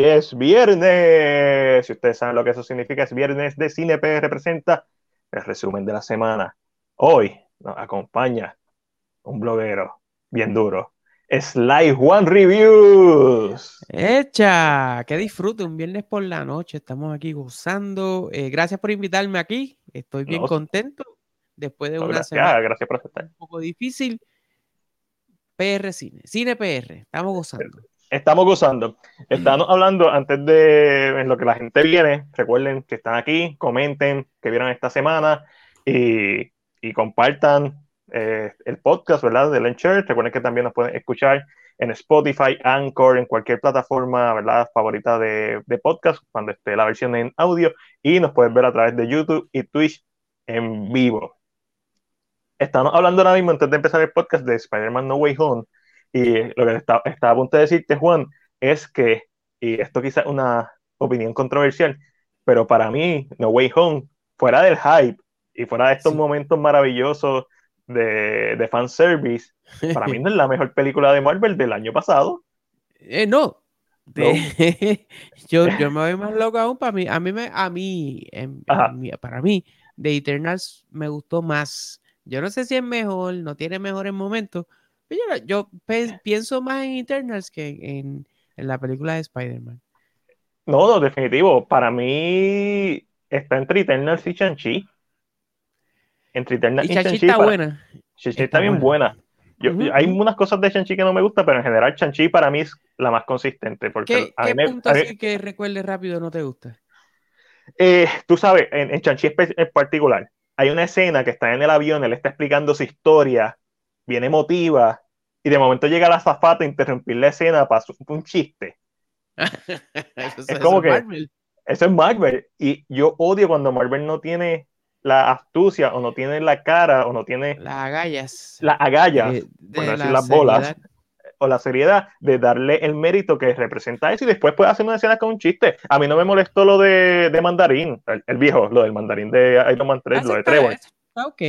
hoy es viernes. Si ustedes saben lo que eso significa, es viernes de CineP representa el resumen de la semana. Hoy nos acompaña un bloguero bien duro. Sly One Reviews. Hecha, que disfrute un viernes por la noche. Estamos aquí gozando. Eh, gracias por invitarme aquí. Estoy bien No, contento. Después de no, una gracias, semana gracias por aceptar. un poco difícil. PR Cine, Cine PR, estamos gozando. Estamos gozando. Estamos hablando antes de en lo que la gente viene. Recuerden que están aquí, comenten que vieron esta semana y, y compartan eh, el podcast, ¿verdad? De Church. Recuerden que también nos pueden escuchar en Spotify, Anchor, en cualquier plataforma, ¿verdad? Favorita de, de podcast, cuando esté la versión en audio. Y nos pueden ver a través de YouTube y Twitch en vivo. Estamos hablando ahora mismo, antes de empezar el podcast, de Spider-Man No Way Home. Y lo que está, estaba a punto de decirte, Juan, es que, y esto quizás es una opinión controversial, pero para mí, No Way Home, fuera del hype y fuera de estos Sí. momentos maravillosos de, de fanservice, para mí no es la mejor película de Marvel del año pasado. Eh, no. De- yo, yo me voy más loco aún para mí. A mí, me, a mí, en- en para mí, The Eternals me gustó más. Yo no sé si es mejor, no tiene mejores momentos, yo, yo pe- pienso más en Eternals que en, en la película de Spider-Man. No, no, definitivo. Para mí está entre Eternals y Shang-Chi. Entre Eternals Y y Shang-Chi. está para- buena. Shang-Chi Está está bien buena. buena. Yo- Ujú, hay unas cosas de Shang-Chi que no me gustan, pero en general Shang-Chi para mí es la más consistente. Porque ¿Qué, a mí qué me- punto a mí- así que recuerde rápido no te gusta? eh, tú sabes, en, en Shang-Chi en particular, hay una escena que está en el avión, él está explicando su historia, bien emotiva, y de momento llega la azafata a interrumpir la escena para su- un chiste. Eso- Es eso como que- Marvel. Eso es Marvel. Y yo odio cuando Marvel no tiene la astucia, o no tiene la cara, o no tiene Las agallas. las agallas. de- por de decir la las bolas. o la seriedad de darle el mérito que representa eso y después puede hacer una escena con un chiste. A mí no me molestó lo de, de Mandarín, el, el viejo, lo del Mandarín de Iron Man 3, Ah, lo de está- Trevor. está ok.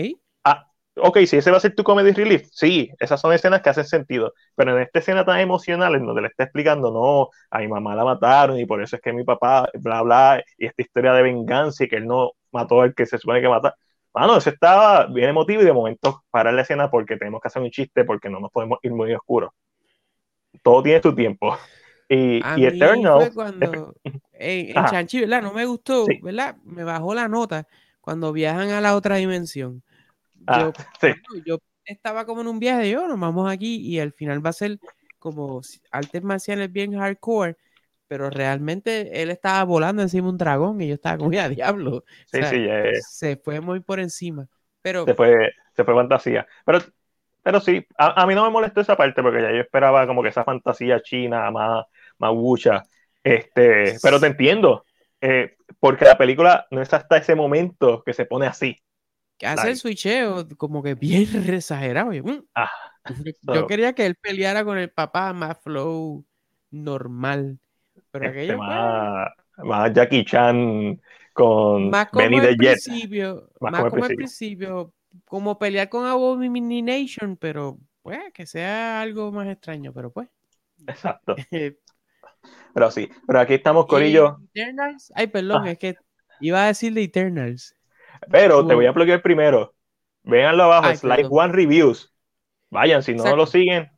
Ok, si ese va a ser tu comedy relief, sí, esas son escenas que hacen sentido, pero en esta escena tan emocional en donde le está explicando, no, a mi mamá la mataron y por eso es que mi papá, bla, bla, y esta historia de venganza y que él no mató al que se supone que mata. Mano, eso estaba bien emotivo y de momento parar la escena porque tenemos que hacer un chiste porque no nos podemos ir muy oscuros. Todo tiene su tiempo. Y, A y Eternal, cuando en, en Ajá. Shang-Chi, ¿verdad? No me gustó, Sí. ¿verdad? Me bajó la nota cuando viajan a la otra dimensión. Ah, Yo, sí. bueno, yo estaba como en un viaje, yo, nos vamos aquí y al final va a ser como artes marciales bien hardcore, pero realmente él estaba volando encima de un dragón y yo estaba como, ya, diablo. O sí, sea, sí, eh, Se fue muy por encima. Pero se fue, se fue fantasía. Pero, pero sí, a, a mí no me molestó esa parte porque ya yo esperaba como que esa fantasía china más, más wucha. Este, pero te entiendo, eh, porque la película no es hasta ese momento que se pone así. Que hace el Like. switcheo como que bien exagerado. Yo, mm, Ah, Yo, So- yo quería que él peleara con el papá más flow normal. Pero este, aquello, más, más Jackie Chan con más como Benny the Jet. principio, Más más, como al como al principio, como pelear con Abomination, pero pues que sea algo más extraño, pero pues. Exacto. eh, Pero sí, pero aquí estamos, Corillo. Eternals, ay, perdón, Ah. es que iba a decir de Eternals. Pero te voy a bloquear primero. Véanlo abajo, Ay, Slide perdón. One Reviews. Vayan, si no lo siguen,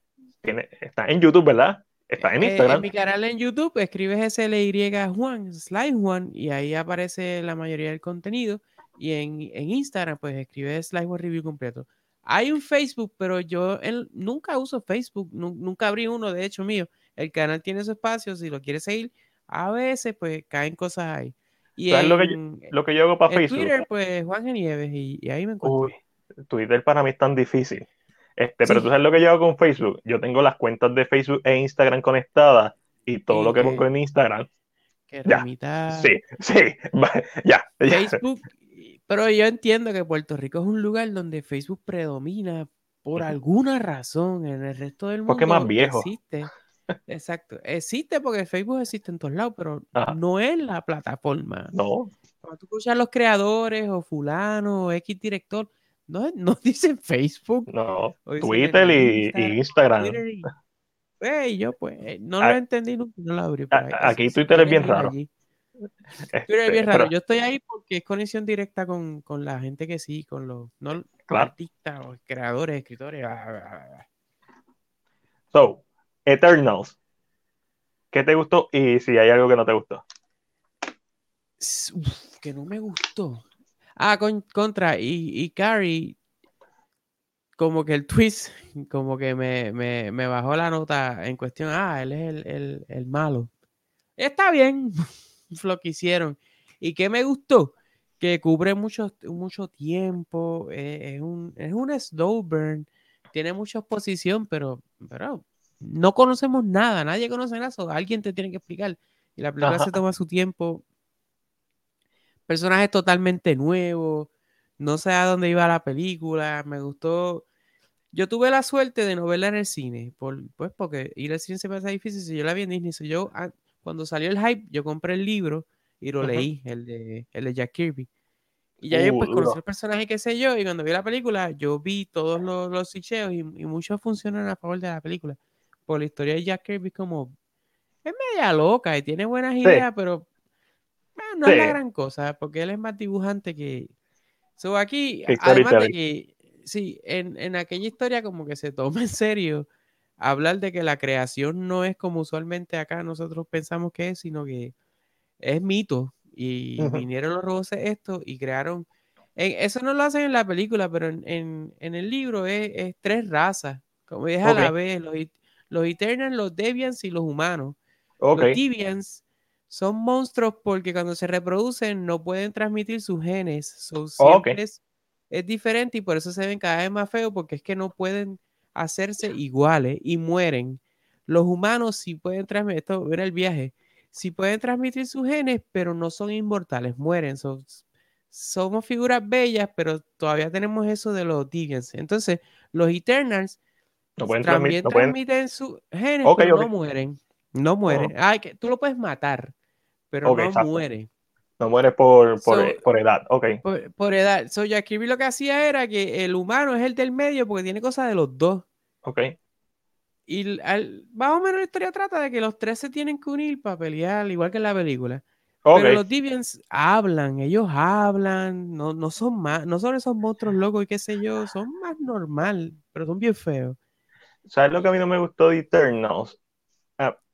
tiene- está en YouTube, ¿verdad? Está en Eh, Instagram. en mi canal en YouTube escribes SLY Juan, Slide Juan, y ahí aparece la mayoría del contenido. Y en, en Instagram, pues escribes Slide Juan Review completo. Hay un Facebook, pero yo el- nunca uso Facebook, nu- nunca abrí uno, de hecho, mío. El canal tiene su espacio, si lo quieres seguir, a veces, pues caen cosas ahí. Y ¿Sabes lo que yo- Lo que yo hago para en Facebook. Twitter, pues Juan Genieves, y, y ahí me encuentro. Uy, Twitter para mí es tan difícil. Este, pero tú sabes lo que yo hago con Facebook. Yo tengo las cuentas de Facebook e Instagram conectadas y todo lo que pongo en Instagram. que ya, remita Sí, sí, ya, ya. Facebook, pero yo entiendo que Puerto Rico es un lugar donde Facebook predomina por alguna razón en el resto del mundo. Porque es más viejo. Existe. Exacto. Existe porque Facebook existe en todos lados, pero Ajá. no es la plataforma. No, Cuando tú escuchas a los creadores o fulano o X director, no, no dicen Facebook. no. Twitter y, y Instagram. Twitter y- Hey, yo pues eh, no lo entendí nunca, no lo abrí. aquí Twitter es bien raro. Twitter es bien este, raro. Yo estoy ahí porque es conexión directa con, con la gente que sí, con los no, artistas, o creadores, escritores. So, Eternals. ¿Qué te gustó y si hay algo que no te gustó? que no me gustó. Ah, con, contra. Y, y Carrie, como que el twist, como que me, me, me, bajó la nota en cuestión. Ah, él es el, el, el malo. Está bien lo que hicieron. ¿Y qué me gustó? Que cubre mucho, mucho tiempo. Eh, es, un, es un slow burn. Tiene mucha exposición, pero, pero no conocemos nada. Nadie conoce nada. Alguien te tiene que explicar. Y la película se toma su tiempo personajes totalmente nuevos, no sé a dónde iba la película, me gustó. Yo tuve la suerte de no verla en el cine, por, pues porque ir al cine se me hace difícil. Si yo la vi en Disney, si yo, ah, cuando salió el hype, yo compré el libro y lo leí, el de, el de Jack Kirby. Y ya yo pues uh, conocí el personaje, qué sé yo, y cuando vi la película, yo vi todos los, los y, y, muchos funcionan a favor de la película. Por la historia de Jack Kirby, como es media loca y tiene buenas ideas, pero Ah, no es la gran cosa, porque él es más dibujante que. So, aquí, además de que, sí, en, en, aquella historia como que se toma en serio hablar de que la creación no es como usualmente acá nosotros pensamos que es, sino que es mito. Y vinieron los robots esto y crearon. eso no lo hacen en la película, pero en, en, en el libro es, es, tres razas. Como es a la vez, los, los Eternals, los Deviants y los humanos. Los Deviants son monstruos porque cuando se reproducen no pueden transmitir sus genes. So, es, diferente y por eso se ven cada vez más feos porque es que no pueden hacerse iguales y mueren. Los humanos sí pueden transmitir, esto era el viaje, sí pueden transmitir sus genes, pero no son inmortales, mueren. somos figuras bellas, pero todavía tenemos eso de los Deviants. Entonces, los Eternals pueden también transmiten sus genes, pero no mueren. No mueren. Ay, que tú lo puedes matar pero no muere. No muere por, por, edad, ok. Por, edad. So, Kirby lo que hacía era que el humano es el del medio porque tiene cosas de los dos. Ok. Y al, más o menos la historia trata de que los tres se tienen que unir para pelear, igual que en la película. Pero los Deviants hablan, ellos hablan, no, no son más, no son esos monstruos locos y qué sé yo, son más normal, pero son bien feos. ¿Sabes lo que a mí no me gustó de Eternals?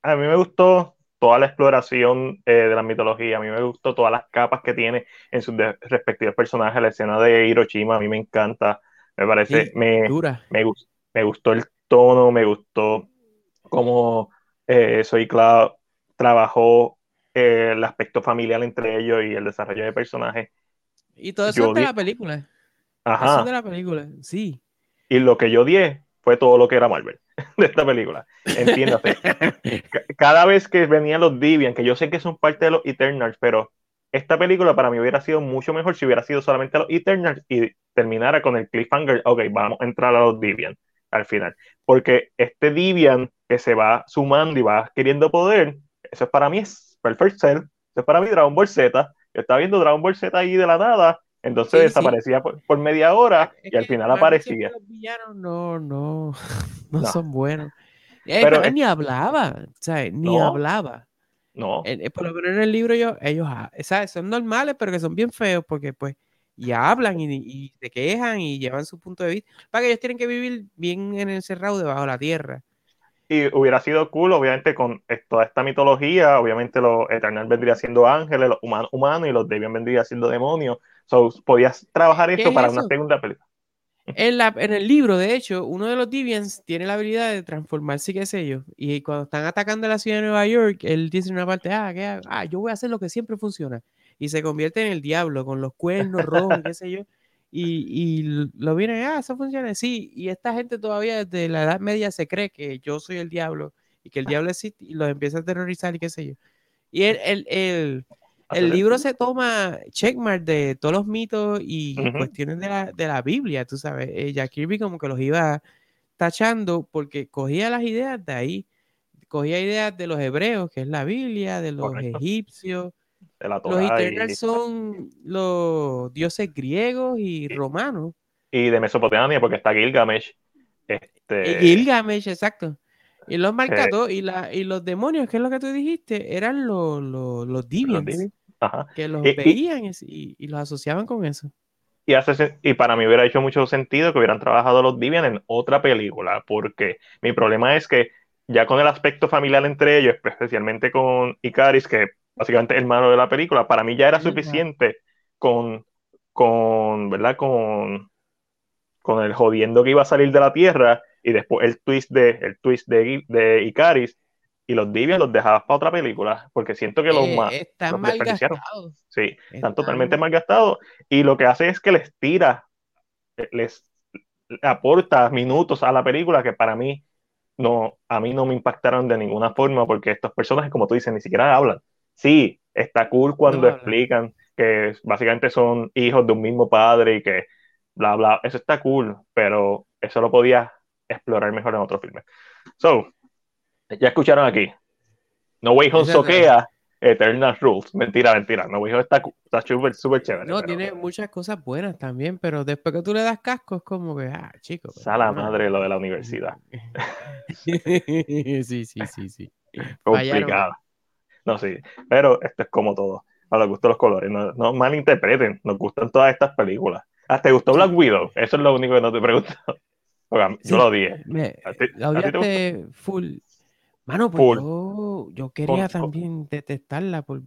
a mí me gustó toda la exploración eh, de la mitología. A mí me gustó todas las capas que tiene en sus respectivos personajes. La escena de Hiroshima a mí me encanta. Me parece, me, me, me, gustó el tono, me gustó cómo eh, Soy Cloud trabajó eh, el aspecto familiar entre ellos y el desarrollo de personajes. Y todo eso es de la película. Ajá. Eso es de la película, sí. Y lo que yo di fue todo lo que era Marvel. de esta película. Entiéndase. Cada vez que venían los Divian, que yo sé que son parte de los Eternals, pero esta película para mí hubiera sido mucho mejor si hubiera sido solamente los Eternals y terminara con el cliffhanger. Ok, vamos a entrar a los Divian al final. Porque este Divian que se va sumando y va queriendo poder, eso es para mí es Perfect Cell, eso es para mí Dragon Ball Z. Yo estaba viendo Dragon Ball Z ahí de la nada entonces desaparecía Por, media hora y al final aparecía. Los villanos no, no, no, son buenos. Eh, pero, ni hablaba, ¿sabes? Ni hablaba. No. Eh, por lo menos en el libro yo, ellos, ah, ¿sabes? Son normales, pero que son bien feos porque pues ya hablan y, y, se quejan y llevan su punto de vista. Para que ellos tienen que vivir bien en encerrado debajo de la tierra. Y hubiera sido cool, obviamente, con toda esta mitología. Obviamente, los Eternal vendría siendo ángeles, los humanos humanos y los Debian vendría siendo demonios. So, podías trabajar esto para una segunda película. En, la, en el libro, de hecho, uno de los Deviants tiene la habilidad de transformarse, qué sé yo. Y cuando están atacando la ciudad de Nueva York, él dice en una parte, ah, ¿qué ah, yo voy a hacer lo que siempre funciona. Y se convierte en el diablo, con los cuernos rojos, qué sé yo. Y, y lo viene, ah, eso funciona. Sí, y esta gente todavía desde la Edad Media se cree que yo soy el diablo y que el diablo existe y los empieza a terrorizar y qué sé yo. Y el, el, el el libro se toma checkmark de todos los mitos y cuestiones de la, de la, Biblia, tú sabes. Eh, Jack Kirby como que los iba tachando porque cogía las ideas de ahí, cogía ideas de los hebreos, que es la Biblia, de los egipcios. los Eternals son los dioses griegos y romanos. Y de Mesopotamia, porque está Gilgamesh. Este... Gilgamesh, exacto. Y los marcados y, la, y los demonios, que es lo que tú dijiste, eran los, los, los Que los veían y, y, los asociaban con eso. Y, hace, y para mí hubiera hecho mucho sentido que hubieran trabajado los Deviants en otra película, porque mi problema es que ya con el aspecto familiar entre ellos, especialmente con Icaris, que básicamente es el malo de la película, para mí ya era suficiente con, con, ¿verdad? Con, con el jodiendo que iba a salir de la Tierra y después el twist de, el twist de, de Icaris y los Divians los dejabas para otra película, porque siento que los eh, más están mal gastados. Sí, están, totalmente mal gastados y lo que hace es que les tira, les aporta minutos a la película que para mí no, a mí no me impactaron de ninguna forma porque estos personajes, como tú dices, ni siquiera hablan. Sí, está cool cuando explican que básicamente son hijos de un mismo padre y que bla, bla, eso está cool, pero eso lo podía explorar mejor en otro filme. So, ya escucharon aquí. No Way Home soquea Eternal Rules. Mentira, mentira. No Way Home está súper, súper chévere. No, tiene muchas cosas buenas también, pero después que tú le das casco es como que, ah, chico. Pues, la madre lo de la universidad. sí, sí, sí, sí. Complicado. No, sí. Pero esto es como todo. A los gustos los colores. No, no malinterpreten. Nos gustan todas estas películas. ¿Hasta te gustó Black Widow? Eso es lo único que no te pregunto. yo lo dije. la odiaste full. Mano, pues yo, quería también detestarla por,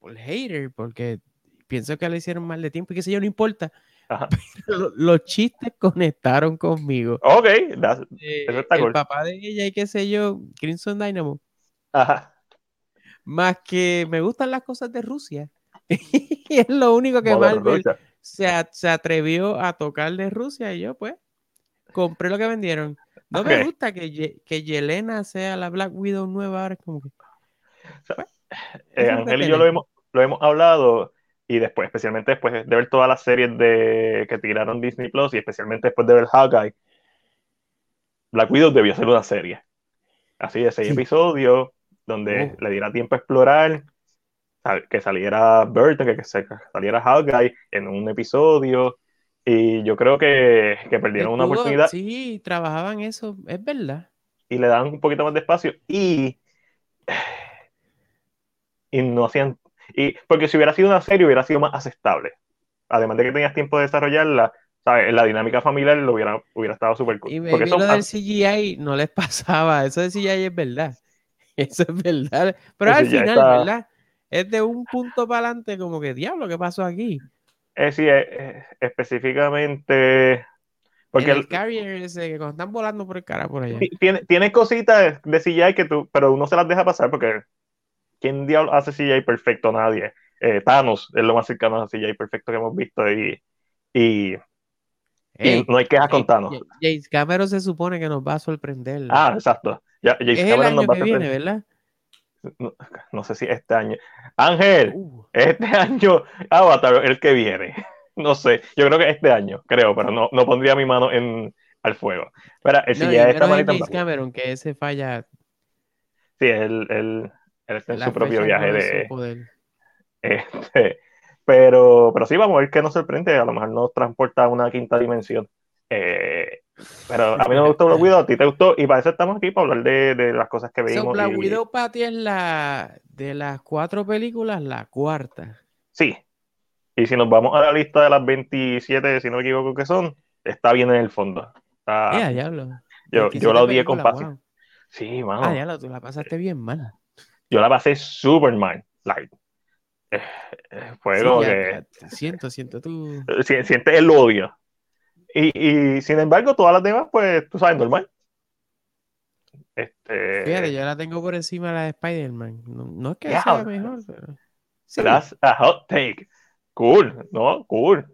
por hater, porque pienso que le hicieron mal de tiempo y que sé yo, no importa. los chistes conectaron conmigo. Ok, eh, el papá de ella y qué sé yo, Crimson Dynamo. Ajá. Más que me gustan las cosas de Rusia. y es lo único que Marvel se, se, atrevió a tocar de Rusia y yo pues compré lo que vendieron. No me gusta que, que Yelena sea la Black Widow nueva ahora. Como que, pues, eh, Ángel y yo lo hemos, lo hemos hablado y después, especialmente después de ver todas las series de, que tiraron Disney Plus y especialmente después de ver Hawkeye, Black Widow debió ser una serie. Así de seis episodios donde oh. le diera tiempo a explorar, que saliera Burton, que, que saliera Hawkeye en un episodio, y yo creo que, perdieron una oportunidad. Sí, trabajaban eso, es verdad. Y le daban un poquito más de espacio y, y no hacían. Y, porque si hubiera sido una serie, hubiera sido más aceptable. Además de que tenías tiempo de desarrollarla, ¿sabes? La dinámica familiar lo hubiera, hubiera estado súper cool. Y porque eso, lo del CGI no les pasaba. Eso del CGI es verdad. Eso es verdad. Pero al final, ¿verdad? Es de un punto para adelante, como que diablo, ¿qué pasó aquí? Es decir, específicamente. Porque el, carrier ese que cuando están volando por el cara por allá. Tiene, tiene cositas de CGI que tú, pero uno se las deja pasar porque ¿quién diablo hace CGI perfecto? Nadie. Eh, Thanos es lo más cercano a CGI perfecto que hemos visto y, y, no hay quejas con Thanos. James Cameron se supone que nos va a sorprender. Ah, exacto. Ya, James es Cameron el año que viene, ¿verdad? No, sé si este año. Ángel, uh. este año Avatar, el que viene. No sé, yo creo que este año, creo, pero no, no pondría mi mano en, al fuego. Pero el no, está James Cameron, que ese falla. Sí, él, él, está en su propio viaje de. Este, pero, pero sí, vamos a ver qué nos sorprende. A lo mejor nos transporta a una quinta dimensión. Eh, pero a mí no me gustó Black Widow, a ti te gustó, y para eso estamos aquí, para hablar de, de las cosas que vimos. So, Black Widow para ti es la de las cuatro películas, la cuarta. Sí. Y si nos vamos a la lista de las 27, si no me equivoco que son, está bien en el fondo. Está... diablo. Yo, yo la odié con pasión. Sí, mano. Ah, ya tú la pasaste bien mal. Yo la pasé super mal. Like, eh, eh, fue sí, que. Siento, siento tú. Siente el odio. Y, sin embargo, todas las demás, pues, tú sabes, normal. Este... Fíjate, yo la tengo por encima de la de Spider-Man. No, es que sea mejor, pero. That's a hot take. Cool, ¿no? Cool.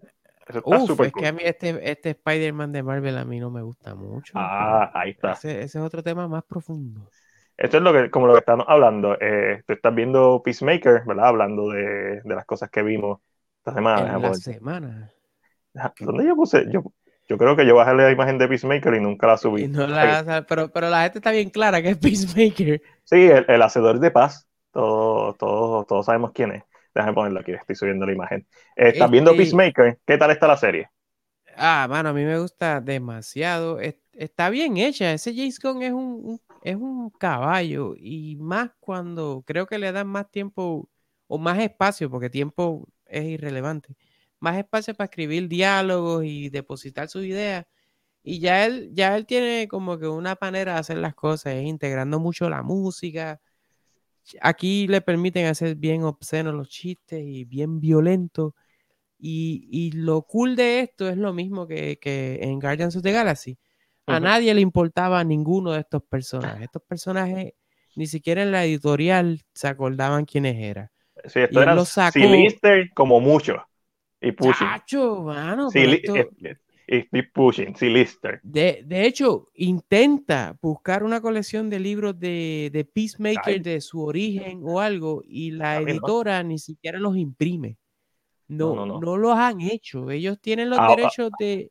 Eso está Uf, es que a mí este, este Spider-Man de Marvel a mí no me gusta mucho. Ah, ahí está. Ese, es otro tema más profundo. Esto es lo que, como lo que estamos hablando. Eh, tú estás viendo Peacemaker, ¿verdad? Hablando de, de las cosas que vimos esta semana. En la semana. ¿Dónde yo puse? Yo, yo creo que yo bajé la imagen de Peacemaker y nunca la subí. pero, pero la gente está bien clara que es Peacemaker. Sí, el, hacedor de paz. Todos todo, todos sabemos quién es. Déjame ponerlo aquí, estoy subiendo la imagen. ¿Estás este viendo Peacemaker? ¿Qué tal está la serie? Ah, mano, a mí me gusta demasiado. Está bien hecha. Ese James Gunn es un, es un caballo y más cuando creo que le dan más tiempo o más espacio, porque tiempo es irrelevante, más espacio para escribir diálogos y depositar sus ideas. Y ya él, ya él tiene como que una manera de hacer las cosas, integrando mucho la música. Aquí le permiten hacer bien obscenos los chistes y bien violentos. Y, lo cool de esto es lo mismo que, que en Guardians of the Galaxy a nadie le importaba ninguno de estos personajes. Estos personajes ni siquiera en la editorial se acordaban quiénes eran. Sí, esto era Silister como mucho. Y pushing. Chacho, mano, Estoy pushing, Silister. De, de hecho, intenta buscar una colección de libros de, de Peacemaker de su origen o algo y la editora ni siquiera los imprime. No, no, los han hecho. Ellos tienen los ah, derechos de,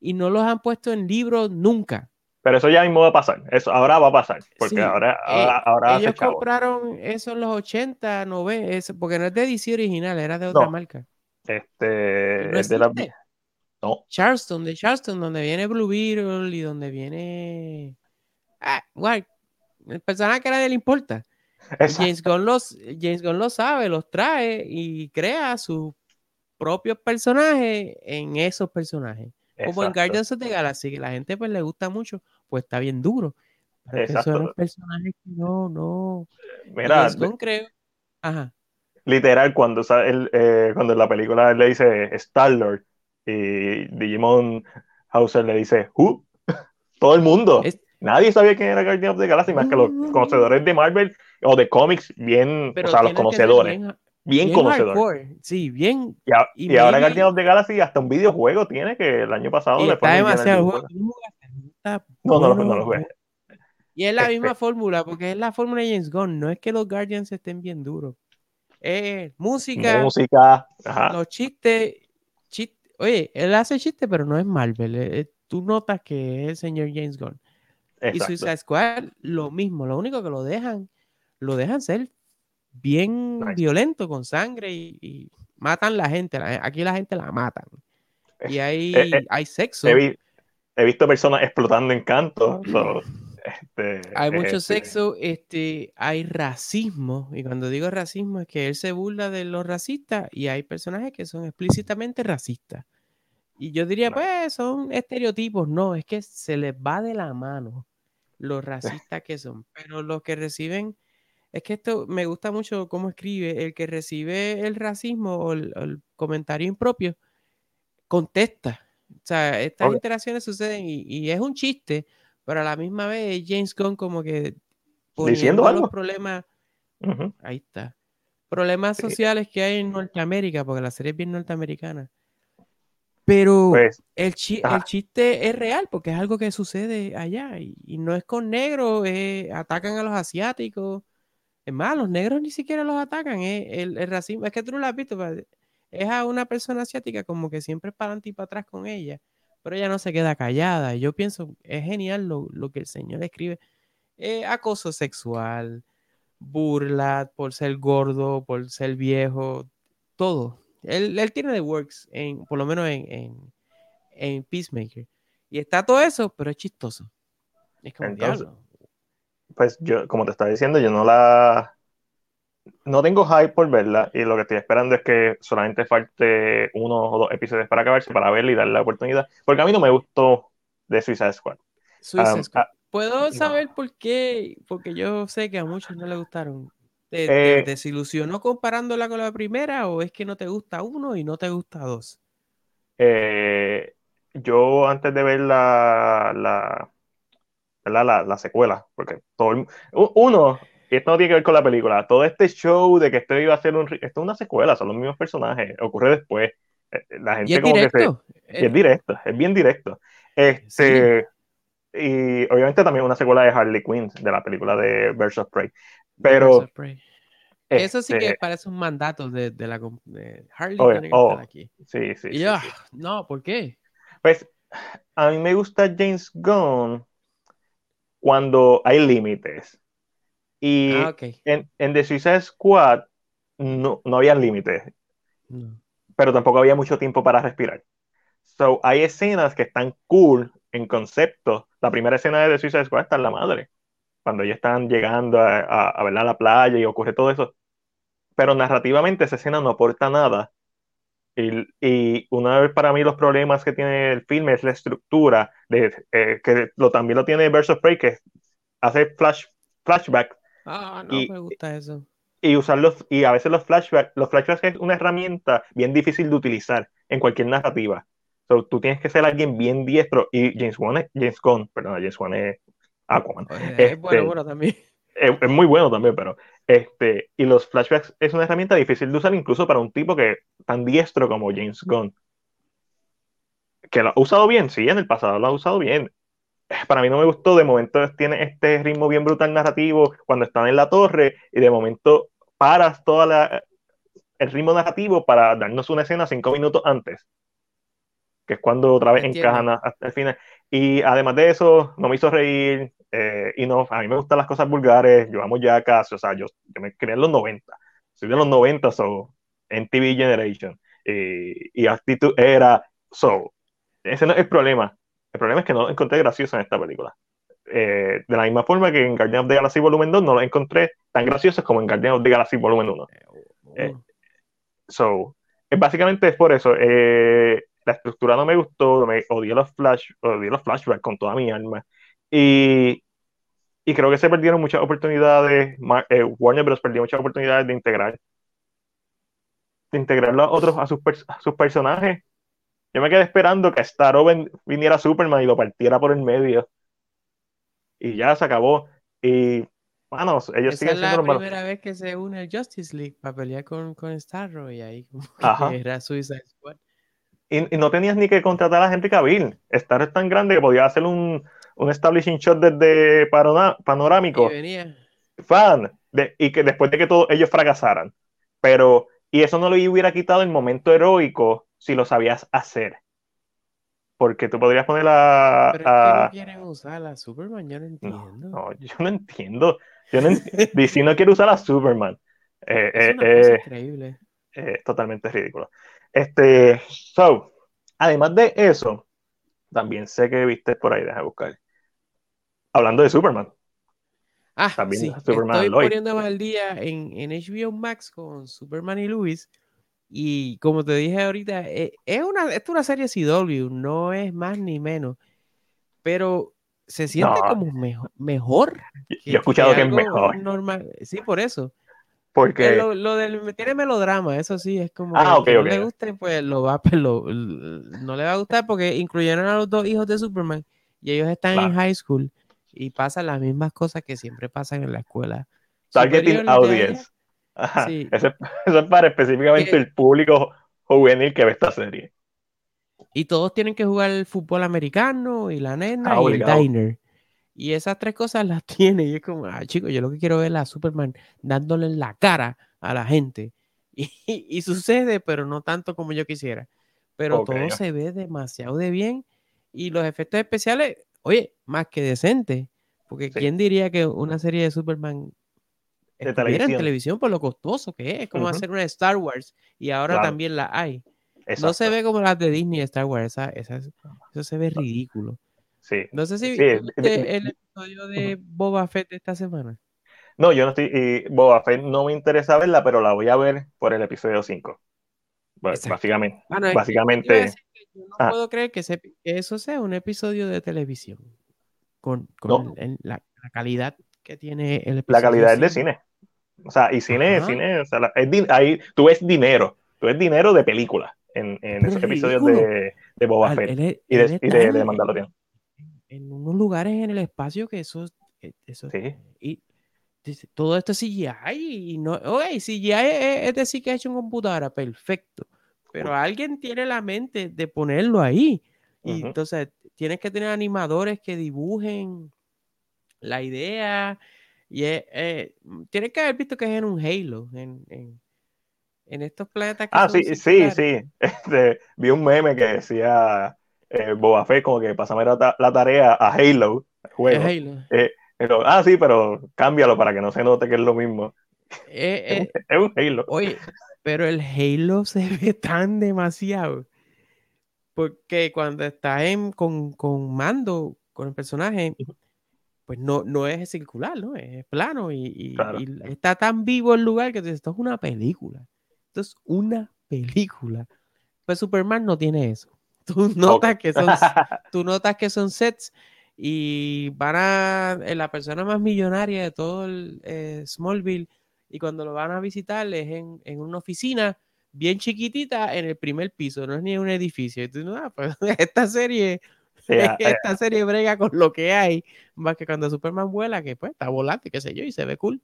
y no los han puesto en libros nunca. Pero eso ya mismo va a pasar. Eso ahora va a pasar. Porque ahora, eh, ahora, Ellos compraron eso en los 80, 90, porque no es de DC original, era de otra marca. Este. No es de la... No. Charleston, de Charleston, donde viene Blue Beetle y donde viene. Ah, guay. El personaje que a nadie le importa. James Gunn, los, James Gunn lo sabe, los trae y crea sus propios personajes en esos personajes. Como en Guardians of the Galaxy, que la gente pues le gusta mucho, pues está bien duro. Pero son personajes que no, no. Mira, creo. Ajá. Literal, cuando, el, eh, cuando en la película le dice Star-Lord y Digimon Hauser le dice Who? Todo el mundo. Nadie sabía quién era Guardians of the Galaxy, más que los conocedores de Marvel o de cómics, bien, o sea, los conocedores bien, conocedor. Sí, bien. Y, ahora Guardians of the Galaxy hasta un videojuego tiene que el año pasado le Está demasiado juego. No, no, no, no lo jugué. Y es la este misma fórmula, porque es la fórmula de James Gunn. No es que los Guardians estén bien duros. Es música. Música. Los chistes, Oye, él hace chistes, pero no es Marvel. Eh, eh, tú notas que es el señor James Gunn. Y Suicide Squad, lo mismo. Lo único que lo dejan, lo dejan ser bien violento con sangre y, matan la gente. aquí la gente la matan. Y hay, eh, eh, hay sexo. He, visto personas explotando en canto. Este, hay mucho este sexo, este, hay racismo. Y cuando digo racismo es que él se burla de los racistas y hay personajes que son explícitamente racistas. Y yo diría, pues son estereotipos. No, es que se les va de la mano los racistas que son. Pero los que reciben es que esto me gusta mucho cómo escribe. El que recibe el racismo o el, comentario impropio contesta. O sea, estas interacciones suceden y, es un chiste, pero a la misma vez James Gunn como que diciendo los problemas. Ahí está. Problemas sociales que hay en Norteamérica, porque la serie es bien norteamericana. Pero pues, el, chiste es real porque es algo que sucede allá y, no es con negros, atacan a los asiáticos, es más, los negros ni siquiera los atacan. ¿eh? El, racismo, es que tú no lo has visto. Es a una persona asiática como que siempre es para adelante y para atrás con ella. Pero ella no se queda callada. Yo pienso, es genial lo, que el Señor escribe. acoso sexual, burla por ser gordo, por ser viejo, todo. Él, tiene de works, en, por lo menos en, en, Peacemaker. Y está todo eso, pero es chistoso. Es como diablo pues yo, como te estaba diciendo, yo no la. No tengo hype por verla y lo que estoy esperando es que solamente falte uno o dos episodios para acabarse para verla y darle la oportunidad. Porque a mí no me gustó de Suicide Squad. Suicide Squad. Ah, ¿Puedo saber por qué? Porque yo sé que a muchos no le gustaron. ¿Te, eh, desilusionó comparándola con la primera o es que no te gusta uno y no te gusta dos? Eh, yo antes de ver la, la, la, secuela, porque todo uno, y esto no tiene que ver con la película, todo este show de que esto iba a ser un, esto es una secuela, son los mismos personajes, ocurre después, eh, la gente como que se, es eh. directo, es bien directo. Este, y obviamente también una secuela de Harley Quinn, de la película de Birds of Prey, pero... Eso sí que este parece un mandato de, de la de Harley oh, oh, aquí. Sí, sí. Y yo, no, ¿por qué? Pues a mí me gusta James Gunn cuando hay límites. Y ah, en, en, The Suicide Squad no, no había límites, pero tampoco había mucho tiempo para respirar. So, hay escenas que están cool en concepto. La primera escena de The Suicide Squad está en la madre. cuando ellos están llegando a, a, a ver a la playa y ocurre todo eso. Pero narrativamente esa escena no aporta nada. Y, y una vez para mí los problemas que tiene el filme es la estructura, de, eh, que lo, también lo tiene of Prey, que hace flash, flashback. Ah, no Y- me gusta eso. Y usarlos, y a veces los flashbacks, los flashbacks es una herramienta bien difícil de utilizar en cualquier narrativa. So, tú tienes que ser alguien bien diestro. Y James Wan es, James Gunn, perdón, James Wan es Aquaman. Este, es bueno, bueno también. es, es muy bueno también, pero este, y los flashbacks es una herramienta difícil de usar incluso para un tipo que tan diestro como James Gunn. Que lo ha usado bien, sí, en el pasado lo ha usado bien. Para mí no me gustó, de momento tiene este ritmo bien brutal narrativo cuando están en la torre y de momento paras todo el ritmo narrativo para darnos una escena cinco minutos antes, que es cuando otra vez Entiendo. encajan hasta el final. Y además de eso, no me hizo reír. eh, y no, a mí me gustan las cosas vulgares. Yo amo Jackass. O sea, yo, yo me crié en los 90. Soy de los 90, so. En TV Generation. Y, y Actitud era. So. Ese no es el problema. El problema es que no lo encontré gracioso en esta película. Eh, de la misma forma que en Guardian of the Galaxy Volumen 2 no lo encontré tan graciosos como en Guardian of the Galaxy Volumen 1. Eh, So, es básicamente es por eso. eh, la estructura no me gustó, me odié los flash, odié los flashbacks con toda mi alma. Y, y creo que se perdieron muchas oportunidades. Eh, Warner Bros. perdió muchas oportunidades de integrar, de integrar a otros a sus, a sus personajes. Yo me quedé esperando que Starro viniera Superman y lo partiera por el medio. Y ya se acabó. Y, bueno, ellos Esa siguen es siendo la malos. primera vez que se une el Justice League para pelear con, con Starro y ahí como que era Suicide Squad. Y, y no tenías ni que contratar a Henry Cavill. Star es tan grande que podía hacer un, un establishing shot desde parona- Y panorámico, venía. fan, de- y que después de que todos ellos fracasaran. Pero, y eso no le hubiera quitado el momento heroico si lo sabías hacer. Porque tú podrías poner a. Pero es que no quieren usar a Superman, yo no entiendo. no, yo no entiendo. Yo no quiere usar a Superman. Eh, es eh, una eh, cosa increíble. es totalmente ridículo. Este, so, además de eso, también sé que viste por ahí, deja buscar. Hablando de Superman. Ah, también sí, Superman estoy Lois. poniéndome al día en, en HBO Max con Superman y Luis. Y como te dije ahorita, eh, es una, esto es una serie CW, no es más ni menos. Pero se siente No. como mejo- mejor. Yo he escuchado que es mejor. Normal. Sí, por eso. Porque, Eh, Lo, lo del tiene melodrama, eso sí, es como Ah, que ok, que no le guste, pues lo va, pues, lo- l- no le va a gustar porque incluyeron a los dos hijos de Superman y ellos están en high school y pasan las mismas cosas que siempre pasan en la escuela. targeting audience. Ajá, Sí. Eso, es, eso es para específicamente Que- el público juvenil que ve esta serie. Y todos tienen que jugar el fútbol americano y la nena Ah, y el diner. Y esas tres cosas las tiene. Y es como, ah, chicos, yo lo que quiero ver es a Superman dándole en la cara a la gente. Y, y sucede, pero no tanto como yo quisiera. Pero todo se ve demasiado de bien. Y los efectos especiales, oye, más que decentes. Porque Sí. quién diría que una serie de Superman De estuviera en televisión. televisión por lo costoso que es? Es como hacer una Star Wars. Y ahora Claro. también la hay. No se ve como las de Disney y Star Wars. Esa, esa- eso se ve ridículo. Sí. No sé si Sí, viste el episodio de Boba Fett de esta semana. No, yo no estoy. Y Boba Fett no me interesa verla, pero la voy a ver por el episodio 5. Bueno, Exacto. básicamente. Bueno, que Básicamente- yo que no Ah. puedo creer que, ese- que eso sea un episodio de televisión. Con, con No. el- el- la, la calidad que tiene el La episodio. calidad es de cine. O sea, y cine, Ajá. cine, o sea, la- es din- ahí tú ves dinero. Tú ves dinero de película en, en esos es episodios de, de Boba Al- Fett él es- y de, y de, en- de Mandalorian. en unos lugares en el espacio que eso, eso Sí. y todo esto es CGI y no, oye, CGI es, es decir que ha hecho en computadora, perfecto, pero alguien tiene la mente de ponerlo ahí y entonces tienes que tener animadores que dibujen la idea y es- eh, tienes que haber visto que es en un Halo, en, en, en estos planetas que Ah, sí, sí, sí. Este, vi un meme que decía eh, Boba Fett como que pasame la, la tarea a Halo, juego. Halo. Pero, ah, sí, pero cámbialo para que no se note que es lo mismo. Eh, eh, Es un Halo. Oye, pero el Halo se ve tan demasiado. Porque cuando estás en, con, con mando, con el personaje, pues no, no es circular, ¿no? Es plano y, está tan vivo el lugar que esto es una película. Esto es una película. Pues Superman no tiene eso. Tú notas, que, son, tú notas que son sets y van a eh, la persona más millonaria de todo el eh, Smallville y cuando lo van a visitar es en, en, una oficina bien chiquitita en el primer piso, no es ni un edificio. Y tú, ah, pues, esta serie esta serie brega con lo que hay, más que cuando Superman vuela, que pues está volante, qué sé yo, y se ve cool.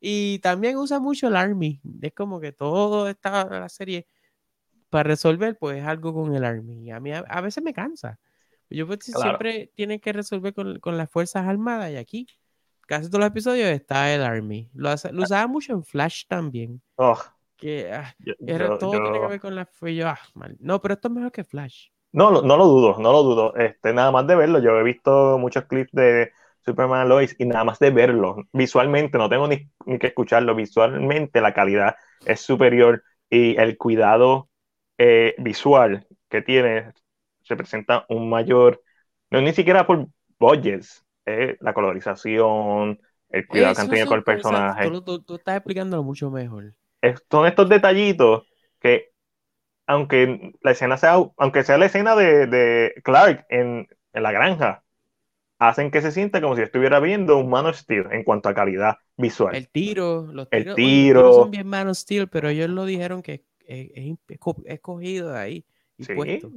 Y también usa mucho el Army. Es como que todo esta la serie para resolver, pues es algo con el Army. Y a mí a, veces me cansa. Yo pues, siempre tienen que resolver con, con, las Fuerzas Armadas y aquí casi todos los episodios está el Army. Lo, lo usaba mucho en Flash también. Oh, que ah, todo tiene que ver con la... Ah, no, pero esto es mejor que Flash. No, no lo dudo, no lo dudo. Este, nada más de verlo, yo he visto muchos clips de Superman Lois y nada más de verlo, visualmente, no tengo ni, que escucharlo, visualmente la calidad es superior y el cuidado eh, visual que tiene se presenta un mayor, no ni siquiera por budgets, eh, la colorización, el cuidado que han tenido con el personaje. Tú, tú, estás explicándolo mucho mejor. son estos detallitos que aunque la escena sea, aunque sea la escena de, Clark en, la granja, hacen que se sienta como si estuviera viendo un Man of Steel en cuanto a calidad visual. El tiro, los tiros, el tiro. son bien Man of Steel, pero ellos lo dijeron que es, escogido de ahí y puesto.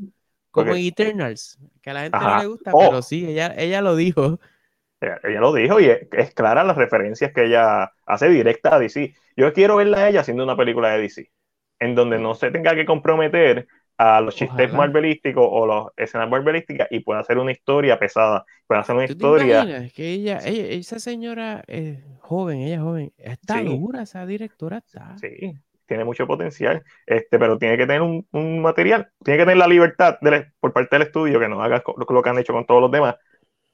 Como Eternals, que a la gente no le gusta, oh. pero sí, ella, ella lo dijo. Ella, lo dijo y es, es, clara las referencias que ella hace directa a DC. Yo quiero verla a ella haciendo una película de DC en donde no se tenga que comprometer a los chistes marvelísticos o las escenas marvelísticas y pueda hacer una historia pesada, pueda hacer una historia. que ella, esa señora es joven, ella es joven, está dura, esa directora está. Sí, tiene mucho potencial, este, pero tiene que tener un, material, tiene que tener la libertad por parte del estudio que no haga lo, que han hecho con todos los demás,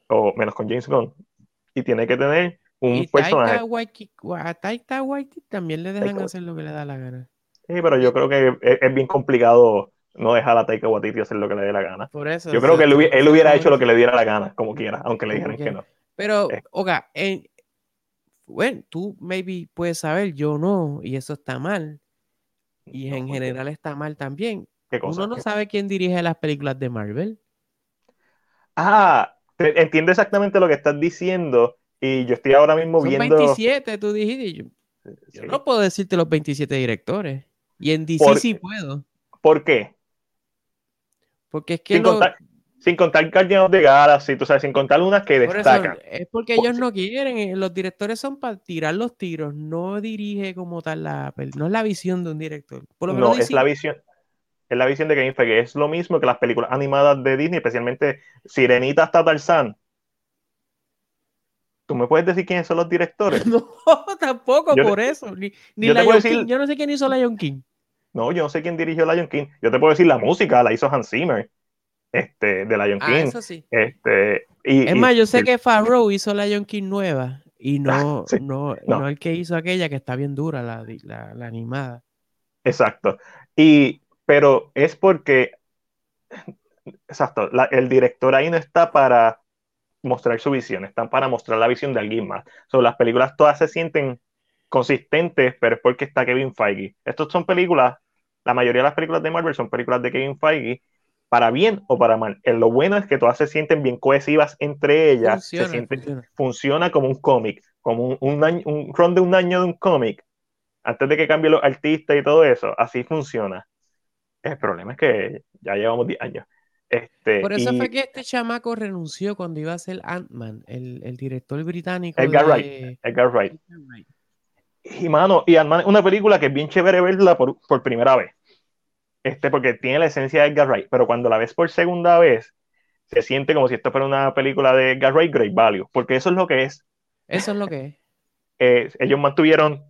o menos con James Gunn, y tiene que tener un y personaje. Taika Waititi también le dejan hacer lo que le da la gana. Sí, pero yo creo que es, bien complicado no dejar a Taika Waititi hacer lo que le dé la gana. Por eso. Yo creo que él, hubiera, hecho lo que le diera la gana, como quiera, aunque le dijeran que no. Pero, eh. Oga, bueno, tú maybe puedes saber, yo no, y eso está mal. Y en general está mal también. ¿Qué cosa? Uno no sabe quién dirige las películas de Marvel. Ah, entiendo exactamente lo que estás diciendo. Y yo estoy ahora mismo Son viendo. 27, tú dijiste. Yo, yo no puedo decirte los 27 directores. Y en DC sí puedo. ¿Por qué? Porque es que sin, contar, sin contar Guardians of the Galaxy, tú sabes, sin contar unas que destacan. es porque ellos no quieren, eh, los directores son para tirar los tiros, no dirige como tal la no es la visión de un director. no, es la visión. Es la visión de Kevin Feige. Es lo mismo que las películas animadas de Disney, especialmente Sirenita hasta Tarzán. ¿Tú me puedes decir quiénes son los directores? No, tampoco por eso. Ni, yo, yo no sé quién hizo Lion King. No, yo no sé quién dirigió Lion King. Yo te puedo decir la música, la hizo Hans Zimmer, este, de Lion ah, King. Eso sí. Este, y, es más, yo sé que Farrow hizo Lion King nueva y no, ah, no, no, el que hizo aquella que está bien dura, la, la, animada. Exacto. Y, pero es porque, exacto, el director ahí no está para mostrar su visión, está para mostrar la visión de alguien más. So, las películas todas se sienten consistentes, pero es porque está Kevin Feige. Estas son películas, la mayoría de las películas de Marvel son películas de Kevin Feige, para bien o para mal. En lo bueno es que todas se sienten bien cohesivas entre ellas, funciona, se funciona. como un cómic, como un, un, un run de un año de un cómic, antes de que cambie los artistas y todo eso, así funciona. El problema es que ya llevamos 10 años. Este, Por eso fue que este chamaco renunció cuando iba a ser Ant-Man, el, el, director británico. Edgar Wright. Edgar Wright. Y mano, y una película que es bien chévere verla por, por, primera vez. Este, porque tiene la esencia de Edgar Wright, pero cuando la ves por segunda vez, se siente como si esto fuera una película de Edgar Wright Great Value, porque eso es lo que es. Eso es lo que es. Eh, ellos mantuvieron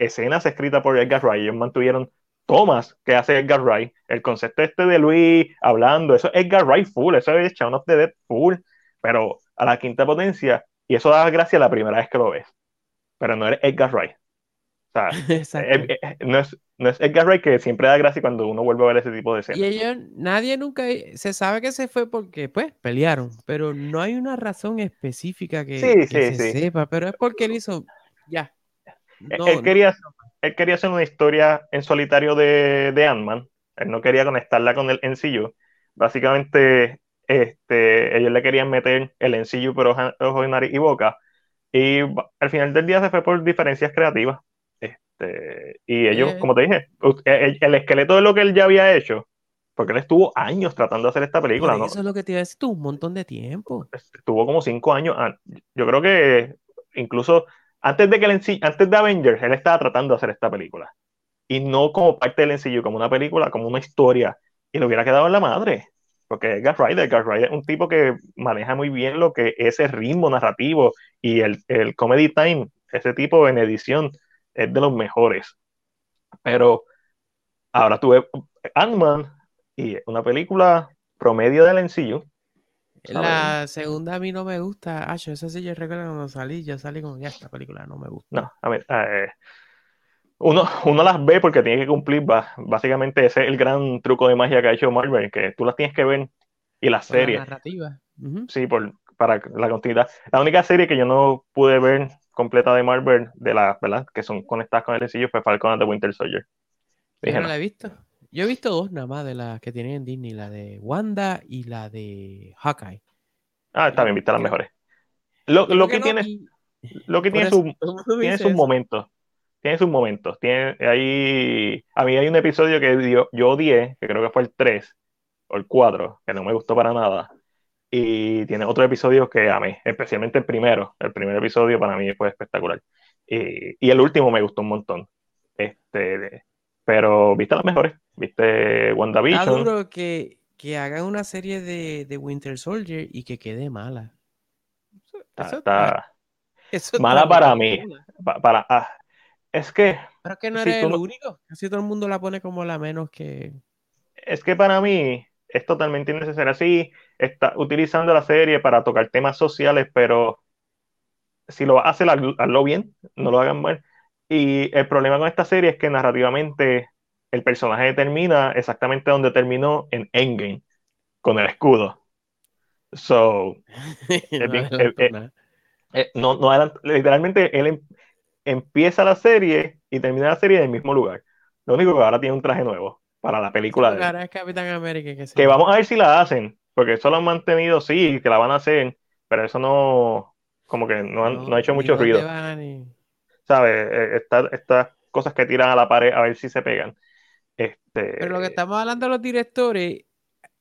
escenas escritas por Edgar Wright, ellos mantuvieron tomas que hace Edgar Wright, el concepto este de Luis hablando, eso es Edgar Wright full, eso es Shaun of the Dead full, pero a la quinta potencia, y eso da gracia la primera vez que lo ves pero no eres Edgar Wright. sea, Exacto. eh, eh, no, es, no es Edgar Wright que siempre da gracia cuando uno vuelve a ver ese tipo de escenas. Y ellos, nadie nunca, se sabe que se fue porque, pues, pelearon, pero no hay una razón específica que, Sí, que sí, se sí. sepa, pero es porque él hizo, ya. Él- No, él, quería, él quería hacer una historia en solitario de, de Ant-Man. Él no quería conectarla con el MCU. Básicamente, este, ellos le querían meter el MCU por ojo, ojo, nariz y boca. Y al final del día se fue por diferencias creativas. Este, y ellos, Eh. como te dije, u- el, el esqueleto de lo que él ya había hecho, porque él estuvo años tratando de hacer esta película, ¿no? eso es lo que te iba a decir, tú, un montón de tiempo. estuvo como cinco años. Yo creo que incluso antes de que el NC antes de Avengers, él estaba tratando de hacer esta película. Y no como parte del NCU, como una película, como una historia. Y le hubiera quedado en la madre. Porque Wright, Edgar Wright es un tipo que maneja muy bien lo que es el ritmo narrativo y el, el comedy time. Ese tipo en edición es de los mejores. Pero ahora tuve Ant-Man y una película promedio del NCU. La segunda a mí no me gusta. Ah, yo esa sí yo recuerdo cuando salí, yo salí como, ya, esta película no me gusta. No, a ver, eh, uno, uno las ve porque tiene que cumplir, básicamente ese es el gran truco de magia que ha hecho Marvel, que tú las tienes que ver y las Por la series, narrativa. Sí, por, para la continuidad. La única serie que yo no pude ver completa de Marvel, de las, ¿verdad? Que son conectadas con el sencillo, fue Falcon and the Winter Soldier. Yo Dije, no no. la he visto. Yo he visto dos nada más de las que tienen en Disney, la de Wanda y la de Hawkeye. Ah, está bien, viste las mejores. Lo, lo que no, tiene, y lo que tiene eso su, tiene sus momentos. Tiene sus momentos. Tiene ahí. A mí hay un episodio que dio- yo odié, que creo que fue el 3 o el 4, que no me gustó para nada. Y tiene otro episodio que amé, especialmente el primero. El primer episodio para mí fue espectacular. Y, y el último me gustó un montón. Este, pero viste las mejores. Viste Está WandaVision. duro que, que hagan una serie de, de Winter Soldier y que quede mala. Eso, Está- eso está eso está mala para mí. cool. pa- para, ah, es que Pero es que no Si eres el no- único. Casi todo el mundo la pone como la menos que. Es que para mí es totalmente innecesario. Sí, está utilizando la serie para tocar temas sociales, pero si lo hace, hazlo bien, no lo hagan mal. Y el problema con esta serie es que narrativamente el personaje termina exactamente donde terminó en Endgame, con el escudo. So, no bien, adelantó eh, eh, eh, no, no literalmente él em- empieza la serie y termina la serie en el mismo lugar. Lo único que ahora tiene un traje nuevo para la película de. Ahora es Capitán América que vamos a ver si la hacen, porque eso lo han mantenido, sí, que la van a hacer, pero eso no, como que no, han- no ha hecho mucho ruido, ¿sabes? Eh, esta- Estas cosas que tiran a la pared a ver si se pegan. Este, Pero lo que estamos hablando de los directores,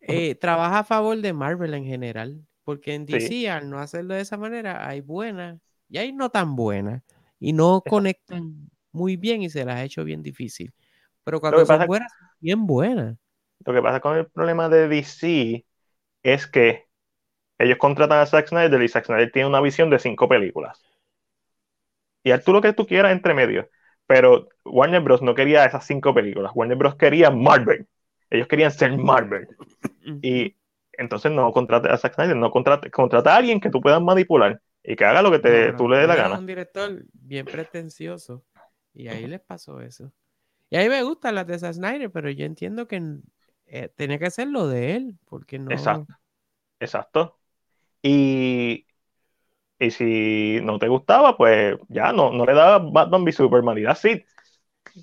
eh, trabaja a favor de Marvel en general. Porque en DC, Sí. al no hacerlo de esa manera, hay buenas y hay no tan buenas. Y no conectan muy bien y se las ha hecho bien difícil. Pero cuando son pasa- buenas, son bien buenas. Lo que pasa con el problema de DC es que ellos contratan a Zack Snyder y Zack Snyder tiene una visión de cinco películas. Y haz tú lo que tú quieras entre medio. Pero Warner Bros. no quería esas cinco películas. Warner Bros. quería Marvel. Ellos querían ser Marvel. Y entonces no contrate a Zack Snyder, no contrate, contrata a alguien que tú puedas manipular y que haga lo que te, No, tú le dé la gana. un director bien pretencioso. Y ahí les pasó eso. Y a mí me gustan las de Zack Snyder, pero yo entiendo que eh, tenía que ser lo de él, porque no. Exacto. Exacto. Y, y si no te gustaba, pues ya no, no le dabas Batman v Superman y así.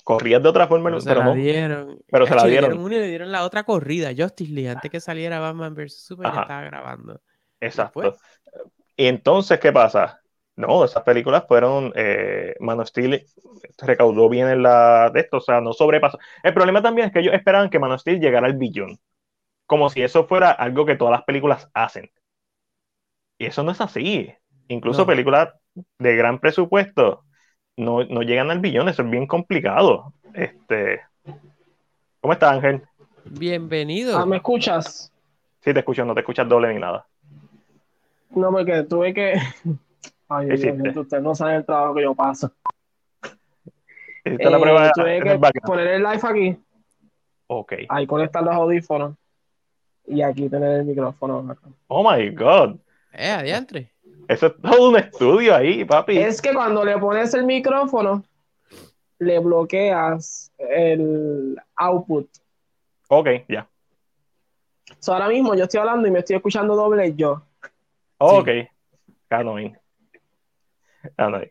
Corrías de otra forma, Pero se la dieron. pero se la le dieron. una y le dieron la otra corrida, Justice League, antes que saliera Batman vs. Superman, Ajá. ya estaba grabando. Exacto. Después. Y entonces, ¿qué pasa? No, esas películas fueron. Eh, Man of Steel recaudó bien en la de esto, o sea, no sobrepasó. El problema también es que ellos esperaban que Man of Steel llegara al billón. Como si eso fuera algo que todas las películas hacen. Y eso no es así. Incluso No. películas de gran presupuesto no, no llegan al billón, eso es bien complicado. Este. ¿Cómo estás, Ángel? Bienvenido. Ah, ¿me escuchas? Sí, te escucho, no te escuchas doble ni nada. No, porque tuve que. Ay, ¿Qué Dios hiciste? mío, usted no sabe el trabajo que yo paso. La Eh, prueba tuve que el poner el live aquí, Ok. ahí conectar los audífonos y aquí tener el micrófono. acá. Oh my God. Eh, adiantre. Eso es todo un estudio ahí, papi. Es que cuando le pones el micrófono, le bloqueas el output. Ok, ya. So, ahora mismo yo estoy hablando y me estoy escuchando doble yo. Ok. Annoying. Annoying.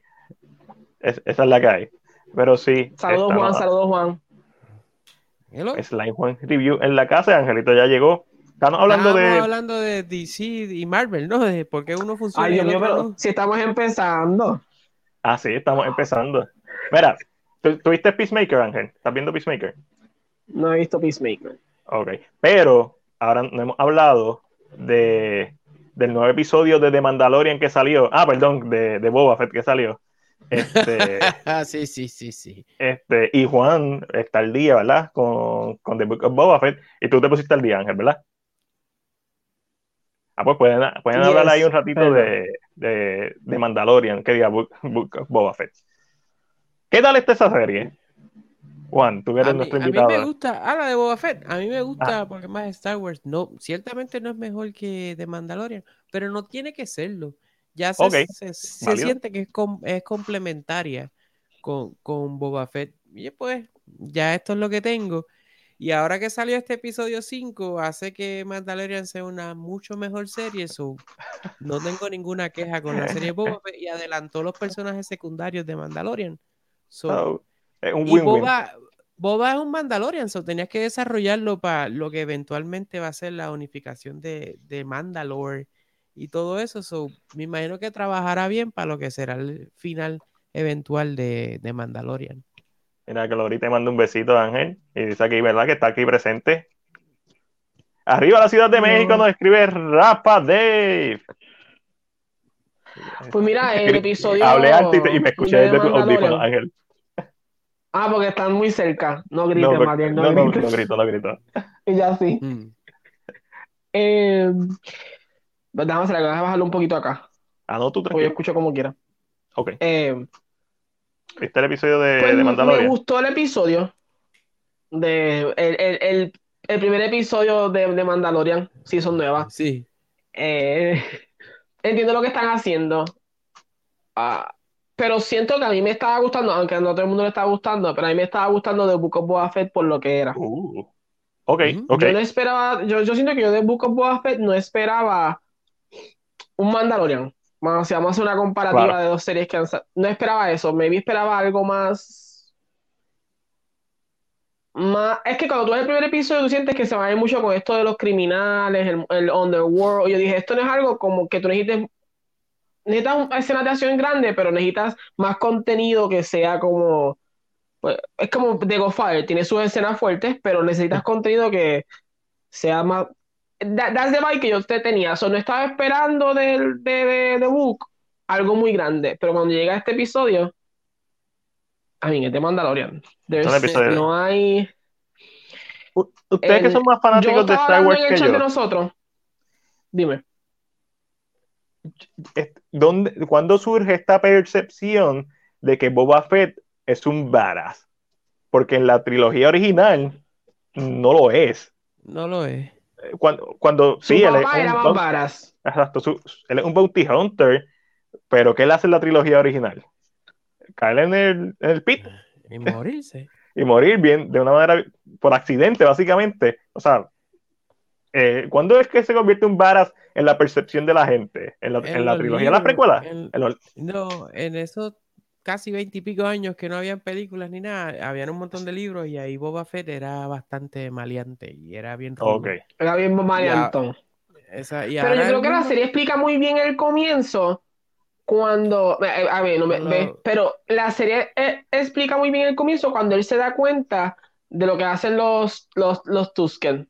Es- esa es la que hay. Pero sí. Saludos, Juan, no- saludos, Juan. Hello. Slime Juan Review en la casa. Angelito ya llegó. Estamos hablando Estábamos de. hablando de DC y Marvel, ¿no? De por qué uno funciona Ay, y Dios el mío, otro pero no. si estamos empezando. Ah, sí, estamos empezando. Mira, ¿tú- ¿tuviste Peacemaker, Ángel? ¿Estás viendo Peacemaker? No he visto Peacemaker. Ok. Pero ahora no hemos hablado de, del nuevo episodio de The Mandalorian que salió. Ah, perdón, de, de Boba Fett que salió. Este, Ah, sí, sí, sí, sí. este, y Juan está al día, ¿verdad? Con, con The Book of Boba Fett. Y tú te pusiste al día, Ángel, ¿verdad? Ah, pues pueden, pueden Yes, hablar ahí un ratito pero- de, de, de Mandalorian, que diga Book, Book of Boba Fett. ¿Qué tal está esa serie? Juan, tú eres A mí, nuestro a mí invitado. me gusta, ah, la de Boba Fett, a mí me gusta porque más Star Wars. No, ciertamente no es mejor que The Mandalorian, pero no tiene que serlo. Ya se, siente que es, com- es complementaria con, con Boba Fett. Y pues, ya esto es lo que tengo. Y ahora que salió este episodio 5, hace que Mandalorian sea una mucho mejor serie. So, no tengo ninguna queja con la serie Boba Fett y adelantó los personajes secundarios de Mandalorian. So, es un y win-win. Boba, Boba es un Mandalorian, so tenías que desarrollarlo para lo que eventualmente va a ser la unificación de, de Mandalore y todo eso. So, me imagino que trabajará bien para lo que será el final eventual de, de Mandalorian. Mira, que ahorita manda un besito a Ángel y dice aquí, ¿verdad? Que está aquí presente. Arriba la Ciudad de No. México nos escribe Rapa Dave. Pues mira, el episodio. Hablé alto y, te- y me escuché de desde tu Mandalorian. audífono, Ángel. Ah, porque están muy cerca. No grites, No, Mariel, no, no, no, grites. no grito, no grito. Y ya sí. Mm. Eh, pues déjame hacer déjame bajarlo un poquito acá. Ah, no, tú Porque yo tranquilo. escucho como quiera. Ok. Eh, ¿Viste el episodio de, pues de me Mandalorian? gustó el episodio. De, el, el, el, el primer episodio de, de Mandalorian, Season nueva. Sí. Eh, entiendo lo que están haciendo. Ah, pero siento que a mí me estaba gustando, aunque no a todo el mundo le estaba gustando, pero a mí me estaba gustando The Book of Boba Fett por lo que era. Uh, ok, Mm. ok. Yo no esperaba, yo, yo siento que yo de Book of Boba Fett no esperaba un Mandalorian. Vamos, si vamos a hacer una comparativa Claro. de dos series que han No esperaba eso, maybe esperaba algo más. Más, es que cuando tú ves el primer episodio, tú sientes que se va a ir mucho con esto de los criminales, el, el underworld. Yo dije, esto no es algo como que tú necesites. Necesitas un- escenas de acción grande, pero necesitas más contenido que sea como. Pues, es como The Godfather, tiene sus escenas fuertes, pero necesitas contenido que sea más. That- that's the vibe que yo te tenía. So, no estaba esperando del, de, de, de Book algo muy grande, pero cuando llega este episodio, a mí es de Mandalorian. Episodios. no hay. Ustedes que son más fanáticos de Star Wars en el que chat de yo, nosotros. Dime. ¿Dónde, ¿cuándo surge esta percepción de que Boba Fett es un badass? Porque en la trilogía original no lo es. No lo es. Eh, Cuando, cuando Su sí, él es era un varas. exacto, su- él es un bounty hunter, pero ¿qué él hace en la trilogía original? Caer en el, en el pit Y morirse. y morir bien de una manera por accidente, básicamente. O sea, eh, ¿cuándo es que se convierte un badass en la percepción de la gente? ¿En la, En en la trilogía de las precuelas? en- En los- No, en esos casi veintipico años que no habían películas ni nada, habían un montón de libros y ahí Boba Fett era bastante maleante y era bien rudo. Ok. Era bien maleantón. Esa- y Pero yo creo que la serie explica muy bien el comienzo cuando, eh, a ver, no me, ve, pero la serie eh, explica muy bien el comienzo cuando él se da cuenta de lo que hacen los, los, los Tusken.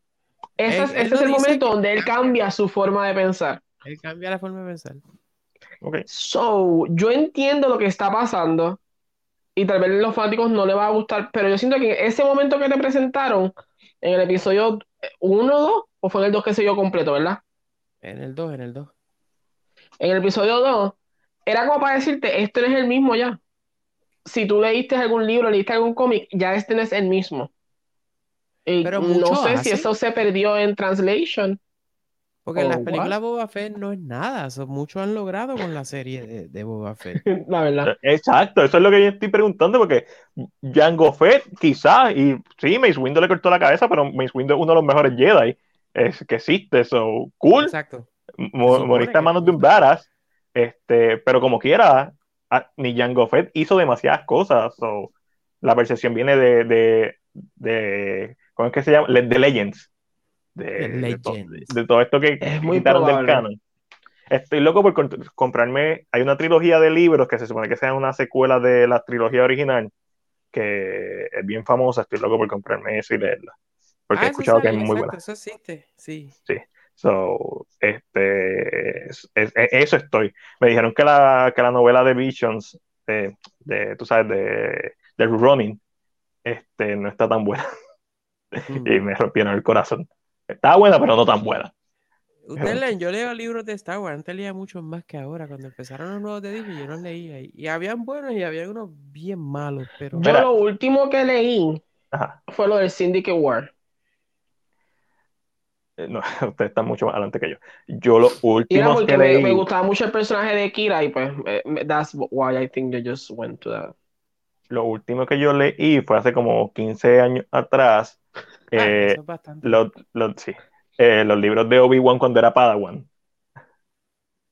Es, él ese es el momento que donde él cambia su forma de pensar. Él cambia la forma de pensar. ok. So, yo entiendo lo que está pasando y tal vez a los fanáticos no le va a gustar, pero yo siento que en ese momento que te presentaron, en el episodio 1 o 2, o fue en el 2 que se dio completo, ¿verdad? En el 2, en el 2. En el episodio 2, era como para decirte, este no es el mismo ya. Si tú leíste algún libro, leíste algún cómic, ya este no es el mismo. Y Pero no sé si eso se perdió en translation. Porque en las Oh, películas Boba Fett no es nada. muchos han logrado con la serie de, de Boba Fett. La verdad. Exacto, eso es lo que yo estoy preguntando, porque Jango Fett, quizás, y sí, Mace Windu le cortó la cabeza, pero Mace Windu es uno de los mejores Jedi es, que existe, so cool, Exacto. mo- moriste a manos de un badass, este, pero como quiera, a- ni Jango Fett hizo demasiadas cosas, so la percepción viene de, de, de ¿cómo es que se llama? Le- De Legends. De, The de to- Legends. de todo esto que Es muy quitaron del canon. Estoy loco por comprarme. Hay una trilogía de libros que se supone que sea una secuela de la trilogía original, que es bien famosa. Estoy loco por comprarme eso y leerla. Porque Ah, he escuchado que es muy exacto, buena. Eso existe, sí. So, este, es- es- es- eso estoy. Me dijeron que la, que la novela de Visions, de, de, tú sabes, de, de Running, este, no está tan buena. Mm. Y me rompieron el corazón. Está buena, pero no tan buena. Ustedes leen, yo leo libros de Star Wars, antes leía muchos más que ahora. Cuando empezaron los nuevos de Disney, yo los leía. Y, habían buenos y había unos bien malos, pero. Yo Mira. lo último que leí Ajá. fue lo del Syndicate War. Eh, No, ustedes están mucho más adelante que yo. Yo últimos porque que me, leí, me gustaba mucho el personaje de Kira y pues me- that's why I think they just went to that. Lo último que yo leí fue hace como 15 años atrás. Ah, eh, eso es los, los- sí, eh, los libros de Obi-Wan cuando era Padawan,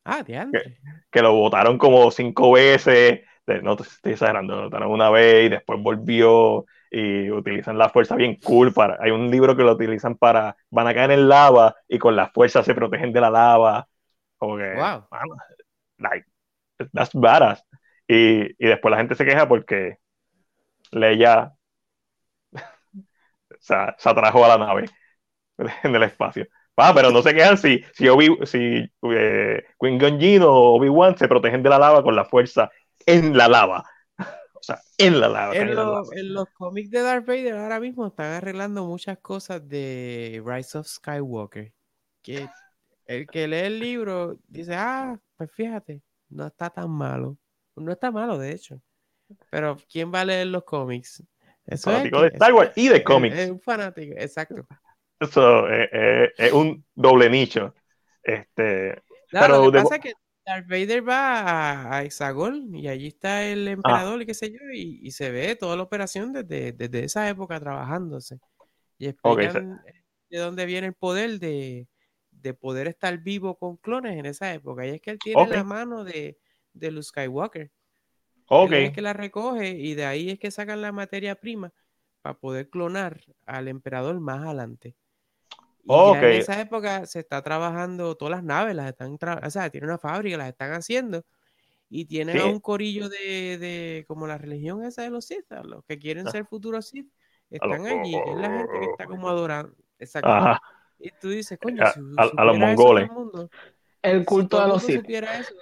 Ah, diantre. que lo votaron como cinco veces. no te estoy exagerando, lo votaron una vez y después volvió y utilizan la fuerza bien cool para. Hay un libro que lo utilizan para. Van a caer en lava y con la fuerza se protegen de la lava. Como que. Wow. mano, like, that's badass. Y, y después la gente se queja porque Leia se, se atrajo a la nave en el espacio. Ah, pero no se quejan si, si, Obi, si eh, Jinn o Obi-Wan se protegen de la lava con la fuerza en la lava. O sea, en la lava. En, en la lo- lava. en los cómics de Darth Vader ahora mismo están arreglando muchas cosas de Rise of Skywalker. Que el que lee el libro dice, ah, pues fíjate, no está tan malo. No está malo, de hecho. Pero ¿quién va a leer los cómics? Eso es Fanático de Star Wars y de cómics. Es un fanático, exacto. Eso eh, eh, es un doble nicho. Este, Claro, Pero lo que de- pasa es que Darth Vader va a, a Hexagol y allí está el emperador y qué sé yo, y, y se ve toda la operación desde, desde esa época trabajándose. Y explican de dónde viene el poder de, de poder estar vivo con clones en esa época. Y es que él tiene la mano de, de Luke Skywalker. ok. Es que la recoge y de ahí es que sacan la materia prima para poder clonar al emperador más adelante. Y ya en esa época se está trabajando, todas las naves las están, o sea, tiene una fábrica, las están haciendo y tienen a un corillo de, de como la religión esa de los Sith, los que quieren Ah. ser futuros Sith, los- están allí, que es la gente que está como adorando. Exacto. Ajá. Y tú dices, coño, A- si a- a los mongoles. el mundo, El si culto todo de los mundo Sith. supiera eso.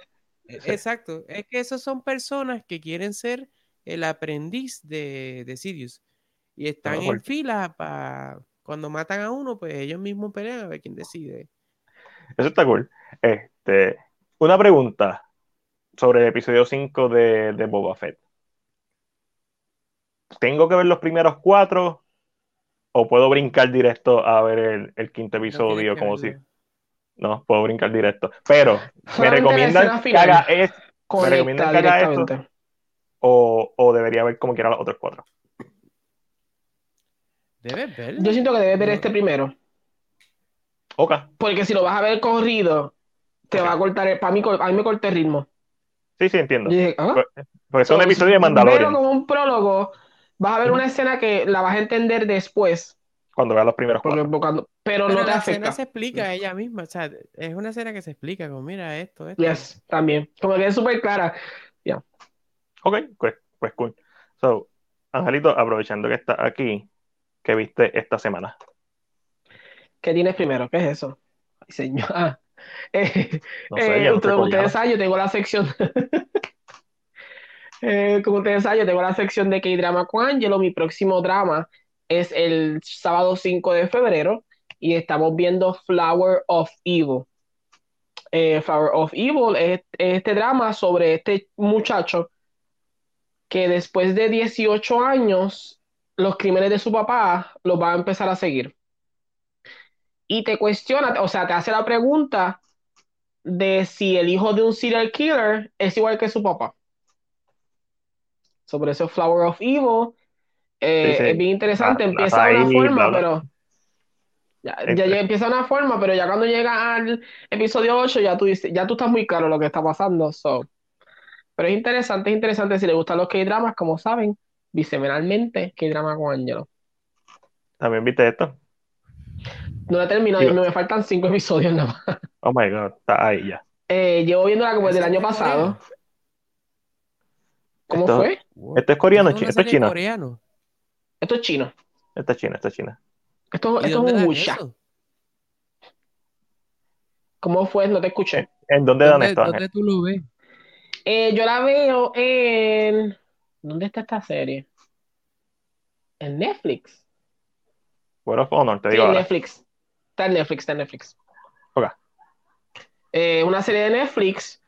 e-. Exacto. Es que esos son personas que quieren ser el aprendiz de, de Sidious. Y están en fila para cuando matan a uno, pues ellos mismos pelean a ver quién decide. Eso está cool. Este, una pregunta sobre el episodio 5 de, de Boba Fett. ¿Tengo que ver los primeros cuatro o puedo brincar directo a ver el, el quinto episodio como si... verlo. No, puedo brincar directo. Pero, ¿me recomiendan que haga es, Conecta recomiendan que haga esto? directamente. o, o debería ver como quiera los otros cuatro? Debes verlo. Yo siento que debes ver este primero. Ok, Porque si lo vas a ver corrido, te va a cortar. el- Para mí, a mí me corta el ritmo. sí, sí, entiendo. Dije, ¿ah? Porque es un So, episodio de Mandalorian como un prólogo. Vas a ver una escena que la vas a entender después. Cuando veas los primeros cuatro. pero Pero no te la afecta. escena se explica ella misma. O sea, es una escena que se explica como, mira esto, esto. Yes, también. Como que es súper clara. Ok, pues, pues cool. So, Angelito, aprovechando que estás aquí, ¿qué viste esta semana? ¿Qué tienes primero? ¿Qué es eso? Ay, señor. Ah, eh, No sé, eh, yo ustedes, saben, yo tengo la sección. Eh, como ustedes saben, yo tengo la sección de K-Drama con Angelo. Mi próximo drama es el sábado 5 de febrero y estamos viendo Flower of Evil. Eh, Flower of Evil es es este drama sobre este muchacho que después de 18 años, los crímenes de su papá los va a empezar a seguir. y te cuestiona, o sea, te hace la pregunta de si el hijo de un serial killer es igual que su papá. Sobre eso Flower of Evil eh, Sí, sí. es bien interesante, La- empieza la de una ahí, forma, pero ya, ya- Este. ya empieza una forma, pero ya cuando llega al episodio 8 ya tú dices, ya tú estás muy claro lo que está pasando, so. Pero es interesante, es interesante si les gustan los K-dramas, como saben, bisemanalmente K-drama con Angelo. ¿También viste esto? No lo he terminado, Digo- me faltan cinco episodios nada más. Oh my god, está ahí ya. Eh, llevo viéndola como desde el ¿Esa año pasado. ¿Cómo Esto- fue? Esto es coreano, ¿Eso chi- una esto es chino. coreano? Esto es chino. Esto es china, esto es china. Esto, ¿Y esto es un wuxia. ¿Cómo fue? No te escuché. ¿En dónde dan ¿Dónde, esto, dónde tú lo ves? Eh, yo la veo en... ¿Dónde está esta serie? En Netflix. World of Honor, te Sí, digo en ahora. Netflix. Está en Netflix, está en Netflix. Ok. Eh, una serie de Netflix.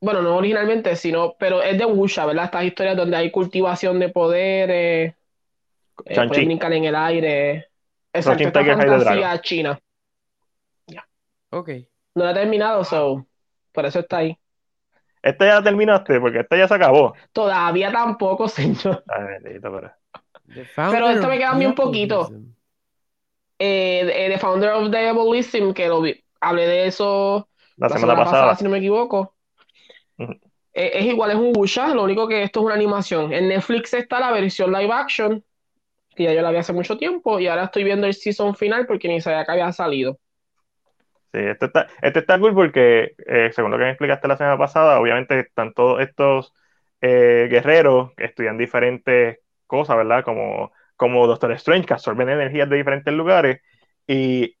Bueno, no originalmente, sino, pero es de Wuxia, ¿verdad? Estas historias donde hay cultivación de poderes, eh, Shang-Chi. pueden brincar en el aire. Exacto, esta fantasía china. Ok. No la he terminado, so, por eso está ahí. Esta ya terminaste, porque esta ya se acabó. Todavía tampoco, señor. Ay, pero. Esto me queda a mí un poquito. Eh, eh, The Founder of Diabolism, que lo vi, hablé de eso La, la semana, semana pasada. pasada, si no me equivoco. Eh, es igual, es un wuxia, lo único que esto es una animación. En Netflix está la versión live action, que ya yo la vi hace mucho tiempo, y ahora estoy viendo el season final porque ni sabía que había salido. Sí, este está, este está cool porque, eh, según lo que me explicaste la semana pasada, obviamente están todos estos eh, guerreros que estudian diferentes cosas, ¿verdad? Como, como Doctor Strange, que absorben energías de diferentes lugares. Y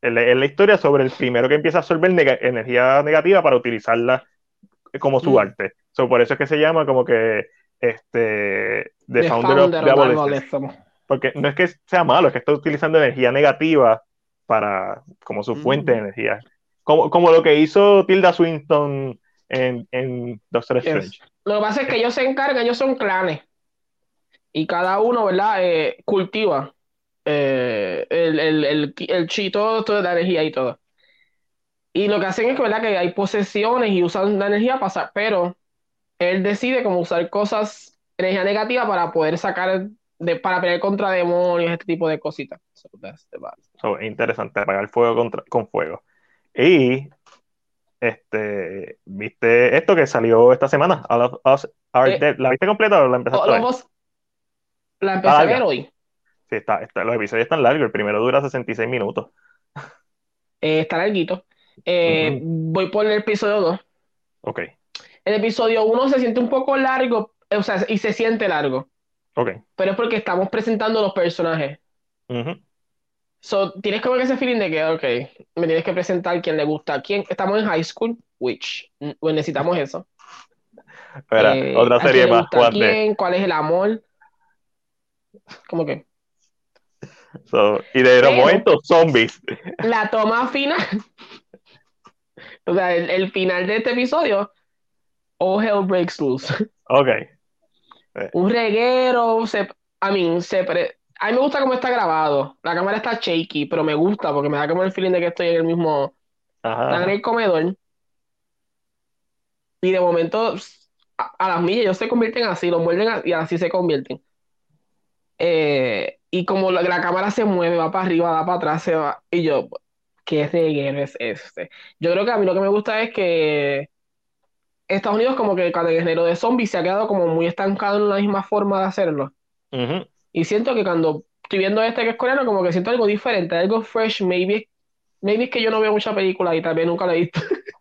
es la, historia sobre el primero que empieza a absorber energía negativa para utilizarla como su Mm. arte. So, por eso es que se llama como que este, The, The Founder, Founder of of Diabolism. Porque no es que sea malo, es que está utilizando energía negativa para, como su fuente de Mm. energía. Como, como lo que hizo Tilda Swinton en, en Doctor Yes. Strange. Lo que pasa es que ellos se encargan, ellos son clanes. Y cada uno, ¿verdad? Eh, cultiva eh, el, el, el, el chi, todo, toda la energía y todo. Y lo que hacen es que, ¿verdad? Que hay posesiones y usan la energía para pasar, pero él decide cómo usar cosas, energía negativa para poder sacar, de, para pelear contra demonios, este tipo de cositas. So. So, es interesante, apagar fuego contra, con fuego. Y este, ¿viste esto que salió esta semana? All of Us Are Eh, Dead. ¿La viste completa o la empezaste a All ver? of Us- la empecé a ver hoy. Sí, está, está- los episodios están largos. El primero dura 66 minutos. Eh, está larguito. Eh, Voy por el episodio 2. Ok, El episodio 1 se siente un poco largo, o sea, y se siente largo, ok. pero es porque estamos presentando los personajes. Ujú. So, tienes como ese feeling de que, ok, me tienes que presentar quién le gusta a quién. Estamos en high school, which mm, pues necesitamos eso. Espera, Eh, otra serie más. gusta quién, cuál es el amor. ¿Cómo que? So, y de los momentos, zombies. La toma final. O sea, el, el final de este episodio, all hell breaks loose. Ok. Un reguero, se, I mean, se pre- a mí me gusta cómo está grabado. La cámara está shaky, pero me gusta porque me da como el feeling de que estoy en el mismo, Ajá. en el comedor. Y de momento, a, a las millas, ellos se convierten así, los muerden a- y así se convierten. Eh, y como la, la cámara se mueve, va para arriba, va para atrás, se va. Y yo, ¿qué reguero es este? Yo creo que a mí lo que me gusta es que Estados Unidos, como que con el género de zombies, se ha quedado como muy estancado en la misma forma de hacerlo. Ujú. Y siento que cuando estoy viendo este que es coreano, como que siento algo diferente, algo fresh, maybe, maybe es que yo no veo mucha película y vez nunca la he visto.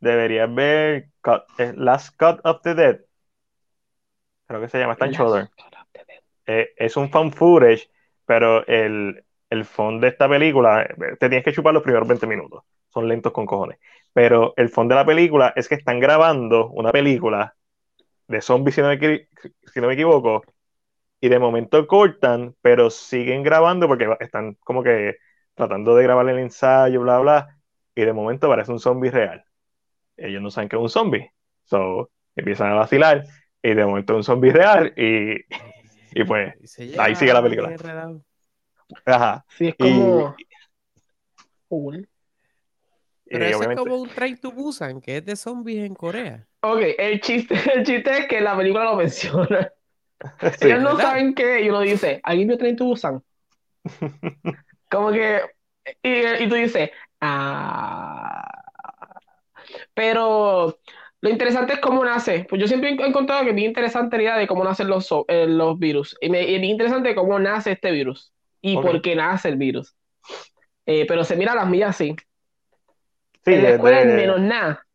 Deberías ver Cut- eh, Last Cut of the Dead. Creo que se llama, está en Shudder. Eh, es un fan footage, pero el, el fondo de esta película, eh, te tienes que chupar los primeros 20 minutos. Son lentos con cojones. Pero el fondo de la película es que están grabando una película de zombies, si no me, equi- si no me equivoco, y de momento cortan, pero siguen grabando porque están como que tratando de grabar el ensayo, bla, bla, y de momento aparece un zombie real. Ellos no saben que es un zombie. So, empiezan a vacilar, y de momento es un zombie real, y, y pues ahí sigue la película. Ajá. Sí, es Y, como, Cool. Pero Y eso obviamente- es como un Train to Busan, que es de zombies en Corea. Ok, el chiste, el chiste es que la película lo menciona. Sí. Ellos no ¿Verdad? saben qué, y uno dice, ¿alguien vio Train to Busan? Como que, y, y tú dices, ah. Pero lo interesante es cómo nace. Pues yo siempre he encontrado que es bien interesante la idea de cómo nacen los, eh, los virus. Y, me, y es bien interesante cómo nace este virus y por qué nace el virus. Eh, pero se mira a las millas así. Sí, en la es menos nada.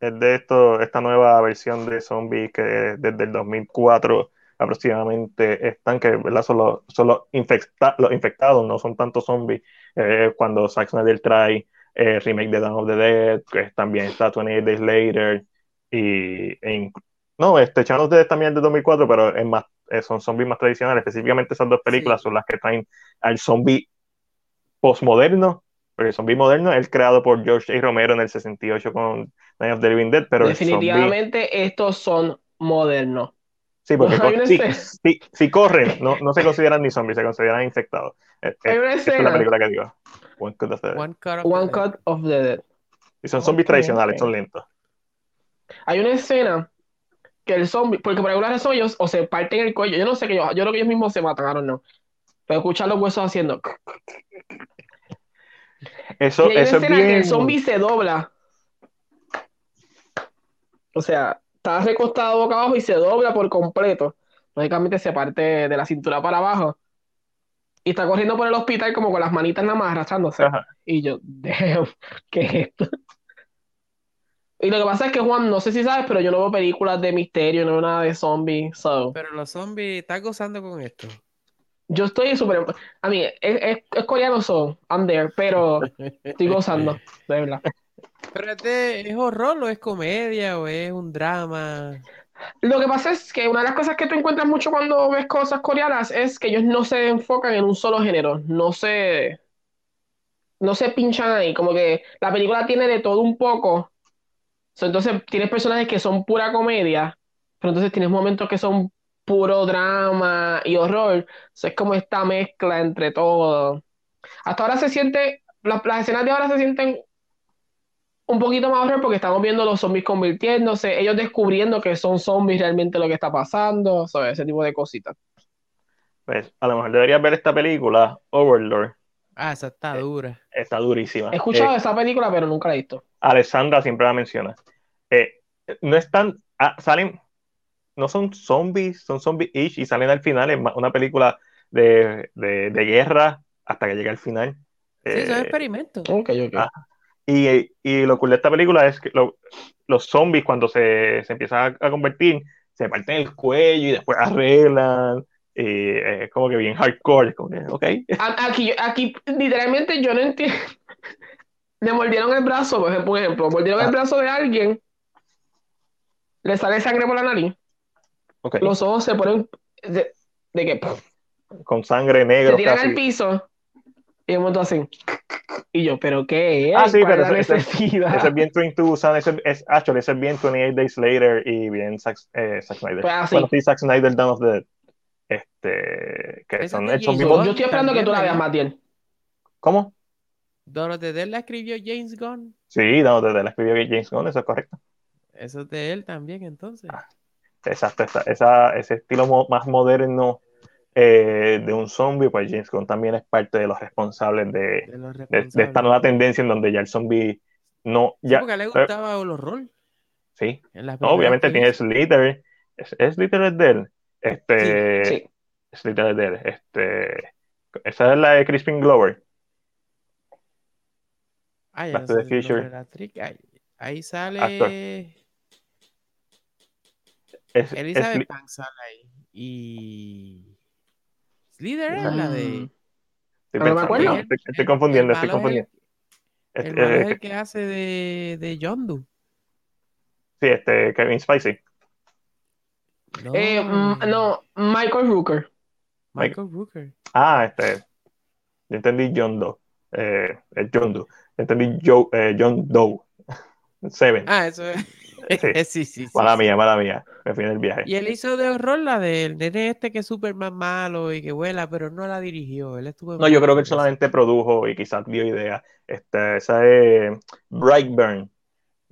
es de esto, esta nueva versión de zombies que desde el 2004 aproximadamente están, que ¿verdad? Son, los, son los, infecta- los infectados, no son tantos zombies. Eh, cuando Zack Snyder trae eh, remake de Dawn of the Dead, que también está 28 Days Later, y e inc- no, este Shaun of the Dead también es de 2004, pero es más, eh, son zombies más tradicionales. Específicamente esas dos películas Sí. son las que traen al zombie postmoderno, porque el zombie moderno es creado por George A. Romero en el 68 con Night of the Living Dead, pero zombie, Definitivamente estos son modernos. sí, porque sí, si corren, no, no se consideran ni zombies, se consideran infectados. Eh, eh, Hay una esa es la escena. película que digo. One Cut of the Dead. One cut of the One dead. Cut of the Dead. Y son zombies Ok, tradicionales, son lentos. Hay una escena que el zombie, porque por alguna razón ellos o se parten el cuello, yo no sé que ellos, yo creo que ellos mismos se mataron, no. Pero escuchar los huesos haciendo. Eso, y hay una eso es escena que bien. el zombie se dobla. O sea, está recostado boca abajo y se dobla por completo. Lógicamente se parte de la cintura para abajo. Y está corriendo por el hospital como con las manitas nada más arrastrándose. Ajá. Y yo, damn, ¿qué es esto? Y lo que pasa es que, Juan, no sé si sabes, pero yo no veo películas de misterio, no veo nada de zombies. So, Pero los zombies, ¿estás gozando con esto? Yo estoy súper. A mí, es, es, es coreano, so, I'm there, pero estoy gozando, de verdad. Pero este, ¿es horror o es comedia o es un drama? Lo que pasa es que una de las cosas que tú encuentras mucho cuando ves cosas coreanas es que ellos no se enfocan en un solo género, no se, no se pinchan ahí, como que la película tiene de todo un poco. So, entonces tienes personajes que son pura comedia, pero entonces tienes momentos que son puro drama y horror. So, es como esta mezcla entre todo. Hasta ahora se siente, las, las escenas de ahora se sienten un poquito más horror porque estamos viendo los zombies convirtiéndose, ellos descubriendo que son zombies realmente lo que está pasando, so, ese tipo de cositas. Pues, a lo mejor deberías ver esta película, Overlord. Ah, esa está dura. Está durísima. He escuchado Eh, esa película, pero nunca la he visto. Alessandra siempre la menciona. Eh, no están, ah, salen, no son zombies, son zombies-ish y salen al final en una película de, de, de guerra hasta que llega al final. Sí, son Eh, experimentos. Ok, ok. ah, y, y lo cool de esta película es que lo- los zombies cuando se, se empiezan a, a convertir, se parten el cuello y después arreglan. Y es como que bien hardcore, es como que, ok. A- Aquí, aquí, literalmente, yo no entiendo. Le mordieron el brazo, por ejemplo, por ejemplo, mordieron el Ah. brazo de alguien, le sale sangre por la nariz, los ojos se ponen de, de que Con sangre se negra tiran casi. al piso y de momento así. Y yo, ¿pero qué es? Ah, sí, ¿Cuál pero ese- ese-? Ese es bien Train to Busan, ese es, actually, ese es bien 28 Days Later y bien Zack, eh, Zack Snyder. Pues así. Bueno, sí, Zack Snyder, Dawn of the Dead. Este, que son el James Yo, estoy esperando que tú la veas, Matiel. ¿Cómo? Dorothy Dead la escribió James Gunn. Sí, Dawn of the Dead la escribió James Gunn, eso es correcto. Eso es de él también, entonces. Ah, Exacto, esa, esa- ese estilo mo- más moderno eh, de un zombie, pues James Gunn también es parte de los responsables de, De los de- de esta responsables. nueva tendencia en donde ya el zombie no, Sí, ya, porque a él le gustaba el horror. sí, no, obviamente tiene. Slither, es, es Slither es de él, este, Sí. Slither es de él, este, esa es la de Crispin Glover, Ah, ya Back no to the Future. Ahí, sale es Elizabeth Sli- Banks sale ahí. Y Slither es Ah. la Mm. de. estoy no me pensando, acuerdo. no, estoy, estoy confundiendo, el estoy es el- confundiendo. Este, El es eh, el que hace de, de Yondu. sí, este, Kevin Spacey. No, Eh, mm, no, Michael Rooker. Michael Rooker. Ah, este, yo entendí John Doe, eh, es John Doe, Yo entendí Joe, eh, John Doe, Seven. Ah, eso es. Sí. sí, sí, sí, Mala sí. mía, mala mía. Me fui en el viaje. Y él hizo de horror la del nene este que es súper más malo y que vuela, pero no la dirigió. Él estuvo No, yo creo que él solamente produjo y quizás dio idea. Este, esa es Brightburn.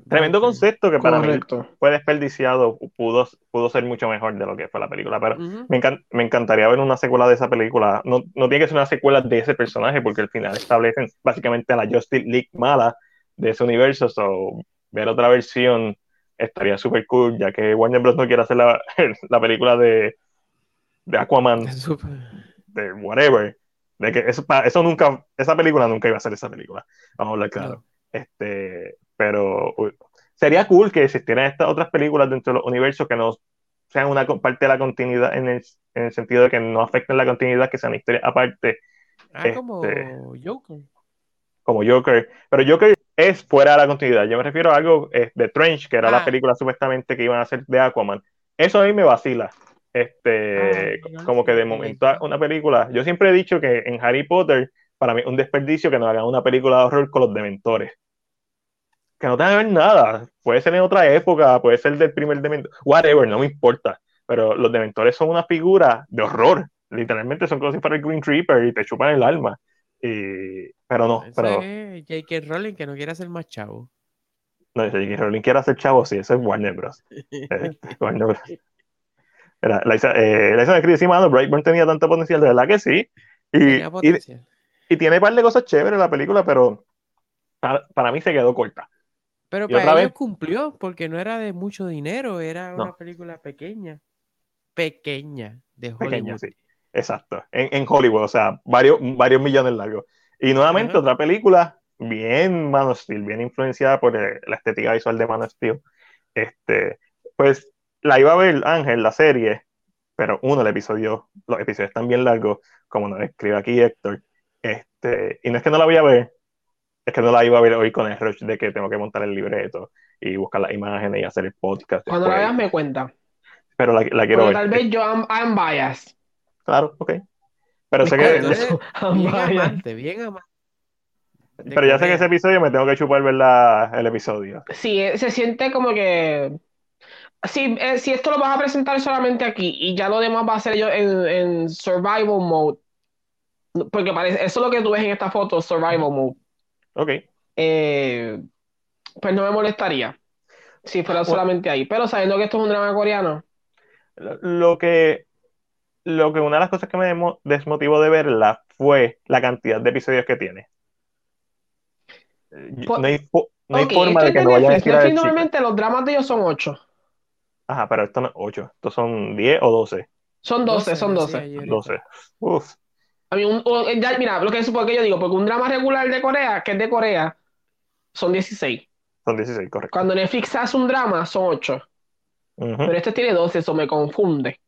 Tremendo concepto que para mí Correcto. fue desperdiciado. Pudo, pudo ser mucho mejor de lo que fue la película. Pero me, encan- me encantaría ver una secuela de esa película. No, no tiene que ser una secuela de ese personaje, porque al final establecen básicamente a la Justice League mala de ese universo. So, ver otra versión estaría súper cool, ya que Warner Bros. no quiere hacer la, la película de, de Aquaman, de whatever. De que eso, eso nunca, esa película nunca iba a ser esa película. Vamos a hablar claro. No. Este, pero uy, sería cool que existieran estas otras películas dentro de los universos que no sean una parte de la continuidad en el, en el sentido de que no afecten la continuidad, que sean historias aparte, Ah, como Este- Joker. como Joker. Pero Joker es fuera de la continuidad. Yo me refiero a algo eh, de Trench, que era la Ah. película supuestamente que iban a hacer de Aquaman. Eso a mí me vacila. Este, Ah, no, como que de momento una película. Yo siempre he dicho que en Harry Potter, para mí es un desperdicio que nos hagan una película de horror con los dementores. Que no tenga que ver nada. Puede ser en otra época, puede ser del primer dementor, whatever, no me importa. Pero los dementores son una figura de horror. Literalmente son como si fuera el Green Reaper y te chupan el alma. Y- pero no, pero es J.K. Rowling que no quiere hacer más chavo. no, J.K. Rowling quiere hacer chavo, sí, eso es Warner Bros. Eh, Warner Bros. Era, la hizo, eh, la hizo de Chris y mano, Brightburn tenía tanto potencial, de verdad que sí. Y, y, tiene un par de cosas chéveres la película, pero para, para mí se quedó corta. Pero y para ellos vez- cumplió, porque no era de mucho dinero, era No. una película pequeña. Pequeña, de Hollywood. Pequeña, sí. Exacto. En, en Hollywood, o sea, varios, varios millones largos. Y nuevamente Ajá. otra película bien Man of Steel, bien influenciada por eh, la estética visual de Man of Steel. Este, pues la iba a ver Ángel, la serie, pero uno, el episodio, los episodios están bien largos, como nos escribe aquí Héctor. Este, y no es que no la voy a ver, es que no la iba a ver hoy con el rush de que tengo que montar el libreto y buscar las imágenes y hacer el podcast. Cuando la después. veas me cuenta. Pero la, la quiero Porque ver. tal vez yo am, I'm biased. Claro, ok. Pero sé que, I'm Bien amante, bien amante. pero ya sé que ese episodio me tengo que chupar ver la- el episodio. Sí, eh, se siente como que. Sí, eh, si esto lo vas a presentar solamente aquí y ya lo demás va a ser yo en, en survival mode. Porque parece, eso es lo que tú ves en esta foto, survival mode. Ok. Eh, pues no me molestaría si fuera Bueno. solamente ahí. Pero sabiendo que esto es un drama coreano, Lo que, lo que una de las cosas que me desmotivó de verla fue la cantidad de episodios que tiene. Eh, Por- No hay, no hay Ok, forma de que no vayan a el Netflix normalmente los dramas de ellos son 8. Ajá, pero esto no es 8, estos son 10 o 12. Son 12, 12, son decía 12. yo ahorita. 12. Uf, A mí un- o- ya, mira, lo que es porque yo digo, porque un drama regular de Corea, que es de Corea, son 16. son 16, correcto. Cuando Netflix hace un drama, son 8. Ujú. Pero este tiene 12, eso me confunde.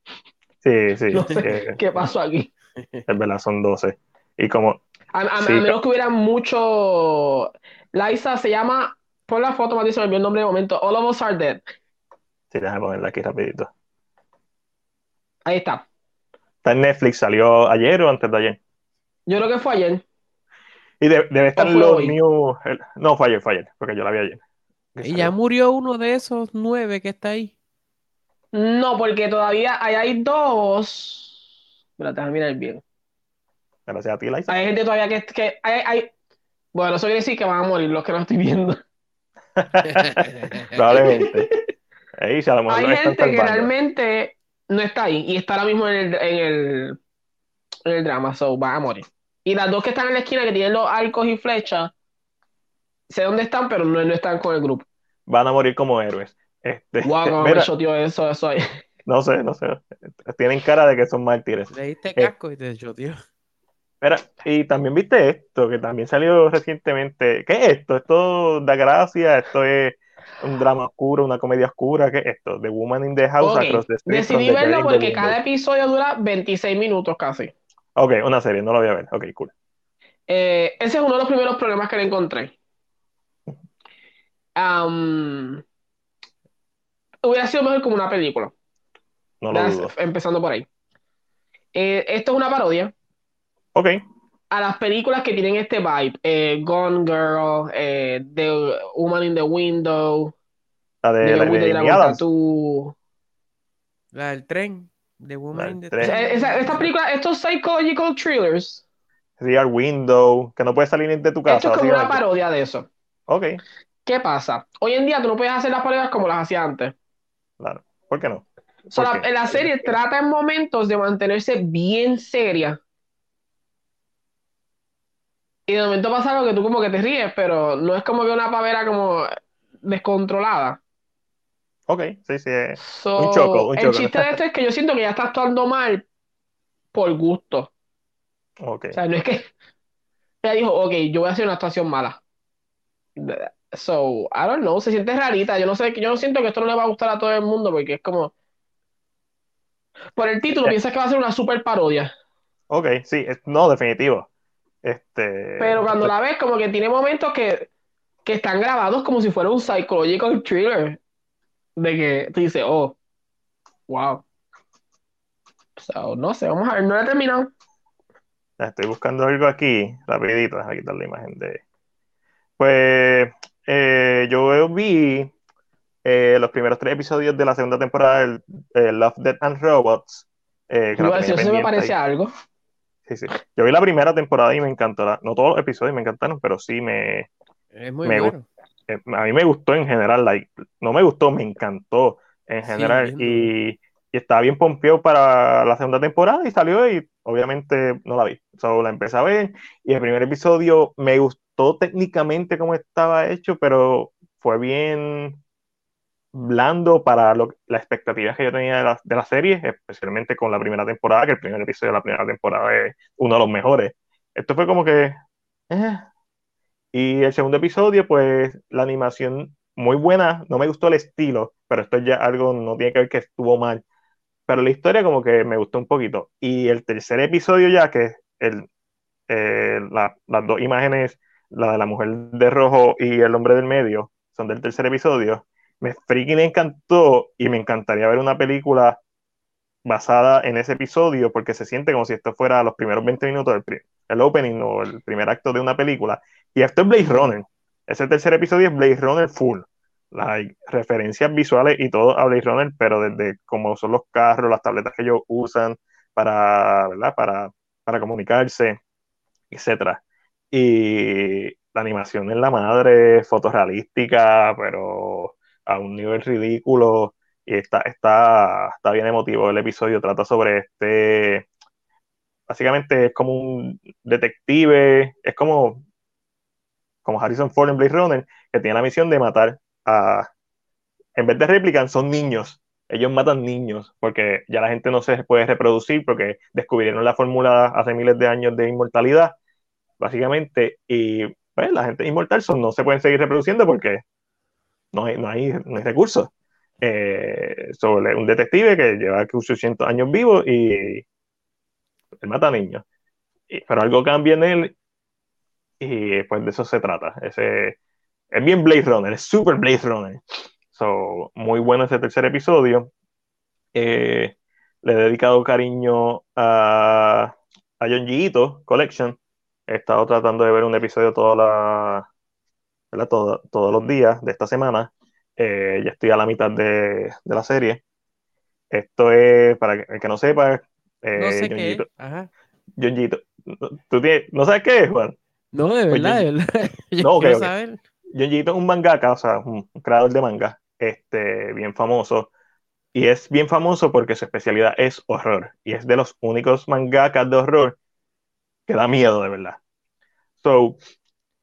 Sí, sí, No sé eh, qué pasó aquí. es verdad, son 12. Y como, A, a- Sí, a menos que hubiera mucho. Liza se llama. Pon la foto, Mati, se me olvidó el nombre de momento. All of Us Are Dead. sí, déjame ponerla aquí rapidito. Ahí está. Está en Netflix, salió ayer o antes de ayer. Yo creo que fue ayer. Y de- debe estar ¿O en fue los hoy? new. el- no, fue ayer, fue ayer, porque yo la vi ayer. Y ya salió. murió uno de esos nueve que está ahí. No, porque todavía ahí hay dos. Espérate, déjame mirar bien. Gracias a ti, Liza. Hay gente todavía que. que hay, hay- Bueno, eso quiere decir que van a morir los que no estoy viendo. Probablemente. Ey, si a lo mejor Hay gente que salvando. realmente no está ahí y está ahora mismo en el, en el, en el drama, so va a morir. Y las dos que están en la esquina que tienen los arcos y flechas, sé dónde están, pero no, no están con el grupo. Van a morir como héroes. Este, Guau, cómo mira, me choteó eso, eso ahí. no sé, no sé. Tienen cara de que son mártires. Le diste Eh. casco y te tío. Mira, y también viste esto, que también salió recientemente. ¿Qué es esto? ¿Esto da gracia? ¿Esto es un drama oscuro, una comedia oscura? ¿Qué es esto? The Woman in the House Across the Street Decidí verlo porque cada episodio dura 26 minutos casi. Ok, una serie, no lo voy a ver. Ok, cool. Eh, ese es uno de los primeros problemas que le encontré. Hubiera sido mejor como una película. No lo dudo. empezando por ahí. Eh, esto es una parodia Ok, a las películas que tienen este vibe. eh, Gone Girl, eh, The Woman in the Window, La de, De la, de de la tú. La del tren. De La Woman in the tren. Train. Esa- esta película, estos psychological thrillers, Rear Window, que no puedes salir de tu casa, esto es como una parodia de eso. Ok, ¿Qué pasa? Hoy en día tú no puedes hacer las parodias como las hacía antes. Claro. ¿Por qué no? ¿Por la, qué? la serie trata en momentos de mantenerse bien seria. Y de momento pasa algo que tú como que te ríes, pero no es como que una pavera como descontrolada. Ok, sí, sí. So, Un choco, un el choco. chiste de esto es que yo siento que ya está actuando mal por gusto. Ok. O sea, no es que ella dijo, ok, yo voy a hacer una actuación mala. So, I don't know, se siente rarita. Yo no sé, yo no siento que esto no le va a gustar a todo el mundo porque es como. Por el título piensas que va a ser una super parodia. Ok, sí, es- no, definitivo. Este, Pero cuando la ves, como que tiene momentos que, que están grabados como si fuera un psychological thriller. De que tú dices, oh, wow. So, no sé, vamos a ver, no lo he terminado. Estoy buscando algo aquí, rapidito, déjame quitar la imagen de... Pues eh, yo vi eh, los primeros tres episodios de la segunda temporada de eh, Love, Death and Robots. eh, Igual, si eso me parece ahí. algo. Sí, sí. Yo vi la primera temporada y me encantó. la- No todos los episodios me encantaron, pero sí me, Es muy Me bueno. eh, a mí me gustó en general, like, no me gustó, me encantó en general y, estaba bien pompeado para la segunda temporada y salió y obviamente no la vi, solo la empecé a ver y el primer episodio me gustó técnicamente cómo estaba hecho, pero fue bien blando para lo, las expectativas que yo tenía de la, de la serie, especialmente con la primera temporada, que el primer episodio de la primera temporada es uno de los mejores. Esto fue como que... eh, y el segundo episodio, pues la animación muy buena, no me gustó el estilo, pero esto ya algo no tiene que ver que estuvo mal, pero la historia como que me gustó un poquito. Y el tercer episodio ya, que el, eh, la- las dos imágenes, la de la mujer de rojo y el hombre del medio, son del tercer episodio, me freaking encantó y me encantaría ver una película basada en ese episodio porque se siente como si esto fuera los primeros 20 minutos del el opening o el primer acto de una película. Y esto es Blade Runner. Ese tercer episodio es Blade Runner full. Hay referencias visuales y todo a Blade Runner, pero desde cómo son los carros, las tabletas que ellos usan para, ¿verdad? para, para comunicarse, etcétera. Y la animación en la madre, fotorrealística, pero a un nivel ridículo. Y está, está, está bien emotivo el episodio. Trata sobre este. Básicamente es como un detective. Es como, como Harrison Ford en Blade Runner, que tiene la misión de matar a. En vez de replican, son niños. Ellos matan niños porque ya la gente no se puede reproducir porque descubrieron la fórmula hace miles de años de inmortalidad, básicamente. Y pues, la gente inmortal son, no se pueden seguir reproduciendo porque no hay, no hay, no hay recursos. Eh, sobre un detective que lleva 800 años vivo y él mata niños. Y- pero algo cambia en él y pues de eso se trata. Ese, es bien Blade Runner, es super Blade Runner. So, muy bueno ese tercer episodio. Eh, le he dedicado cariño a, a Junji Ito Collection. He estado tratando de ver un episodio toda la, ¿verdad? Todo- todos los días de esta semana. Eh, ya estoy a la mitad de, de la serie. Esto es, para el que no sepa, eh, No sé Junji qué. Ito- Ajá. Junji Ito. ¿Tú tienes- ¿No sabes qué es, Juan? No, de Pues verdad, yo- de verdad. Yo No, ok, quiero ok. saber. Junji Ito es un mangaka, o sea, un creador de manga, este, bien famoso. Y es bien famoso porque su especialidad es horror. Y es de los únicos mangakas de horror que da miedo, de verdad. So,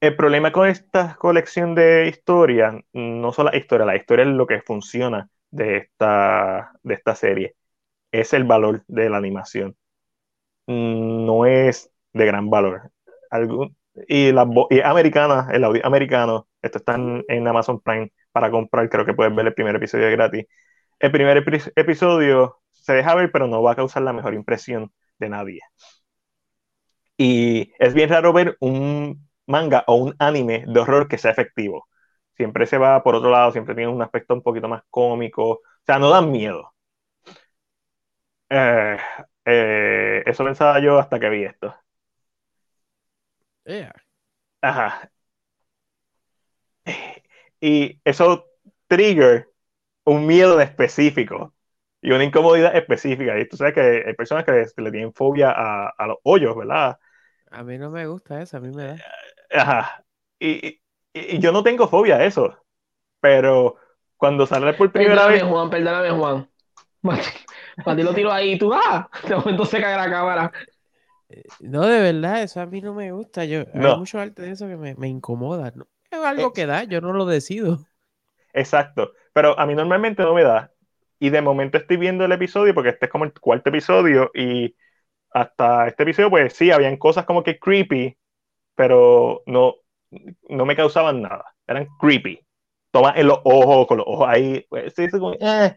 el problema con esta colección de historias, no solo la historia, la historia es lo que funciona de esta, de esta serie. Es el valor de la animación. No es de gran valor. Algún- y la y americana, el audio americano. Esto está en, en Amazon Prime para comprar. Creo que puedes ver el primer episodio gratis. El primer epi- episodio se deja ver, pero no va a causar la mejor impresión de nadie. Y es bien raro ver un manga o un anime de horror que sea efectivo. Siempre se va por otro lado, siempre tiene un aspecto un poquito más cómico. O sea, no dan miedo. Eh, eh, eso pensaba yo hasta que vi esto. Yeah. Ajá. Y eso trigger un miedo específico y una incomodidad específica. Y tú sabes que hay personas que le tienen fobia a, a los hoyos, ¿verdad? A mí no me gusta eso, a mí me da. Ajá. Y, y, yo no tengo fobia a eso. Pero cuando sale por primera perdóname, vez. Juan, perdóname, Juan. Cuando lo tiro ahí, tú ah, de momento se cae la cámara. Eh, no, de verdad, eso a mí no me gusta. Yo, Hay mucho arte de eso que me, me incomoda. ¿no? Es algo que da, yo no lo decido. Exacto. Pero a mí normalmente no me da. Y de momento estoy viendo el episodio, porque este es como el cuarto episodio, y hasta este episodio, pues sí, habían cosas como que creepy, pero no, no me causaban nada. Eran creepy. Toma en los ojos, con los ojos ahí. Pues, sí, eh.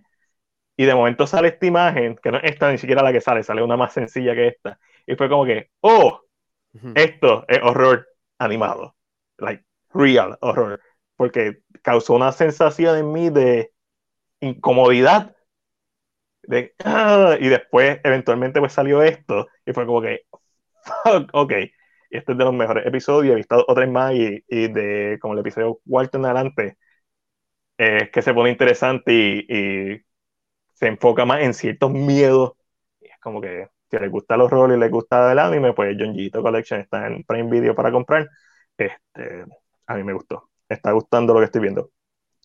Y de momento sale esta imagen, que no es esta ni siquiera la que sale, sale una más sencilla que esta. Y fue como que, oh, esto es horror animado. Like, real horror. Porque causó una sensación en mí de incomodidad. De, ah", y después, eventualmente, pues salió esto. Y fue como que, fuck, ok. Y este es de los mejores episodios. He visto otros más y, y de como el episodio cuarto en adelante, es que se pone interesante y, se enfoca más en ciertos miedos. Y es como que si les gusta los roles y les gusta el anime, pues Jonjito Collection está en Prime Video para comprar. Este, a mí me gustó. Está gustando lo que estoy viendo.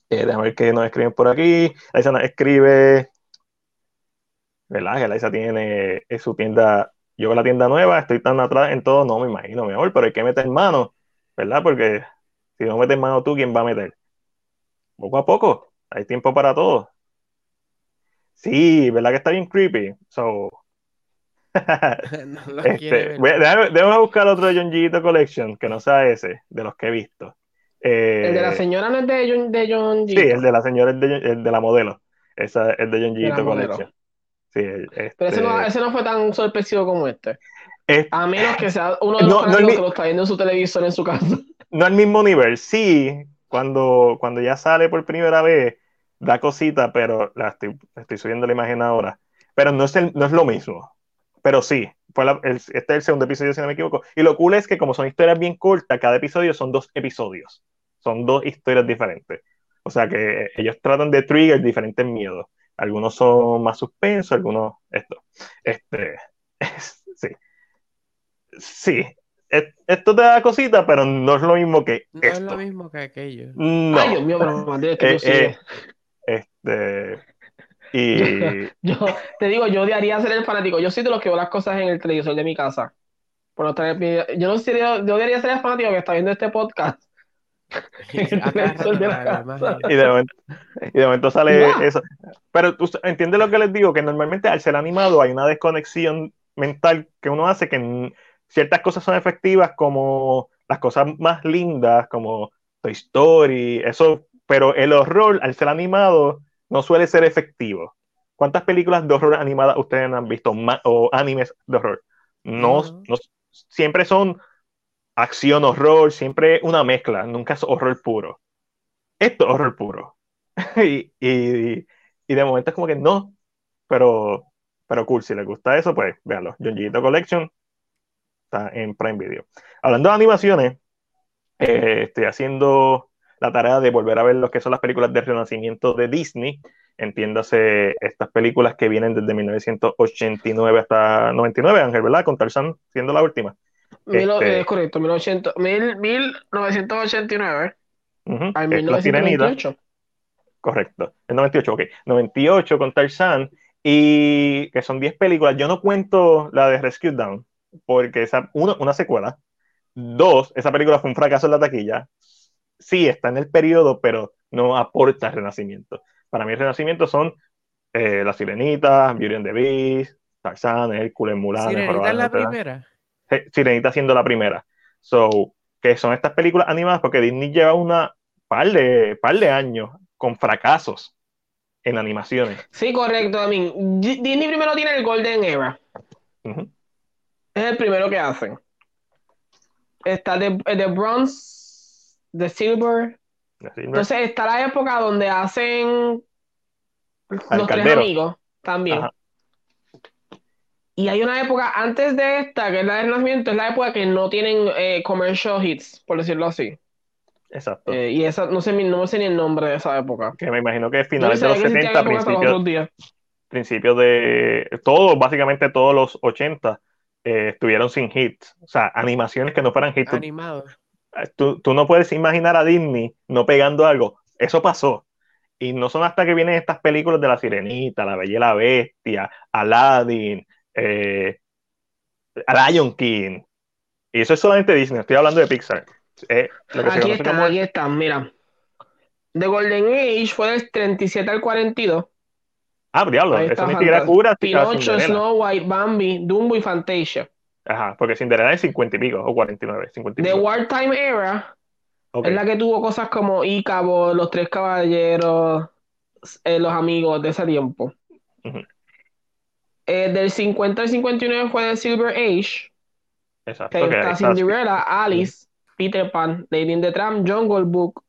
Eh, déjame ver qué nos escriben por aquí. Laisa nos escribe, ¿verdad? Que Laisa tiene en su tienda, yo con la tienda nueva, estoy tan atrás en todo, no me imagino mejor, pero hay que meter mano, ¿verdad? Porque si no metes mano tú, ¿quién va a meter? Poco a poco, hay tiempo para todo. Sí, ¿verdad que está bien creepy? So, no este, déjame, buscar otro de John Collection que no sea ese, de los que he visto. el de la eh, señora no es de John, de John Sí, el de la señora es de, el de la modelo. Esa es de John Collection. Sí, Pero ese no, este ese no, fue tan sorpresivo como este. a menos que sea uno de los que lo está viendo en su televisor en su casa. No al mismo nivel, sí. Cuando, cuando ya sale por primera vez, da cosita, pero la estoy, estoy subiendo la imagen ahora. Pero no es, el, no es lo mismo. Pero sí, fue este es el segundo episodio, si no me equivoco. Y lo cool es que como son historias bien cortas, cada episodio son dos episodios. Son dos historias diferentes. O sea que ellos tratan de trigger diferentes miedos. Algunos son más suspensos, algunos esto. Este, sí. Sí. esto te da cosita, pero no es lo mismo que no esto. es lo mismo que aquello. No. Ay, Dios mío, pero eh, eh, este, y... Yo, te digo, yo odiaría ser el fanático. Yo soy de los que veo las cosas en el televisor de mi casa. Por no yo no sería, yo odiaría ser el fanático que está viendo este podcast. y, de momento, y de momento sale eso. Pero entiende lo que les digo, que normalmente al ser animado hay una desconexión mental que uno hace que ciertas cosas son efectivas como las cosas más lindas, como Toy Story, eso, pero el horror al ser animado no suele ser efectivo. ¿Cuántas películas de horror animadas ustedes han visto o animes de horror? No, no, siempre son acción, horror, siempre una mezcla, nunca es horror puro. Esto es horror puro. y, y, y, de momento es como que no, pero, pero cool, si les gusta eso, pues véanlo. John Collection está en Prime Video. Hablando de animaciones, eh, estoy haciendo la tarea de volver a ver lo que son las películas de renacimiento de Disney. Entiéndase estas películas que vienen desde 1989 hasta 99, Ángel, ¿verdad? Con Tarzan siendo la última. Este, es correcto, 1989 al 1998. Correcto, el 98, ok. 98 con Tarzan y que son 10 películas. Yo no cuento la de Rescue Down porque esa, uno, una secuela. Dos, esa película fue un fracaso en la taquilla sí está en el periodo, pero no aporta renacimiento. Para mí el renacimiento son eh, La Sirenita, Beauty and the Beast, Tarzan, Hércules, Mulan. ¿Sirenita es la primera? Sirenita siendo la primera. So, que son estas películas animadas porque Disney lleva una par de, par de años con fracasos en animaciones. Sí, correcto. I mean, Disney primero tiene el Golden Era. Es el primero que hacen. Está de, de Bronze The Silver. Entonces está la época donde hacen los tres amigos también. Y hay una época antes de esta, que es la del nacimiento, es la época que no tienen eh, commercial hits, por decirlo así. Exacto. Eh, y esa, no sé, mi- no sé ni el nombre de esa época. que me imagino que es no finales de los sabía que existían 70, épocas hasta los principios, principios de todo, básicamente todos los 80 eh, estuvieron sin hits. O sea, animaciones que no fueran hits. Tú- Animado. Tú, tú no puedes imaginar a Disney no pegando algo. Eso pasó. Y no son hasta que vienen estas películas de La Sirenita, La Bella y la Bestia, Aladdin, eh, Lion King. Y eso es solamente Disney, estoy hablando de Pixar. Eh, lo que Aquí están, como- aquí están, mira. The Golden Age fue del 37 al 42. Ah, diablo, eso ni siquiera cura Pinocho. Snow White, Bambi, Dumbo y Fantasia. Ajá, porque Cinderella es 50 y pico, o 49, 50 y The pico. Wartime Era Ok, es la que tuvo cosas como Ícabo, Los Tres Caballeros, eh, Los Amigos de ese tiempo. Ujú. Eh, del 50 al 59 fue The Silver Age, exacto. que que está Cinderella, Alice, Peter Pan, Lady in the Tramp, Jungle Book,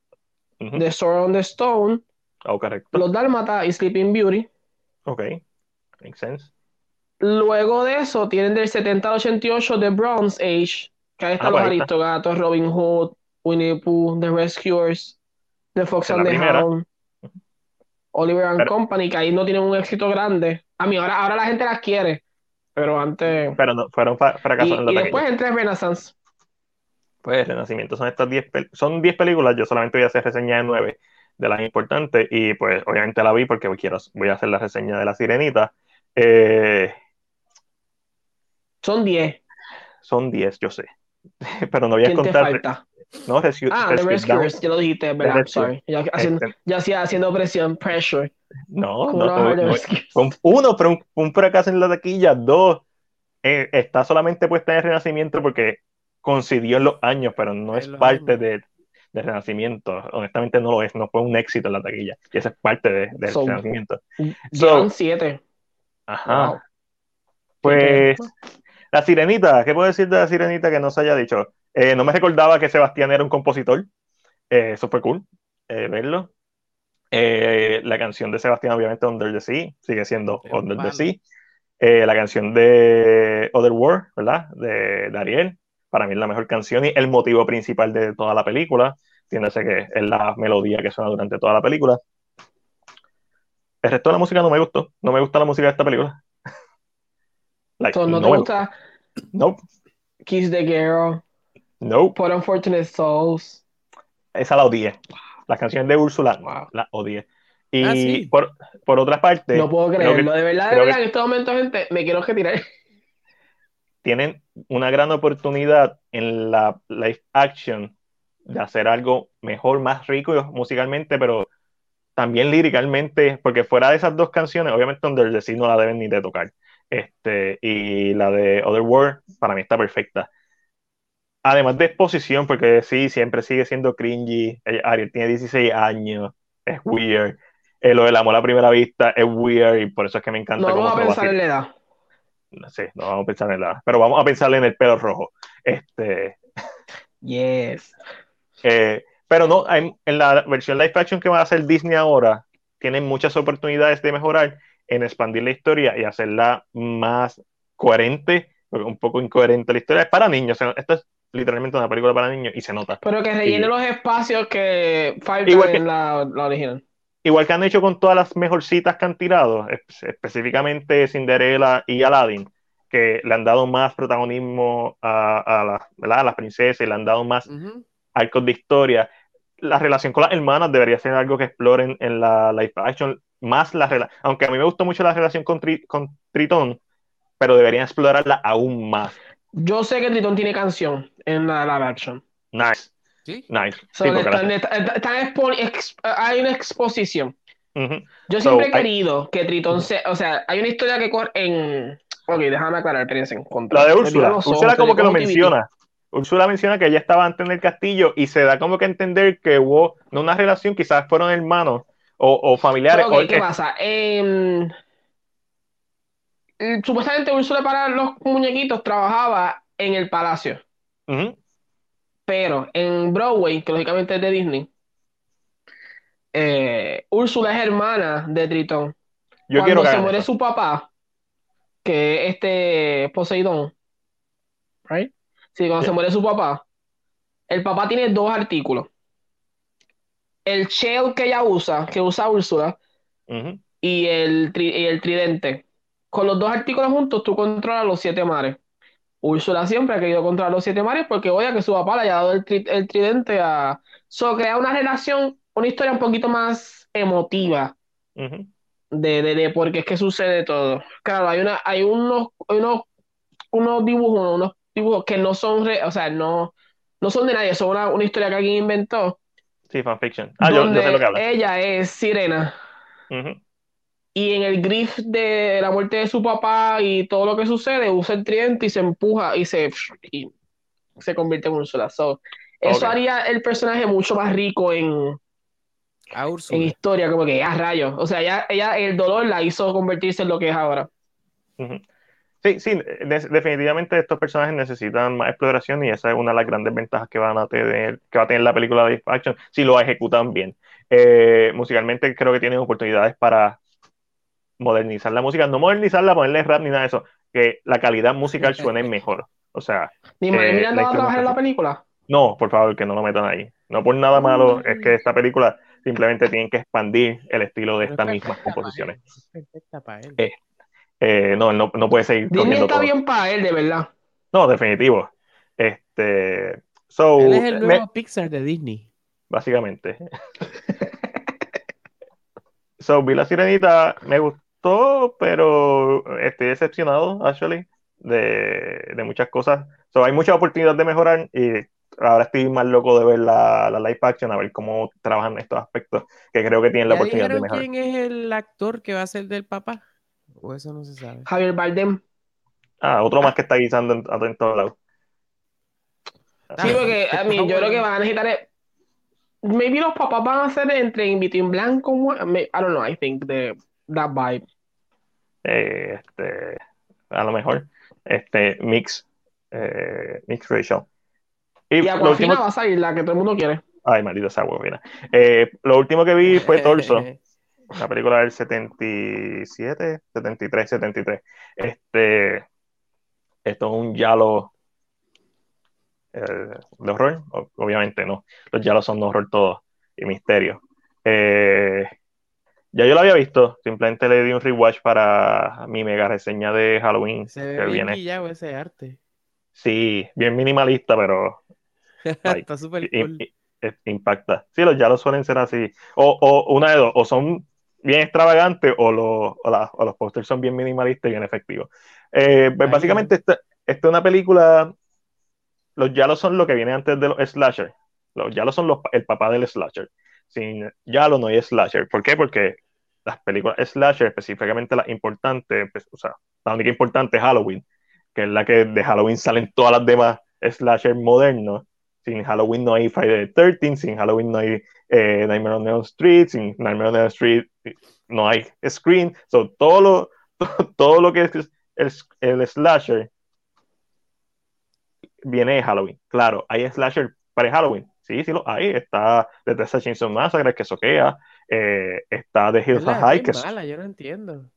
Ujú. The Sword on the Stone, Oh, correcto. Los Dálmatas y Sleeping Beauty. Ok, makes sense. Luego de eso, tienen del 70 al 88 The Bronze Age, que ahí están Ah, los pues ahí está. Aristogatos, Robin Hood, Winnie Pooh, The Rescuers, The Fox and the. Hound, Oliver and Pero- Company, que ahí no tienen un éxito grande. A mí, ahora, ahora la gente las quiere, pero antes. Pero no, fueron fra- Y, fracasos y taquilla. después entra Renaissance. Pues Renacimiento son estas 10 pel- son 10 películas, yo solamente voy a hacer reseña de 9 de las importantes y pues obviamente la vi porque quiero, voy a hacer la reseña de La Sirenita. Eh, Son 10. son 10, yo sé. Pero no voy a ¿Quién te contar. falta? No, Rescue, Ah, The Rescue Down. Rescuers, ya lo dijiste, ¿verdad? Sorry. Ya, haciendo, Este, ya hacía haciendo presión, pressure. no, ¿Cómo no, The un- uno, pero un, un fracaso en la taquilla. Dos, eh, está solamente puesta en el Renacimiento porque coincidió en los años, pero no es parte años. de, del Renacimiento. Honestamente no lo es, no fue un éxito en la taquilla. Y esa es parte de- del So, Renacimiento. Llevan 7. Ajá. Wow. Pues la Sirenita, ¿qué puedo decir de la Sirenita que no se haya dicho? Eh, no me recordaba que Sebastián era un compositor. Eh, eso fue cool eh, verlo. La canción de Sebastián, obviamente, Under the Sea, sigue siendo Under the. Sea. La canción de Other World, ¿verdad? De, de Ariel, para mí es la mejor canción y el motivo principal de toda la película. Entiéndase que es la melodía que suena durante toda la película. El resto de la música no me gustó. No me gusta la música de esta película. Like, So, ¿No no te gusta Nope, Kiss the Girl, nope. Put Unfortunate Souls? Esa la odié. Las canciones de Úrsula, Wow. la odié. Y Ah, sí. por, por otra parte, No puedo que creerlo. De verdad, de verdad, que- en este momento, gente, me quiero retirar. tienen una gran oportunidad en la live action de hacer algo mejor, más rico musicalmente, pero también líricamente, porque fuera de esas dos canciones, obviamente Under the Sea no la deben ni de tocar. Este, y la de Other World, para mí está perfecta. Además de exposición, porque sí, siempre sigue siendo cringy. Eh, Ariel tiene 16 años, es weird. Eh, lo del amor a primera vista es weird y por eso es que me encanta No cómo vamos a pensar en la edad. No sé, no vamos a pensar en la, pero vamos a pensar en el pelo rojo. Este, Yes. eh, pero no, en la versión live action que va a hacer Disney ahora, tienen muchas oportunidades de mejorar en expandir la historia y hacerla más coherente, porque un poco incoherente la historia. Es para niños, esto es literalmente una película para niños y se nota. Pero que rellene Y- los espacios que faltan Igual que- en la, la original. Igual que han hecho con todas las mejorcitas que han tirado, es- específicamente Cinderella y Aladdin, que le han dado más protagonismo a, a, la- ¿verdad? a las princesas y le han dado más Ujú. arcos de historia. La relación con las hermanas debería ser algo que exploren en la live action, más la relación, aunque a mí me gustó mucho la relación con, Tri- con Tritón, pero deberían explorarla aún más. Yo sé que Tritón tiene canción en la live action. Nice, Sí. nice. So, Sí, porque la- están- están- están expo- ex- hay una exposición. Yo So, siempre he querido que Tritón se. O sea, hay una historia que corre en. Ok, déjame aclarar, en contra. La de Úrsula. Úrsula como que lo menciona. Úrsula menciona que ella estaba antes en el castillo y se da como que a entender que hubo no una relación, quizás fueron hermanos o, o familiares. O- ¿qué pasa? Em, eh, supuestamente Úrsula para los muñequitos trabajaba en el palacio. Pero en Broadway, que lógicamente es de Disney, eh, Úrsula es hermana de Tritón. Yo Cuando quiero se muere eso. su papá, que es este Poseidón, right? Sí, cuando Yeah. se muere su papá, el papá tiene dos artículos. El shell que ella usa, que usa Úrsula, y el, tri- y el tridente. Con los dos artículos juntos, tú controlas los siete mares. Úrsula siempre ha querido controlar los siete mares porque oye que su papá le haya dado el, tri- el tridente a... So, crea una relación, una historia un poquito más emotiva Ujú. de, de, de por qué es que sucede todo. Claro, hay una, hay unos, unos, unos dibujos, unos dibujos que no son, re- o sea, no, no son de nadie, son una, una historia que alguien inventó, Sí, fanfiction. Ah, yo, sé lo que hablas. ella es sirena. Y en el grief de la muerte de su papá y todo lo que sucede, usa el tridente y se empuja y se, y se convierte en Úrsula. So, eso haría el personaje mucho más rico en, A en historia, como que a rayos. O sea, ella, ella el dolor la hizo convertirse en lo que es ahora. Sí, sí, de- definitivamente estos personajes necesitan más exploración y esa es una de las grandes ventajas que van a tener, que va a tener la película de action si lo ejecutan bien. Eh, musicalmente creo que tienen oportunidades para modernizar la música, no modernizarla, ponerle rap ni nada de eso, que la calidad musical suene mejor. O sea, Ni Eh, la va a trabajar en la película. no, por favor, que no lo metan ahí. No por nada malo, es que esta película simplemente tienen que expandir el estilo de estas es mismas composiciones. perfecta para él. Eh, Eh, no, él no, no puede seguir Disney está todo. bien para él, de verdad. No, definitivo. Este, so, Él es el me- nuevo Pixar de Disney. básicamente. So, vi la sirenita, me gustó, pero estoy decepcionado, actually, de, de muchas cosas. So, hay mucha oportunidad de mejorar y ahora estoy más loco de ver la, la live action, a ver cómo trabajan estos aspectos, que creo que tienen la ¿Ya oportunidad de mejorar. quién es el actor que va a ser del papá? ¿O eso no se sabe? Javier Bardem. Ah, otro más que está guisando en, en todos lados. Sí, porque a mí, yo creo que van a necesitar. es- Maybe los papás van a hacer entre in between blanco. I don't know, I think the, that vibe. Eh, este, a lo mejor, este, mix, eh, mix racial. Y Y lo Aquafina último, va a salir, la que todo el mundo quiere. ay, maldita esa huevina. Eh, lo último que vi fue Torso, la película del 77, 73, 73. Este, esto es un yalo eh, de horror, obviamente no. Los yalos son de horror todos y misterio. Eh, ya yo lo había visto, simplemente le di un rewatch para mi mega reseña de Halloween Se que ve bien viene. ese arte. Sí, bien minimalista, pero like, Está súper cool. impacta. Sí, los yalos suelen ser así. O, o una de dos, o son bien extravagantes o los, o, la- o los pósters son bien minimalistas y bien efectivos. Eh, pues básicamente esta, esta es una película, los yalos son lo que viene antes de los slasher. Los yalos son los, el papá del slasher. Sin yalo no hay slasher. ¿Por qué? Porque las películas slasher, específicamente las importantes, pues, o sea, la única importante es Halloween, que es la que de Halloween salen todas las demás slasher modernos. Sin Halloween no hay Friday the 13 sin Halloween no hay eh, Nightmare on Elm Street, sin Nightmare on Elm Street no hay Scream. So, todo, lo, todo lo que es el, el slasher viene de Halloween. Claro, hay slasher para Halloween. Sí, sí lo hay. Está The Texas Chainsaw Massacre, que soquea. Eh, está The Hills. Are High, que es- mala, yo no entiendo.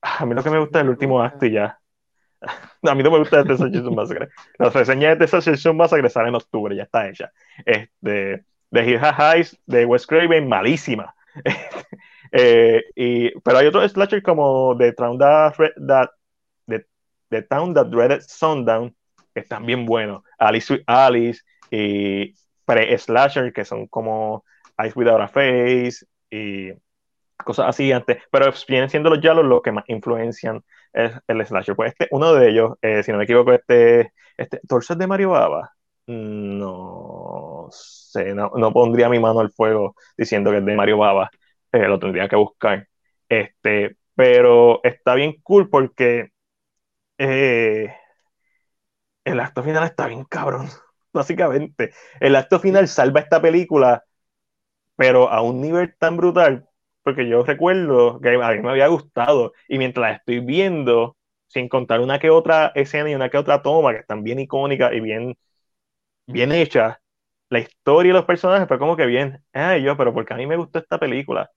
a mí lo que me gusta es el último acto y ya. A mí no me gusta The Texas Chainsaw Massacre. La reseña de Texas Chainsaw Massacre sale en octubre, ya está hecha. Este, The Hills Are High de Wes Craven, malísima. Eh, y, pero hay otros slasher como The Town That, The, The Town That Dreaded Sundown, que están bien buenos. Alice Alice y pre-slasher, que son como Eyes Without a Face y cosas así antes. Pero vienen siendo los yalos los que más influencian el, el slasher. Pues este, uno de ellos, eh, si no me equivoco, este, este Torso es de Mario Baba. No no pondría mi mano al fuego diciendo que es de Mario Baba. Eh, lo tendría que buscar. Este, pero está bien cool porque eh, el acto final está bien cabrón, básicamente. El acto final salva esta película, pero a un nivel tan brutal, porque yo recuerdo que a mí me había gustado, y mientras la estoy viendo, sin contar una que otra escena y una que otra toma, que están bien icónicas y bien, bien hechas, la historia y los personajes fue como que bien, ay yo, pero porque a mí me gustó esta película.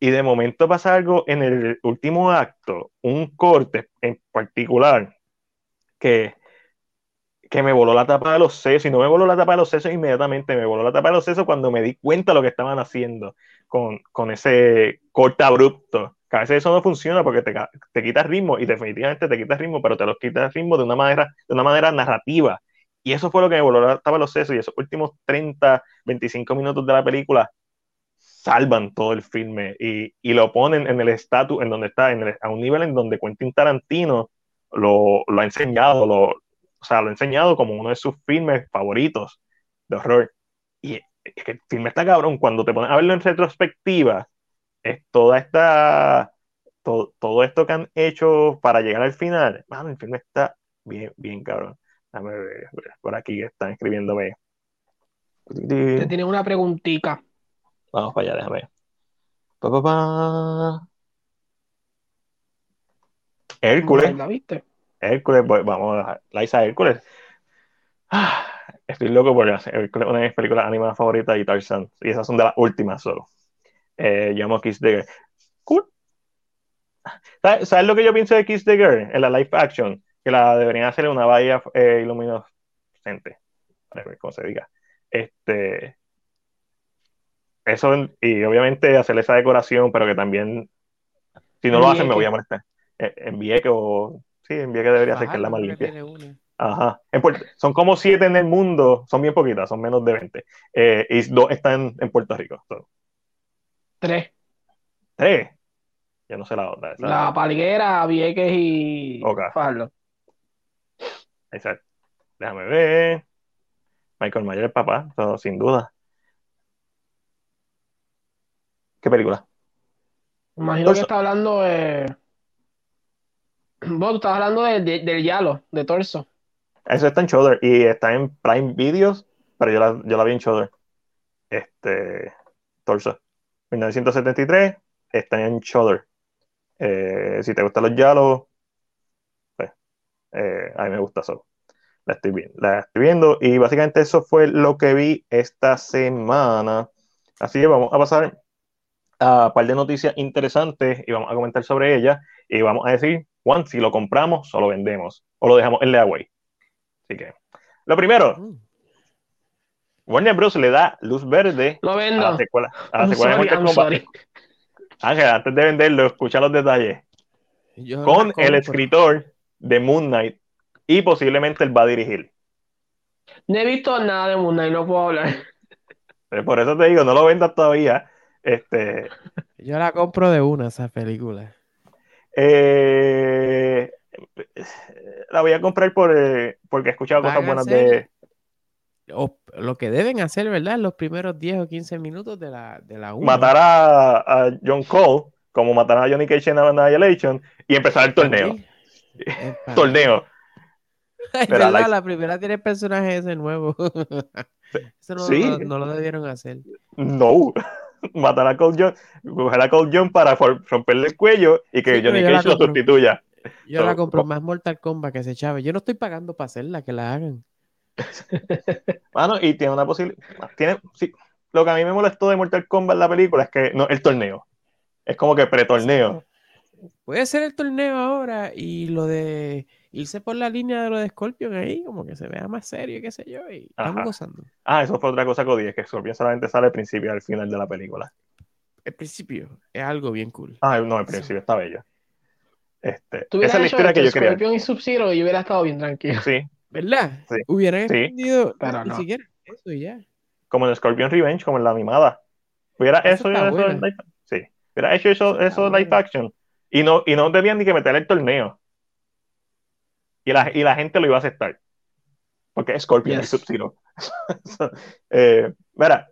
Y de momento pasa algo en el último acto, un corte en particular, que, que me voló la tapa de los sesos, y no me voló la tapa de los sesos inmediatamente, me voló la tapa de los sesos cuando me di cuenta de lo que estaban haciendo con, con ese corte abrupto. Que a veces eso no funciona porque te, te quita ritmo, y definitivamente te quita ritmo, pero te lo quita ritmo de una manera, de una manera narrativa. Y eso fue lo que me voló de los sesos, y esos últimos 30, 25 minutos de la película salvan todo el filme y, lo ponen en el estatus en donde está, en a un nivel en donde Quentin Tarantino lo, ha enseñado, o sea, lo ha enseñado como uno de sus filmes favoritos de horror. Y es que el filme está cabrón, cuando te pones a verlo en retrospectiva, es toda esta, todo, todo esto que han hecho para llegar al final, mano, el filme está bien, bien cabrón. Déjame ver, por aquí están escribiéndome. Te tiene una preguntita. Vamos para allá, déjame ver. Pa, pa, pa. Hércules. ¿La viste? Hércules, pues, vamos a Liza Hércules. Ah, estoy loco por Hércules, una de mis películas animadas favoritas y Tarzan. Y esas son de las últimas solo. Eh, llamo Kiss the Girl. Cool. ¿Sabes, ¿Sabes lo que yo pienso de Kiss the Girl en la live action? Que la deberían hacer una bahía eh, ver cómo se diga. Este. Eso, y obviamente hacer esa decoración, pero que también, si no lo hacen, me voy a molestar. Eh, Envié que o Sí, en Vieques debería ser que es la más limpia. Ajá. En Puerto, son como siete en el mundo, son bien poquitas, son menos de 20. Eh, y dos están en Puerto Rico. Tres. Tres. Ya no sé la otra. La Palguera, Vieques y Ok. Fajardo. Exacto. Déjame ver. Michael Mayer, papá, so, sin duda. ¿Qué película? Imagino Torso. que está hablando de. Vos tú estás hablando de- de- del Yalo, de Torso. Eso está en Shudder y está en Prime Videos, pero yo la, yo la vi en Shudder. Este, Torso. 1973, está en Shudder. Eh, si te gustan los Yalos, eh, a mí me gusta eso. La estoy viendo, la estoy viendo y básicamente eso fue lo que vi esta semana. Así que vamos a pasar a un par de noticias interesantes y vamos a comentar sobre ellas y vamos a decir, Juan, si lo compramos o lo vendemos o lo dejamos en layaway. Así que, lo primero, Mm. Warner Bros. le da luz verde Lo a la vendo. secuela, a la secuela de Mortal Kombat. Ángel, antes de venderlo, escucha los detalles. Yo Con el escritor de Moon Knight y posiblemente él va a dirigir. No he visto nada de Moon Knight, no puedo hablar. Eh, Por eso te digo, no lo vendas todavía. Este, Yo la compro de una, esa película. eh, la voy a comprar por, eh, porque he escuchado cosas buenas hacer- de. O lo que deben hacer, ¿verdad? En los primeros 10 o 15 minutos de la, de la 1. matar a, a John Cole, como matar a Johnny Cage en Annihilation, y empezar el torneo. Torneo. Pero verdad, Alex- la primera tiene personaje ese nuevo. Eso no, Sí. no- no lo debieron hacer. No. Matar a Cole John, coger a Cole John para romperle el cuello y que Sí, Johnny Cage lo sustituya. Yo la compro co- más Mortal Kombat que ese chave. Yo no estoy pagando para hacerla, que la hagan. Mano, y tiene una posibilidad. Tiene, sí, lo que a mí me molestó de Mortal Kombat en la película es que no, el torneo. Es como que pre-torneo. Puede ser el torneo ahora y lo de irse por la línea de lo de Scorpion ahí, como que se vea más serio, qué sé yo, y estamos Ajá. gozando. Ah, eso fue otra cosa que odié, que Scorpion solamente sale al principio y al final de la película. El principio es algo bien cool. Ah, no, al principio está bello. Este, Tú esa es la historia que yo quería. Scorpion y Sub-Zero y yo hubiera estado bien tranquilo. Sí, ¿Verdad? Sí. Hubieran Sí. extendido Pero ni no. siquiera eso y ya. como en Scorpion Revenge, como en la animada. Hubiera Eso eso, eso live, sí. Hubiera hecho eso, Eso está eso live action. Y no, y no debían ni que meter el torneo. Y la, y la gente lo iba a aceptar. Porque es Scorpion Yes. y Sub-Zero. Eh, mira,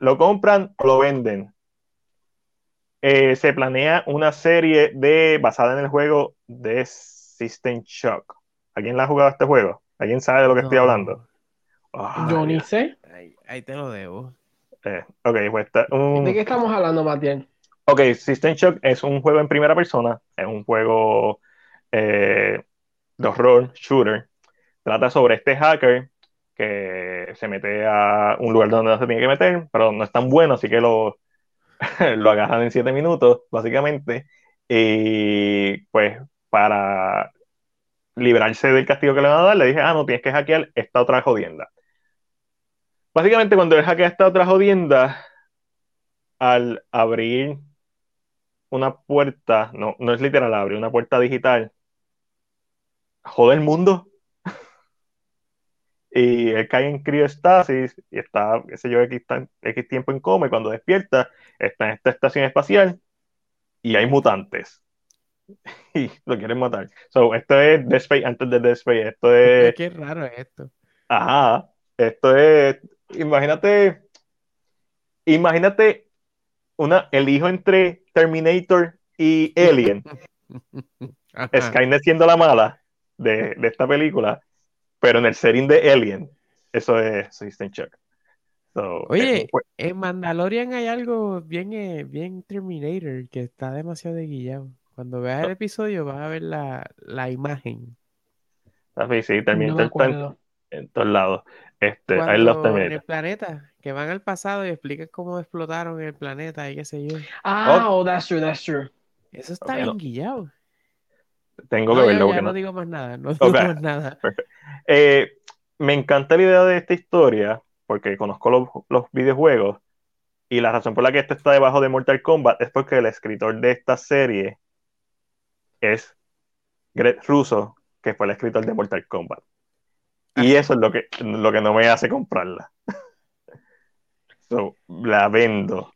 lo compran o lo venden. Eh, se planea una serie de basada en el juego de System Shock. ¿Alguien la ha jugado este juego? ¿Alguien sabe de lo que estoy hablando? Ay, Yo ni sé. Ahí, ahí te lo debo. eh, ok, pues está ¿De qué estamos hablando, Matiel? Ok, System Shock es un juego en primera persona, es un juego eh, de horror, shooter. Trata sobre este hacker que se mete a un lugar donde no se tiene que meter, pero no es tan bueno, así que lo, lo agarran en 7 minutos, básicamente. Y pues para librarse del castigo que le van a dar, le dije, ah, no, tienes que hackear esta otra jodienda. Básicamente, cuando él hackea esta otra jodienda, al abrir una puerta, no, no es literal, abre una puerta digital, jode el mundo. y él cae en criostasis y está, qué sé yo, X, X tiempo en coma y cuando despierta está en esta estación espacial y hay mutantes. y lo quieren matar. So, esto es Dead Space antes de Dead Space. Esto es. Qué raro es esto. Ajá. Esto es. Imagínate. Imagínate una, el hijo entre Terminator y Alien. Skynet siendo la mala de, de, esta película, pero en el setting de Alien, eso es System Shock. Oye, en Mandalorian hay algo bien, eh, bien Terminator que está demasiado guillado. Cuando veas el episodio vas a ver la, la imagen. Sí, sí, también está en, todos lados. Este, en el planeta, que van al pasado y explican cómo explotaron el planeta y qué sé yo. Ah, oh, that's true, that's true. Eso está bien guillado. Tengo que verlo. Ya, no, digo más nada, no digo más nada. Eh, me encanta la idea de esta historia porque conozco los, los videojuegos y la razón por la que esto está debajo de Mortal Kombat es porque el escritor de esta serie es Greg Russo, que fue el escritor de Mortal Kombat. Y eso es lo que, lo que no me hace comprarla. la vendo.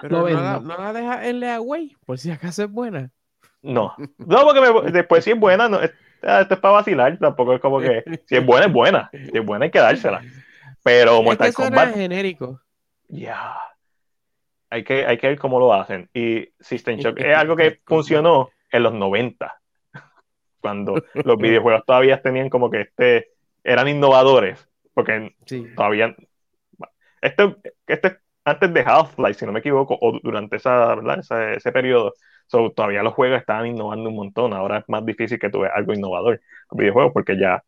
Pero no, La, no la deja en Leaway, por si acaso es buena. No, no, porque después si es buena, no, ah, esto es para vacilar, tampoco es como que si es buena, es buena. Si es buena, hay que dársela. Pero Mortal es que Kombat. genérico. Ya. Hay, que, hay que ver cómo lo hacen. Y System Shock es algo que funcionó en los 90, cuando los videojuegos todavía tenían como que este, eran innovadores, porque todavía, este, este antes de Half-Life, si no me equivoco, o durante esa, Ese, ese, periodo, todavía los juegos estaban innovando un montón, ahora es más difícil que tuve algo innovador en videojuegos porque ya,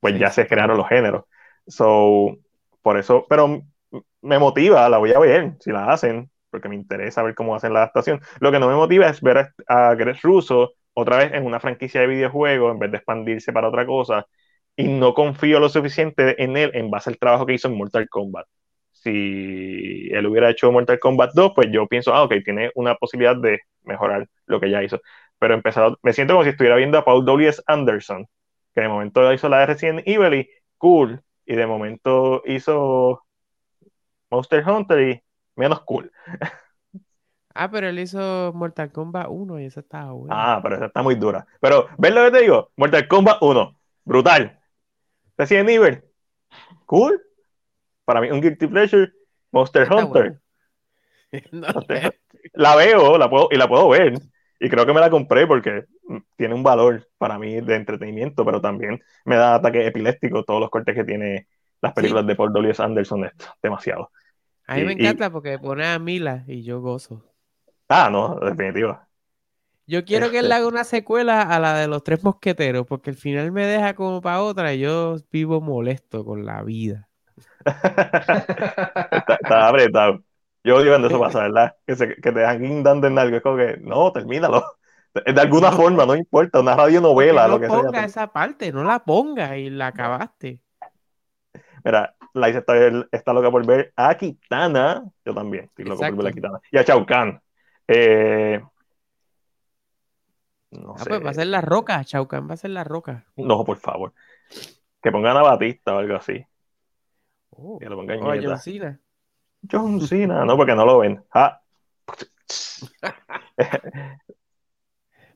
pues ya se crearon los géneros. So, por eso, pero me motiva, la voy a ver si la hacen, porque me interesa ver cómo hacen la adaptación. Lo que no me motiva es ver a, Greg Russo otra vez en una franquicia de videojuegos en vez de expandirse para otra cosa. Y no confío lo suficiente en él en base al trabajo que hizo en Mortal Kombat. Si él hubiera hecho Mortal Kombat 2, pues yo pienso, ah, ok, tiene una posibilidad de mejorar lo que ya hizo. Pero empezado, me siento como si estuviera viendo a Paul W.S. Anderson, que de momento hizo la de Resident Evil y cool, y de momento hizo Monster Hunter y menos cool. Ah, pero él hizo Mortal Kombat 1 y esa estaba buena. Ah, pero esa está muy dura. Pero, ¿ves lo que te digo? Mortal Kombat 1, brutal. Resident Evil, cool. Para mí, un Guilty Pleasure, Monster Hunter. la veo la puedo, y la puedo ver. Y creo que me la compré porque tiene un valor para mí de entretenimiento, pero también me da ataque epiléptico todos los cortes que tiene las películas de Paul W. Anderson. Esto, demasiado. A mí me encanta porque pone a Mila y yo gozo. Ah, no, definitivo. Yo quiero que él este haga una secuela a la de los tres mosqueteros, porque al final me deja como para otra y yo vivo molesto con la vida. está, apretado. Yo odio cuando eso pasa, ¿verdad? Que, se, que te dejan guindando en algo. Es como que, no, termínalo. De alguna forma, no importa, una radionovela, no lo que ponga ponga esa parte, no la ponga y la acabaste. Mira, Laisa está, está loca por ver a Kitana. Yo también estoy loco por ver a Kitana. Y a Chao Kahn. Eh, no ah, pues va a ser la roca, Chao Kahn va a ser la roca. No, por favor. Que pongan a Batista o algo así. Oh, que lo pongan o a John Cena. John Cena, no, porque no lo ven. Ah.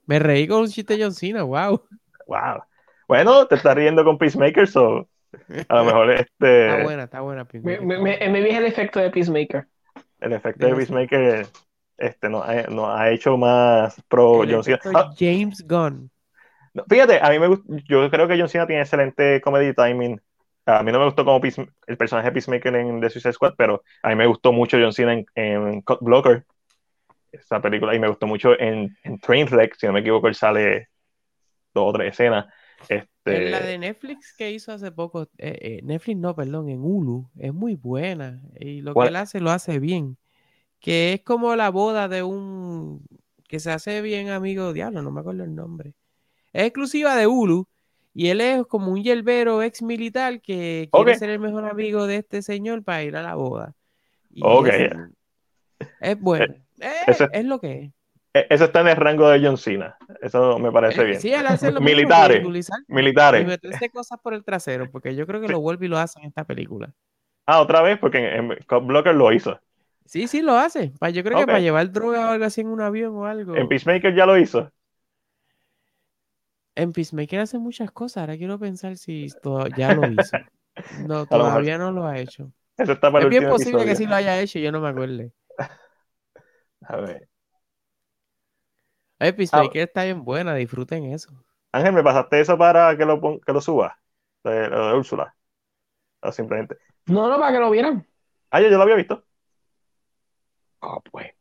Me reí con un chiste de John Cena, wow. Wow. Bueno, te estás riendo con Peacemaker, so a lo mejor este. Está buena, está buena. Me, me, me, me el efecto de Peacemaker. El efecto de Peacemaker este, nos, ha, ha hecho más pro John Cena. Ah. James Gunn. fíjate, a mí me yo creo que John Cena tiene excelente comedy timing. A mí no me gustó como el personaje de Peacemaker en The Suicide Squad, pero a mí me gustó mucho John Cena en, en Cut Blocker, esa película, y me gustó mucho en, en Trainwreck, si no me equivoco, él sale dos o tres escenas. Este... La de Netflix que hizo hace poco, eh, eh, Netflix no, perdón, en Hulu, es muy buena. Y lo que él hace, lo hace bien. Que es como la boda de un que se hace bien amigo, diablo, no me acuerdo el nombre. Es exclusiva de Hulu. Y él es como un yerbero ex militar que quiere ser el mejor amigo de este señor para ir a la boda. ok. Es, bueno. Eh, es, lo que es. E, eso está en el rango de John Cena. Eso me parece eh, bien. Sí, él hace lo militares. militares. Y meterse cosas por el trasero, porque yo creo que lo vuelve y lo hace en esta película. Ah, otra vez, porque en, Blocker lo hizo. Sí, sí, lo hace. Yo creo que para llevar droga o algo así en un avión o algo. En Peacemaker ya lo hizo. En Peacemaker hace muchas cosas. Ahora quiero pensar si ya lo hizo. No, todavía no lo ha hecho. Eso está para es bien posible que sí lo haya hecho, yo no me acuerdo. A ver. Ay, Peacemaker está bien buena, disfruten eso. Ángel, ¿me pasaste eso para que lo, que lo suba? De, lo de Úrsula. O simplemente. No, no, para que lo vieran. Ah, yo, lo había visto. Ah, pues.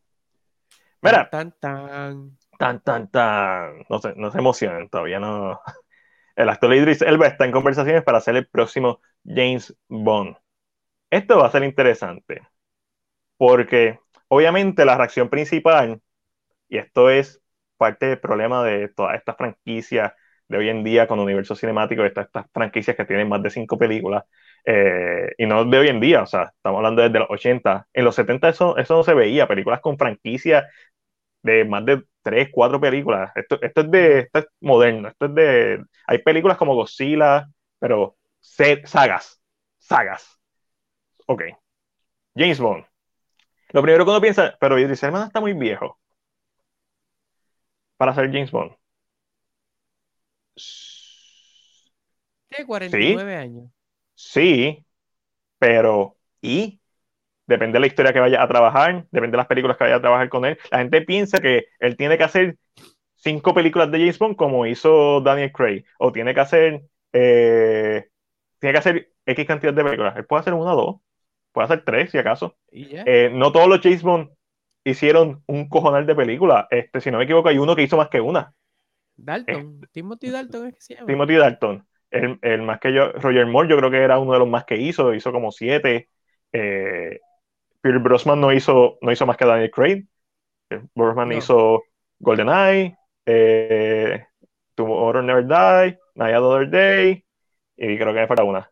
Mira. Tan, tan. Tan, tan, tan. No se, no se emocionen, todavía no. El actor Idris Elba está en conversaciones para ser el próximo James Bond. Esto va a ser interesante. Porque, obviamente, la reacción principal, y esto es parte del problema de todas estas franquicias de hoy en día con universo cinemático, estas, estas franquicias que tienen más de cinco películas, eh, y no de hoy en día, o sea, estamos hablando desde los 80. En los 70 eso, eso no se veía, películas con franquicias de más de tres, cuatro películas. Esto, esto, es de, esto es moderno, esto es de... Hay películas como Godzilla, pero sagas, sagas. Ok. James Bond. Lo primero que uno piensa, pero dice, hermano, está muy viejo para ser James Bond. Tiene 49 años. Sí, pero ¿y? Depende de la historia que vaya a trabajar, depende de las películas que vaya a trabajar con él. La gente piensa que él tiene que hacer cinco películas de James Bond como hizo Daniel Craig, o tiene que hacer, eh, tiene que hacer X cantidad de películas. Él puede hacer una o dos, puede hacer tres si acaso. Eh, no todos los James Bond hicieron un cojonal de película. Este, si no me equivoco, hay uno que hizo más que una. Dalton, Timothy Dalton es que se llama. Timothy Dalton. El, más que yo, Roger Moore, yo creo que era uno de los más que hizo, hizo como siete. Eh, Pierre Brosnan no hizo, no hizo más que Daniel Craig. Eh, Brosnan hizo GoldenEye, eh, Tomorrow Never Die, Night Other Day, y creo que me falta una.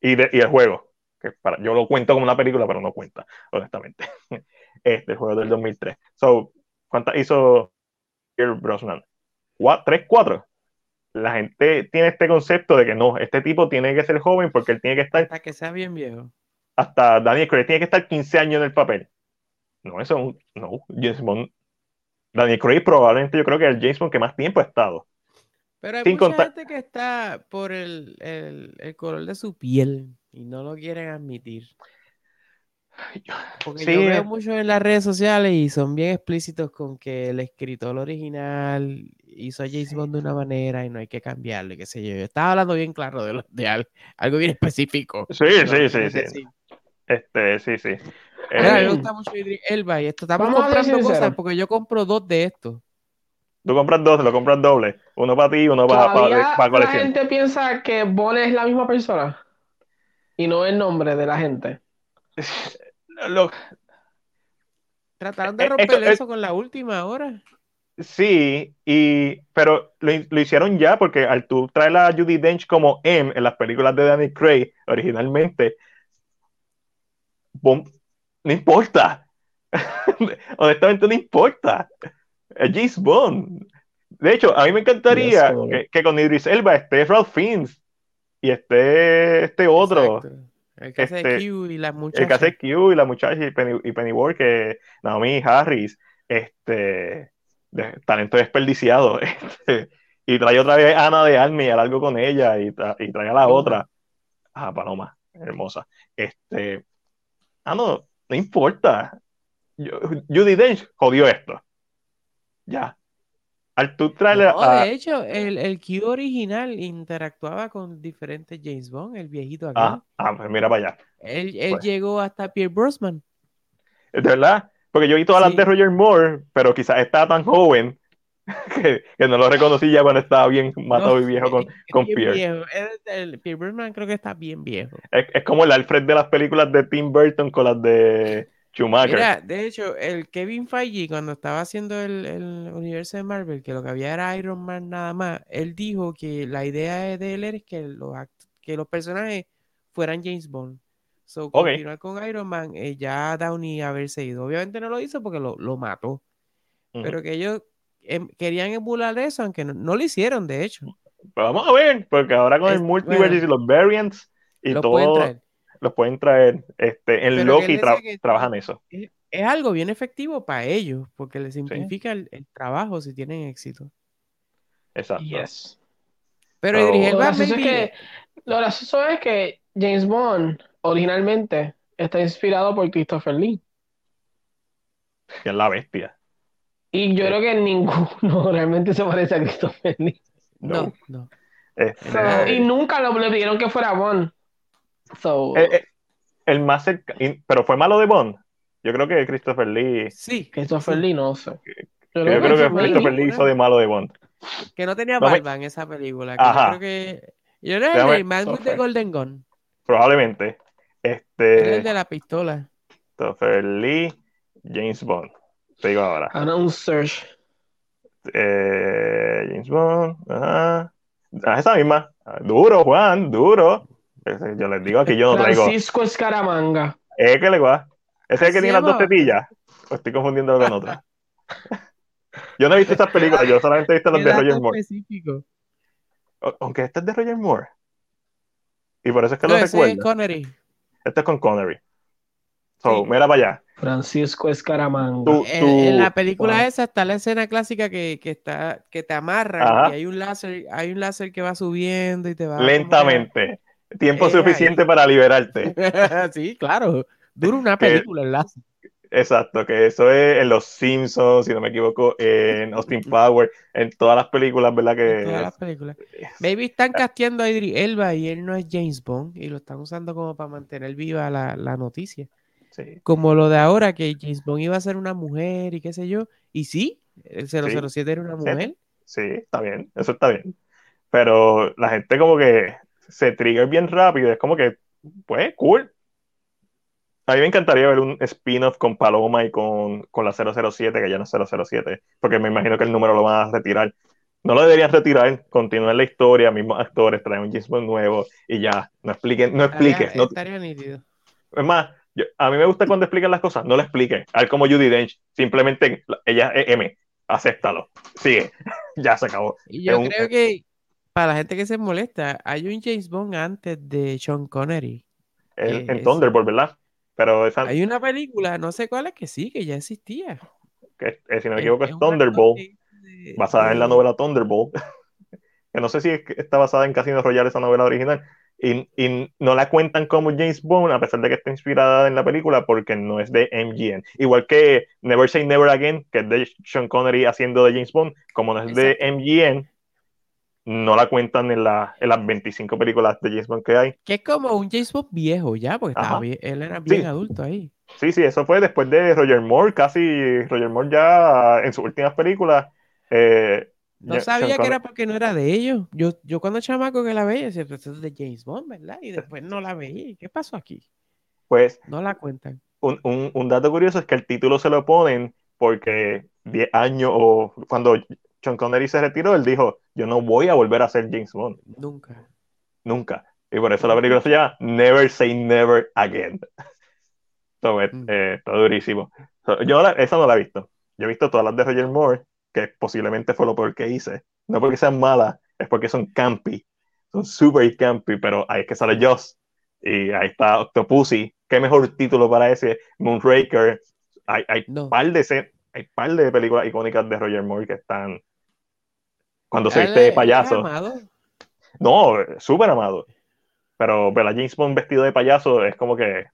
Y, y el juego, que para, yo lo cuento como una película, pero no cuenta, honestamente. este juego del 2003. So, ¿cuántas hizo Pierre Brosnan? ¿Tres, cuatro? La gente tiene este concepto de que no, este tipo tiene que ser joven porque él tiene que estar. Hasta que sea bien viejo. Hasta Daniel Craig tiene que estar 15 años en el papel. No, eso es un. No, James Bond. Daniel Craig probablemente yo creo que es el James Bond que más tiempo ha estado. Pero hay mucha gente que está por el, el, el color de su piel y no lo quieren admitir. Porque yo veo mucho en las redes sociales y son bien explícitos con que el escritor original hizo a James Bond de una manera y no hay que cambiarlo y qué sé yo. estaba hablando bien claro de, de algo, bien específico. Sí, sí, sí, sí. Este, sí, sí. a mí me eh, gusta mucho Elba y esto. Estamos comprando cosas porque yo compro dos de estos. Tú compras dos, lo compras doble. Uno para ti y uno para, para, para colección. La gente piensa que Bond es la misma persona y no el nombre de la gente. Trataron de eh, romper eso con la última hora. Sí, y, pero lo, hicieron ya porque al tú traer a Judy Dench como M en las películas de Danny Craig originalmente, no importa. Honestamente no importa. Es Bond. De hecho, a mí me encantaría que, con Idris Elba esté Ralph Fiennes y esté este otro. El que hace este, Q y la muchacha. El que hace Q y la muchacha y Penny, y Pennyworth, que Naomi Harris, este, talento desperdiciado. Este, y trae otra vez a Ana de Army, algo con ella, y, y trae a la otra. Ah, Paloma, hermosa. Este, ah, no, no importa. Judy Dench jodió esto. Ya, al tú De hecho, el, el Q original interactuaba con diferentes James Bond, el viejito acá. Ah, ah pues mira para allá. Él, él pues. llegó hasta Pierre Brosnan. ¿De verdad? Porque yo vi todas las de Roger Moore, pero quizás estaba tan joven que, que, no lo reconocí ya cuando estaba bien matado y viejo con, con Pierre. El, Pierre Brosnan creo que está bien viejo. Es, es, como el Alfred de las películas de Tim Burton con las de Schumacher. Mira, de hecho, el Kevin Feige, cuando estaba haciendo el, el universo de Marvel, que lo que había era Iron Man nada más, él dijo que la idea de él era que los, que los personajes fueran James Bond. So, continuar con Iron Man, eh, ya Downey haberse ido. Obviamente no lo hizo porque lo, lo mató. Pero que ellos em, querían emular eso, aunque no, no lo hicieron, de hecho. Pero vamos a ver, porque ahora con Es- el multiverse bueno, y los variants y todo, pueden traer. los pueden traer. Este, en Pero que Loki tra- trabajan eso. Es, es algo bien efectivo para ellos, porque les simplifica el, el trabajo si tienen éxito. Exacto. Yes. Pero Pero- Idris Lo Elba, gracioso, es maybe- que, lo gracioso es que James Bond originalmente está inspirado por Christopher Lee. Que es la bestia. Y yo Sí. creo que ninguno realmente se parece a Christopher Lee. No, no. Este, So, y nunca lo, le pidieron que fuera Bond. So, eh, eh, el más pero fue malo de Bond. Yo creo que Christopher Lee. Sí, Christopher sí. Lee no sé. Yo Yo creo que Christopher Christopher Lee, hizo de malo de Bond. que no tenía No me- en esa película. Que Ajá. yo creo que. Yo era el Man the Christopher. Golden Gun. Probablemente. Este. el de la pistola. Christopher Lee, James Bond. Te digo ahora. Un search. Eh, James Bond. Ajá. Ah, esa misma. Ah, Duro, Juan, duro. Ese- Yo les digo aquí, yo no traigo. Francisco Escaramanga. Eh, que le va. Ese es el que tiene las dos tetillas. O estoy confundiendo con otra. Yo no he visto estas películas, yo solamente he visto las de Roger Moore. específico. O- Aunque este es de Roger Moore. Y por eso es que No, lo ese es recuerdo. Connery. Este es con Connery. So, Sí. mira para allá. Francisco Escaramanga. Tú- En, tú- en la película wow. esa está la escena clásica que, que está, que te amarran Ajá. y hay un láser, hay un láser que va subiendo y te va Lentamente. Tiempo Eh, suficiente para liberarte. sí, claro. Dura una Que- película el láser. Exacto, que eso es en Los Simpsons, si no me equivoco, en Austin Power, en todas las películas, ¿verdad? en todas Que las películas. Maybe están casteando a Idris Elba y él no es James Bond y lo están usando como para mantener viva la, la noticia. sí, Como lo de ahora, que James Bond iba a ser una mujer y qué sé yo. Y sí, el 007 era una mujer. sí, está bien, eso está bien. Pero la gente como que se trigger bien rápido, es como que, pues, cool. A mí me encantaría ver un spin-off con Paloma y con, con la 007, que ya no es 007, porque me imagino que el número lo van a retirar. No lo deberían retirar, continúen la historia, mismos actores, traen un James Bond nuevo y ya, no expliquen, no expliques, Estaría, no, estaría nítido. Es más, yo- a mí me gusta cuando explican las cosas, no lo expliquen. A ver como Judy Dench, simplemente la- ella es M, acéptalo, sigue, ya se acabó. Y yo Es un- creo que para la gente que se molesta, hay un James Bond antes de Sean Connery. En, en es- Thunderbolt, ¿verdad? Pero esa, Hay una película, no sé cuál es, que sí, que ya existía. que, eh, si no me equivoco, es es Thunderbolt, de- basada en la de- novela Thunderbolt. que no sé si es que está basada en Casino Royale, esa novela original. Y, y no la cuentan como James Bond, a pesar de que está inspirada en la película, porque no es de MGM. Igual que Never Say Never Again, que es de Sean Connery haciendo de James Bond, como no es de Exacto. MGM, no la cuentan en, la, en las 25 películas de James Bond que hay. Que es como un James Bond viejo ya, porque estaba bien- él era bien Sí. adulto ahí. Sí, sí, eso fue después de Roger Moore, casi Roger Moore ya en sus últimas películas. eh, No sabía que era porque no era de ellos. Yo, yo cuando chamaco que la veía, decía, "Pues, esto es de James Bond, ¿verdad? Y después no la veía. ¿Y ¿Qué pasó aquí? Pues No la cuentan. un, un- un dato curioso es que el título se lo ponen porque 10 años o cuando Sean Connery se retiró, él dijo, yo no voy a volver a ser James Bond, Nunca. nunca. Y por eso la película se llama Never Say Never Again. So, eh, Mm. eh, está durísimo. Yo la- esa no la he visto. Yo he visto todas las de Roger Moore, que posiblemente fue lo peor que hice. No porque sean malas, es porque son campy. Son super campy, pero ahí es que sale Joss. Y ahí está Octopussy. Qué mejor título para ese. Moonraker. Hay, hay No. par de hay par de películas icónicas de Roger Moore que están cuando se viste de payaso. amado. No, súper amado. Pero ver a James Bond vestido de payaso es como que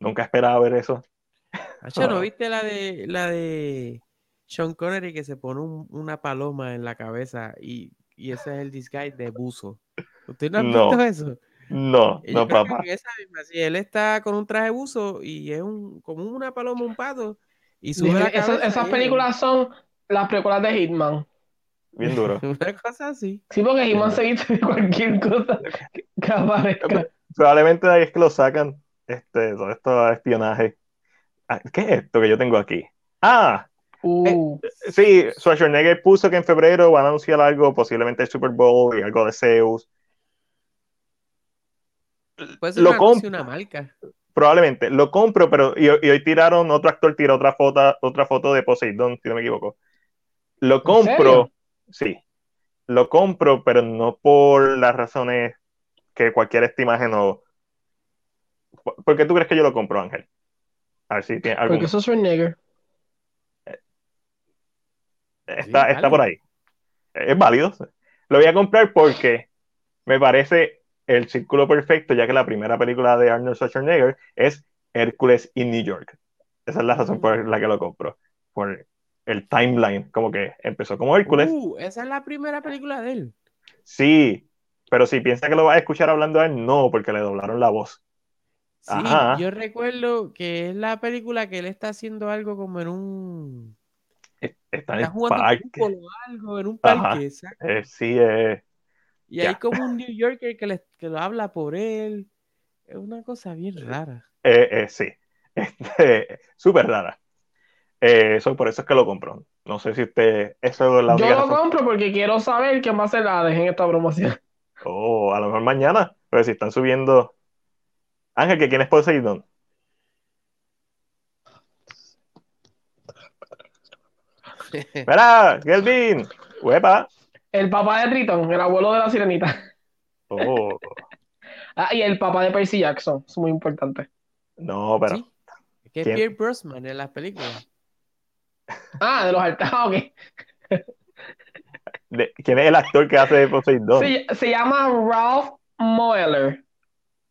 nunca esperaba ver eso. Hacho, ¿no viste la de la de Sean Connery que se pone un- una paloma en la cabeza y, y ese es el disguise de buzo? ¿Usted no ha No. visto eso? No, Y no, yo creo papá. esa misma, sí, él está con un traje buzo y es un, como una paloma, un pato, y sube la Esas, cabeza esas y- películas son las precuelas de Hitman. Bien duro. Una cosa así. Sí, porque Bien. se viste de cualquier cosa que, aparezca. Probablemente de ahí es que lo sacan este, todo esto de espionaje. Ah, ¿Qué es esto que yo tengo aquí? Ah, Uh, sí, Schwarzenegger puso que en febrero van a anunciar algo, posiblemente el Super Bowl y algo de Zeus. Puede ser Lo una, una marca. Probablemente, lo compro, pero y, y hoy tiraron, otro actor tiró otra foto, otra foto de Poseidón, si no me equivoco. Lo compro, serio? Sí, lo compro, pero no por las razones que cualquier esta imagen o... ¿Por qué tú crees que yo lo compro, Ángel? A ver si tiene algún... porque eso es Schwarzenegger. Está, Sí, está por ahí. Es válido. Lo voy a comprar porque me parece el círculo perfecto, ya que la primera película de Arnold Schwarzenegger es Hércules in New York. Esa es la razón por la que lo compro. Por el timeline, como que empezó como Hércules. Uh, esa es la primera película de él. Sí, pero si piensa que lo va a escuchar hablando a él, no, porque le doblaron la voz. Sí, Ajá. yo recuerdo que es la película que él está haciendo algo como en un... Es- Está en Está jugando parque. fútbol o algo, en un parque, exacto. Eh, sí, eh, Y hay como un New Yorker que, le, que lo habla por él. Es una cosa bien rara. eh, eh, sí. Este, súper rara. Eh, eso, por eso es que lo compro. No sé si usted. Eso es la Yo lo razón. compro porque quiero saber quién va a ser la de en esta promoción. O a lo mejor mañana. Pero si están subiendo. Ángel, ¿que quién es Poseidón? Mira, Kelvin. Huepa. El papá de Triton, el abuelo de la sirenita. Oh, Ah, y el papá de Percy Jackson, es muy importante. no, pero. Sí. Es que es ¿Quién? Pierre Brosnan en las películas. Ah, de los altares, ah, ok. de- ¿quién es el actor que hace de Poseidón? Se, se llama Ralph Moeller.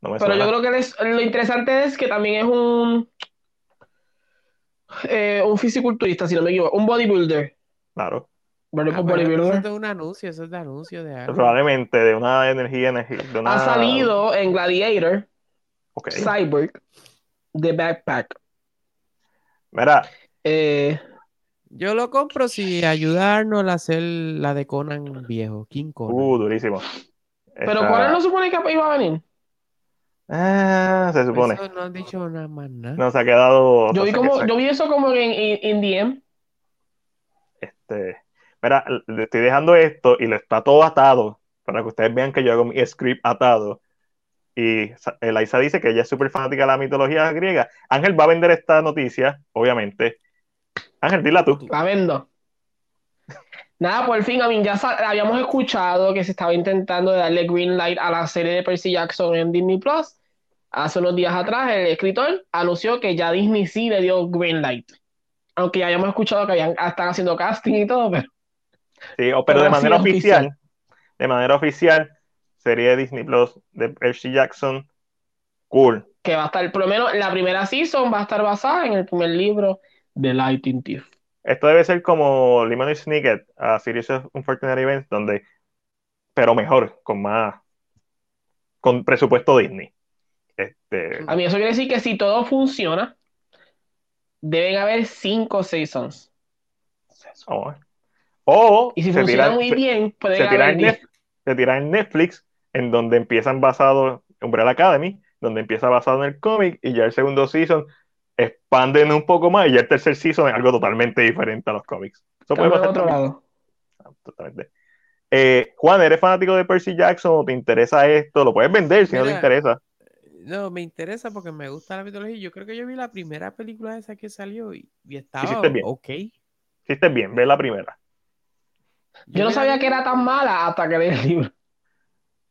No me Pero suena. yo creo que él es- lo interesante es que también es un eh, un fisiculturista, si no me equivoco, un bodybuilder. Claro. ¿Verdad? Ah, Pues pero eso es bodybuilder. de un anuncio, eso es de anuncio de algo. Probablemente de una energía, energía de una... Ha salido en Gladiator, Ok. Cyborg, The Backpack. Mira, Eh, Yo lo compro si ayudarnos a hacer la de Conan viejo, King Conan. uh, durísimo. pero Está- ¿cuál no supone que iba a venir? Ah, se supone. Eso no han dicho nada más nada. No se ha quedado. Yo vi, no sé como, qué- yo vi eso como en, en, DM. Este, mira, le estoy dejando esto y le está todo atado para que ustedes vean que yo hago mi script atado. Y Eliza dice que ella es súper fanática de la mitología griega. Ángel va a vender esta noticia, obviamente. Ángel, dila tú. La vendo. Nada, por fin, a mí ya habíamos escuchado que se estaba intentando de darle green light a la serie de Percy Jackson en Disney Plus. Hace unos días atrás, el escritor anunció que ya Disney sí le dio green light. Aunque ya habíamos escuchado que habían, están haciendo casting y todo, pero Sí, pero Pero de manera oficial, oficial. de manera oficial, serie de Disney Plus de Percy Jackson. Cool. que va a estar, por lo menos la primera season va a estar basada en el primer libro de Lightning Thief. Esto debe ser como Lemon Snicket a Series of Unfortunate Events, donde, pero mejor, con más, con presupuesto Disney. Este, A mí eso quiere decir que si todo funciona, deben haber cinco seasons. vamos a ver. O Y si se funciona tira, muy bien, pueden se tira. Netflix, se tira en Netflix, en donde empiezan basado Umbrella Academy, donde empieza basado en el cómic, y ya el segundo season expanden un poco más, y ya el tercer season es algo totalmente diferente a los cómics. Eso puede pasar otro también. lado. Totalmente. Eh, Juan, ¿eres fanático de Percy Jackson o te interesa esto? Lo puedes vender si no te interesa. No, me interesa porque me gusta la mitología. Yo creo que yo vi la primera película esa que salió y, y estaba Hiciste bien. ok. Hiciste bien, ve la primera. Yo no la sabía que era tan mala hasta que leí el libro.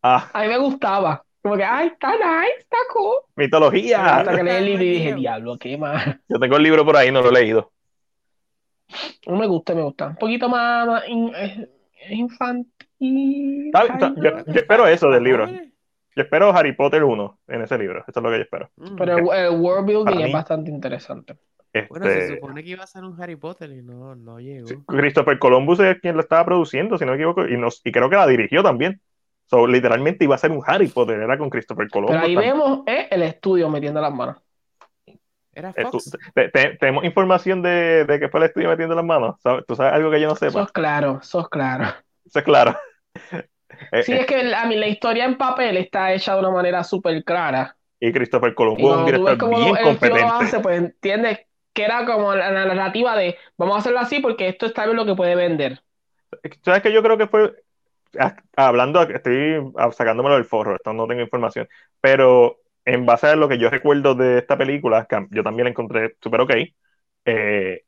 Ah, A mí me gustaba. Como que, ay, está nice, está cool. mitología. Hasta que leí el libro y dije, diablo, qué mal. Yo tengo el libro por ahí, no lo he leído. No me gusta, me gusta. Un poquito más, más in- infantil. Está- está- kind yo, espero eso del libro. Yo espero Harry Potter 1 en ese libro. Eso es lo que yo espero. Mm. Pero el, el world building es bastante interesante. Bueno, se Este, supone que iba a ser un Harry Potter y no, no llegó. sí, Christopher Columbus es quien lo estaba produciendo, si no me equivoco, y, nos, y creo que la dirigió también. So, literalmente iba a ser un Harry Potter, era con Christopher Columbus. Pero ahí también. vemos eh, el estudio metiendo las manos. Era Eh, tú- Fox. te- te- tenemos información de, de que fue el estudio metiendo las manos. ¿Sabes? ¿Tú sabes algo que yo no sepa? Sos claro, sos claro. Eso es claro. Sí, es que a mí la historia en papel está hecha de una manera súper clara. y Christopher Columbus Y es un director bien el tío lo competente. hace, pues entiendes que era como la, la narrativa de vamos a hacerlo así porque esto está bien lo que puede vender. ¿Sabes que yo creo que fue hablando, estoy sacándomelo del forro, esto no tengo información, pero en base a lo que yo recuerdo de esta película, que yo también la encontré súper ok, eh,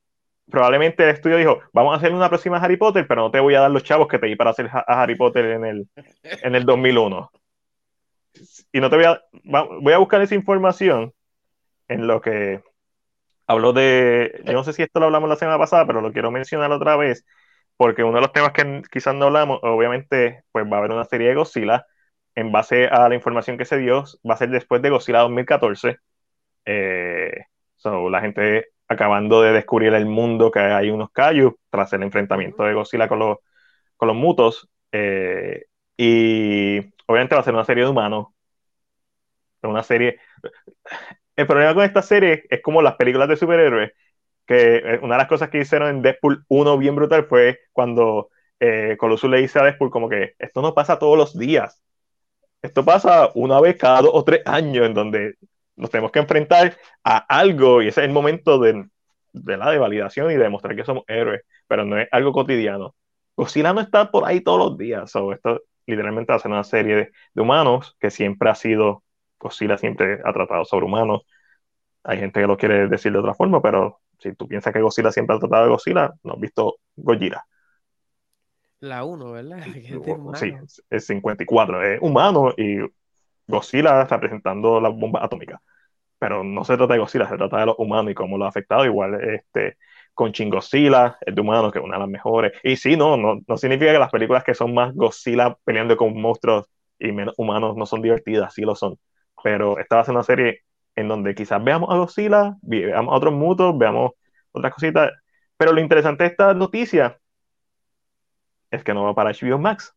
probablemente el estudio dijo, vamos a hacer una próxima Harry Potter, pero no te voy a dar los chavos que te di para hacer a Harry Potter en el, en el 2001. Y no te voy a, voy a buscar esa información en lo que habló de, yo no sé si esto lo hablamos la semana pasada, pero lo quiero mencionar otra vez, porque uno de los temas que quizás no hablamos, obviamente, pues va a haber una serie de Godzilla, en base a la información que se dio, va a ser después de Godzilla 2014. Eh, la gente acabando de descubrir el mundo que hay unos Kaiju tras el enfrentamiento de Godzilla con los, con los mutos. Eh, y obviamente va a ser una serie de humanos. Una serie. El problema con esta serie es como las películas de superhéroes, que eh, una de las cosas que hicieron en Deadpool 1 bien brutal fue cuando eh, Colossus le dice a Deadpool como que esto no pasa todos los días. Esto pasa una vez cada dos o tres años en donde nos tenemos que enfrentar a algo y ese es el momento de, la de validación y de demostrar que somos héroes, pero no es algo cotidiano. Godzilla no está por ahí todos los días, so, esto literalmente hace una serie de, humanos que siempre ha sido, Godzilla siempre ha tratado sobre humanos. Hay gente que lo quiere decir de otra forma, pero si tú piensas que Godzilla siempre ha tratado de Godzilla, no has visto Gojira. La 1, ¿verdad? sí, es 54. Es humano y Godzilla representando la bomba atómica. Pero no se trata de Godzilla, se trata de los humanos y cómo lo ha afectado. Igual este, con Shin Godzilla, el de humanos, que es una de las mejores. Y sí, no, no, no significa que las películas que son más Godzilla peleando con monstruos y menos humanos no son divertidas, sí lo son. Pero esta va a ser una serie en donde quizás veamos a Godzilla, veamos a otros mutos, veamos otras cositas. Pero lo interesante de esta noticia es que no va para HBO Max,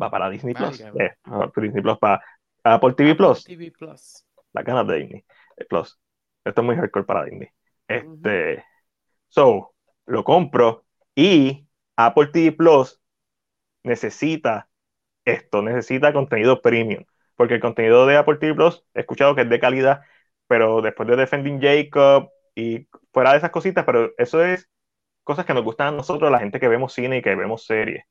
va para Disney Plus. Eh, Disney Plus para Apple TV Plus. TV Plus. La ganas de Disney eh, Plus. Esto es muy hardcore para Disney. Este, so, lo compro y Apple TV Plus necesita esto, necesita contenido premium. Porque el contenido de Apple TV Plus he escuchado que es de calidad, pero después de Defending Jacob y fuera de esas cositas, pero eso es cosas que nos gustan a nosotros, la gente que vemos cine y que vemos series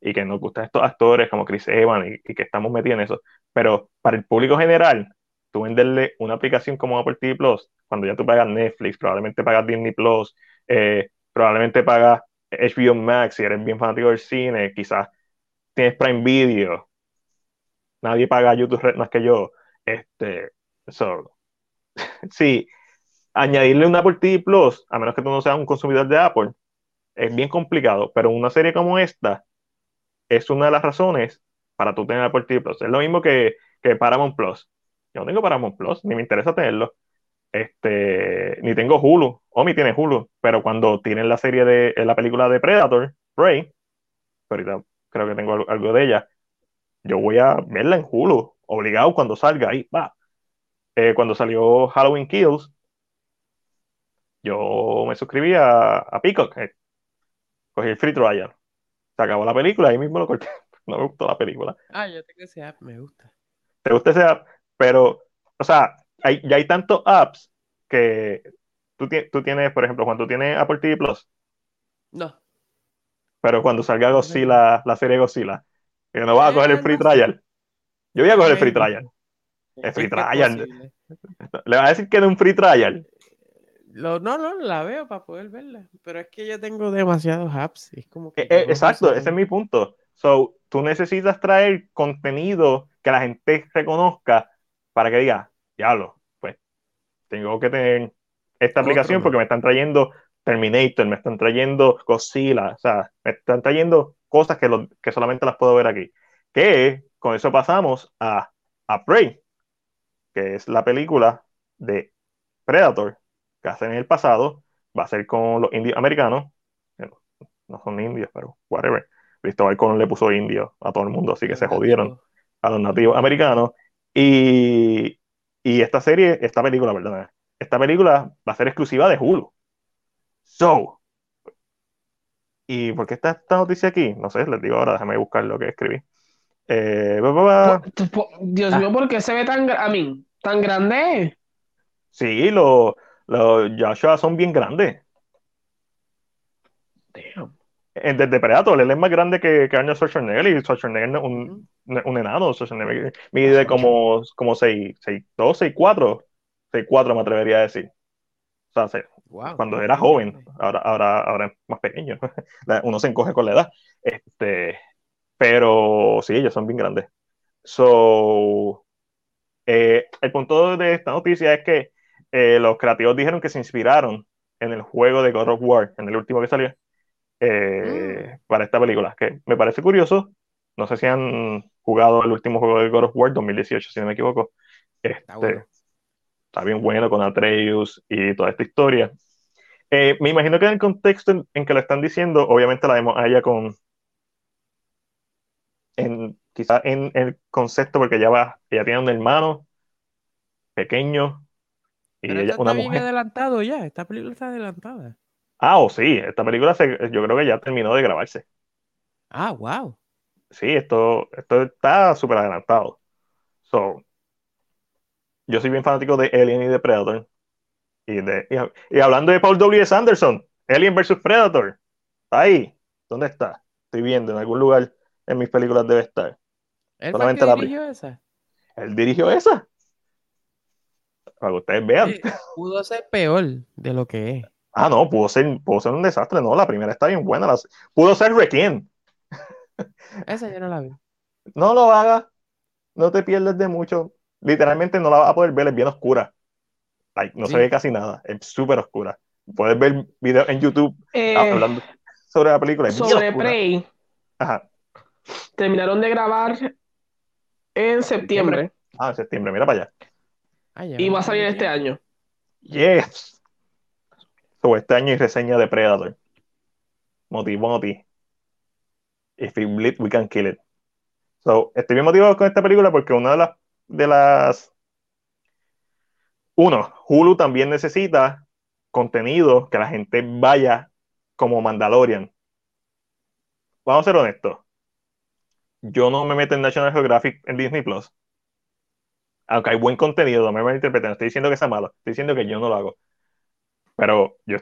y que nos gustan estos actores como Chris Evans y, que estamos metidos en eso. Pero para el público general, tú venderle una aplicación como Apple TV Plus, cuando ya tú pagas Netflix, probablemente pagas Disney Plus, eh, probablemente pagas HBO Max si eres bien fanático del cine, quizás tienes Prime Video, nadie paga YouTube Red más que yo. Este, so, sí, añadirle una Apple TV Plus, a menos que tú no seas un consumidor de Apple, es bien complicado, pero una serie como esta, es una de las razones para tú tener Apple TV Plus. Es lo mismo que, que Paramount Plus. Yo no tengo Paramount Plus, ni me interesa tenerlo. Este, ni tengo Hulu. Omi tiene Hulu, pero cuando tienen la serie de la película de Predator, Prey, ahorita creo que tengo algo, de ella, yo voy a verla en Hulu, obligado cuando salga ahí, va. Eh, cuando salió Halloween Kills, yo me suscribí a, a Peacock, eh, cogí el free trial se acabó la película, ahí mismo lo corté. No me gustó la película. Ah, yo tengo ese app, me gusta. ¿Te gusta ese app? Pero, o sea, hay, ya hay tantos apps que tú, tú tienes, por ejemplo, cuando tú tienes Apple TV Plus. No. Pero cuando salga Godzilla, la serie Godzilla, que no vas a coger el free trial. Yo voy a coger el free trial. El free trial. Le vas a decir que no es un free trial no, no, la veo para poder verla. Pero es que yo tengo demasiados apps. Es como que eh, eh, exacto, ese es mi punto. So, tú necesitas traer contenido que la gente reconozca para que diga, diablo, pues tengo que tener esta aplicación porque me están trayendo Terminator, me están trayendo Godzilla, o sea, me están trayendo cosas que, que solamente las puedo ver aquí. Que con eso pasamos a, a Prey, que es la película de Predator, que hacen en el pasado va a ser con los indios americanos, no son indios, pero whatever. Cristóbal Colón le puso indio a todo el mundo, así que se jodieron a los nativos americanos. Y, y esta serie, esta película, perdón, esta película va a ser exclusiva de Hulu. So, ¿y por qué está esta noticia aquí? No sé, les digo ahora, déjame buscar lo que escribí. Eh, Dios mío, ¿por qué se ve tan, a mí, tan grande? Sí, lo, Los Joshua son bien grandes. Damn. Desde Predator, él es más grande que, que Arnold Schwarzenegger y Schwarzenegger es un, un enano. Schwarzenegger mide como, como 6, 6, 2, 6, 4. 6, 4 me atrevería a decir. O sea, se- Wow. cuando era joven, ahora, ahora, ahora es más pequeño. Uno se encoge con la edad. Este, pero sí, ellos son bien grandes. So, eh, el punto de esta noticia es que eh, los creativos dijeron que se inspiraron en el juego de God of War, en el último que salió, eh, para esta película, que me parece curioso. No sé si han jugado el último juego de God of War 2018, si no me equivoco. Este, bueno. Está bien bueno con Atreus y toda esta historia. Eh, me imagino que en el contexto en, en que lo están diciendo, obviamente la vemos a ella con. En, quizá en el concepto, porque ella va, ella tiene un hermano pequeño y Pero ella esto una está bien mujer. adelantado ya. Esta película está adelantada. Ah, o sí, esta película se- yo creo que ya terminó de grabarse. Ah, wow. Sí, esto, esto está súper adelantado. So, yo soy bien fanático de Alien y de Predator. Y, de, y, y hablando de Paul W.S. Anderson, Alien vs. Predator. Está ahí. ¿Dónde está? Estoy viendo, en algún lugar en mis películas debe estar. ¿Él fue el Solamente la dirigió esa? Él dirigió esa. Para que ustedes vean. Pudo ser peor de lo que es. Ah, no, pudo ser, pudo ser un desastre. No, la primera está bien buena. la- pudo ser Requiem. Esa yo no la vi. No lo hagas. No te pierdes de mucho. Literalmente no la vas a poder ver, es bien oscura. Like, no Sí. se ve casi nada. Es súper oscura. Puedes ver videos en YouTube Eh, hablando sobre la película. Es sobre. Prey, Ajá. terminaron de grabar en septiembre Ah, en septiembre, mira para allá. Y va a salir este año. Yes. So, este año hay reseña de Predator. Moti Moti. If it bleed, we can kill it. So, estoy bien motivado con esta película porque una de las, de las... Uno, Hulu también necesita contenido que la gente vaya como Mandalorian. Vamos a ser honestos. Yo no me meto en National Geographic en Disney Plus. Aunque hay buen contenido, no me malinterpreten. No estoy diciendo que sea malo, estoy diciendo que yo no lo hago. Pero yo,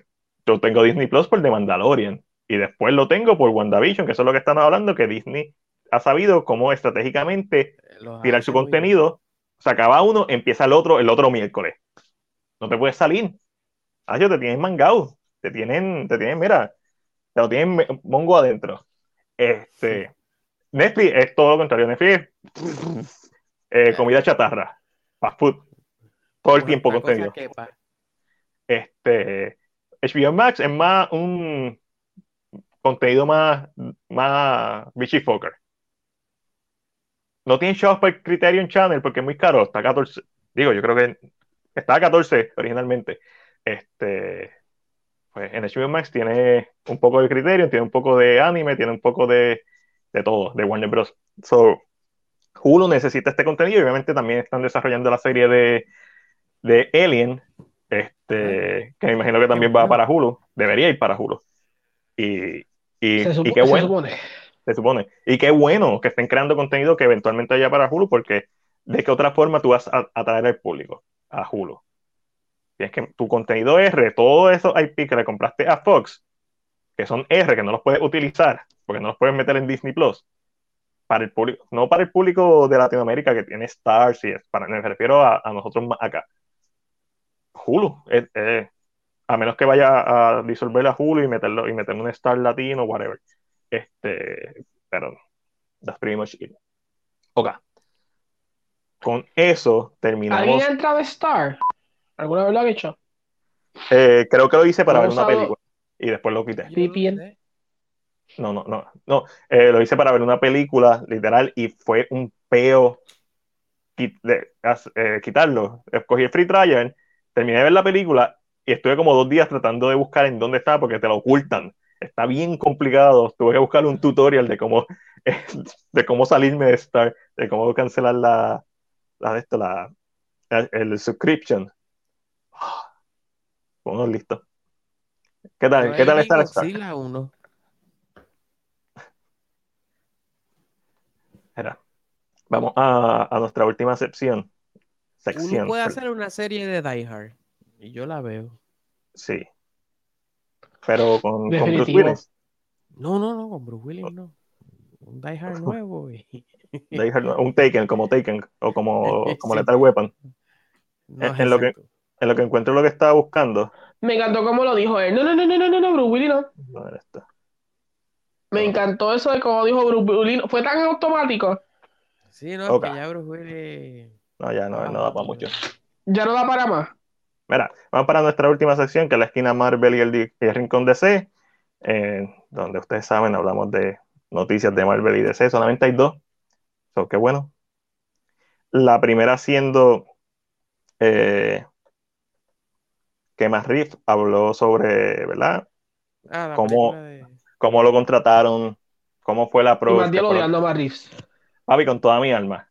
yo tengo Disney Plus por The Mandalorian. Y después lo tengo por WandaVision, que es lo que están hablando, que Disney ha sabido cómo estratégicamente Los tirar su contenido. Se acaba uno, empieza el otro el otro miércoles. No te puedes salir. Ah, yo te tienen mangado. Te tienen, te tienen, mira, te lo tienen mongo adentro. Este, Netflix es todo lo contrario. Netflix es eh, comida chatarra, fast food, todo el tiempo contenido. que Este, HBO Max es más un contenido más, más fucker. No tiene shows por Criterion Channel porque es muy caro, está a 14. Digo, yo creo que está a 14 originalmente. Este, pues en HBO Max tiene un poco de Criterion, tiene un poco de anime, tiene un poco de, de todo, de Warner Bros. So, Hulu necesita este contenido y obviamente también están desarrollando la serie de, de Alien, este, que me imagino que también va para Hulu, debería ir para Hulu. Y, y, Se, y supo- qué se bueno, supone. Se supone. Y qué bueno que estén creando contenido que eventualmente vaya para Hulu, porque de qué otra forma tú vas a atraer al público a Hulu. Tienes que tu contenido R, todos esos IP que le compraste a Fox, que son R, que no los puedes utilizar, porque no los puedes meter en Disney Plus, para el público, no para el público de Latinoamérica que tiene Stars y es, para, me refiero a, nosotros más acá. Hulu, a menos que vaya a disolver a Hulu y meterlo y meterle un Star latino, whatever. Este, pero that's pretty much it. Ok. Con eso terminamos. ¿Alguien ha entrado a Star? ¿Alguna vez lo han hecho? Eh, creo que lo hice para ¿No ver una película y después lo quité. VPN. no. No, no, no. Eh, lo hice para ver una película, literal, y fue un peo de- eh, quitarlo. Escogí el free trial, terminé de ver la película y estuve como dos días tratando de buscar en dónde está porque te lo ocultan. Está bien complicado. Tuve que buscar un tutorial de cómo, de cómo salirme de Star, de cómo cancelar la, la esto, la, el, subscription. Bueno, listo. ¿Qué tal? ¿Qué tal está Star? Godzilla 1. Espera. Vamos a, a nuestra última sección. Uno Sección. puede hacer una serie de Die Hard. Y yo la veo. Sí. Pero con, con Bruce. Willis. No, no, no, con Bruce Willis no. Un Die Hard nuevo. y- Die Hard, un Taken, como Taken, o como, como Sí. Lethal Weapon. No, En- en lo que-. En lo que encuentro lo que estaba buscando. Me encantó como lo dijo él. No, no, no, no, no, no, no, Bruce Willis no. ¿dónde está? Me encantó eso de como dijo Bruce Willis. Fue tan automático. Sí, no, Ok. es que ya Bruce Willis. No, ya no, no da para mucho. Ya no da para más. Mira, vamos para nuestra última sección, que es la esquina Marvel y el, y el rincón DC, eh, donde ustedes saben, hablamos de noticias de Marvel y DC, solamente hay dos, so, qué bueno. La primera siendo eh, que Matt Reeves habló sobre, ¿verdad? Ah, ¿Cómo? película de- Cómo lo contrataron, cómo fue la Y más fue lo- odiando a Reeves. Papi, con toda mi alma.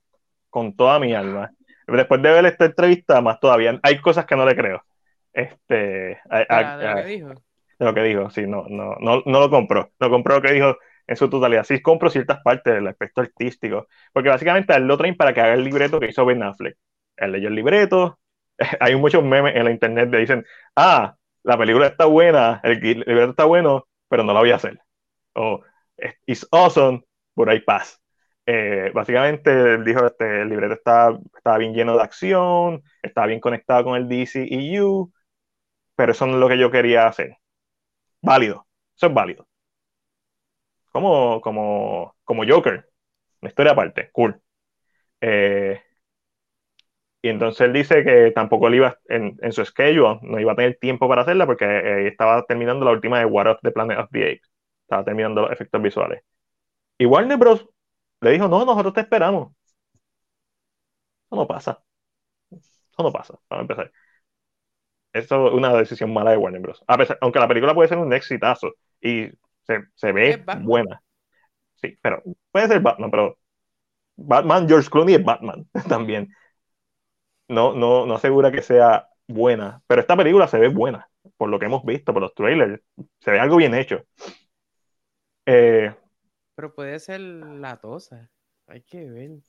Con toda mi alma. Después de ver esta entrevista, más todavía. Hay cosas que no le creo. Este. a- a- Ah, de lo que dijo. de lo que dijo. Sí, no, no, no, no lo compró. No compró lo que dijo en su totalidad. Sí, compro ciertas partes del aspecto artístico. Porque básicamente él lo traen para que haga el libreto que hizo Ben Affleck. Él leyó el libreto. Hay muchos memes en la internet que dicen: Ah, la película está buena, el libreto está bueno, pero no la voy a hacer. O It's awesome, but I pass. Eh, básicamente él dijo este, el libreto estaba bien lleno de acción, estaba bien conectado con el DCEU, pero eso no es lo que yo quería hacer. Válido, eso es válido. Como, como, como Joker, una historia aparte, cool. Eh, y entonces él dice que tampoco él iba en, en su schedule, no iba a tener tiempo para hacerla porque eh, estaba terminando la última de War of the Planet of the Apes. Estaba terminando los efectos visuales. Y Warner Bros. Le dijo, no, nosotros te esperamos. Eso no pasa. Eso no pasa, para empezar. Eso es una decisión mala de Warner Bros. A pesar, aunque la película puede ser un exitazo y se, se ve buena. Sí, pero puede ser Batman, pero Batman, George Clooney es Batman también. No, no, no asegura que sea buena, pero esta película se ve buena, por lo que hemos visto, por los trailers. Se ve algo bien hecho. Eh, Pero puede ser la tosa. Hay que ver.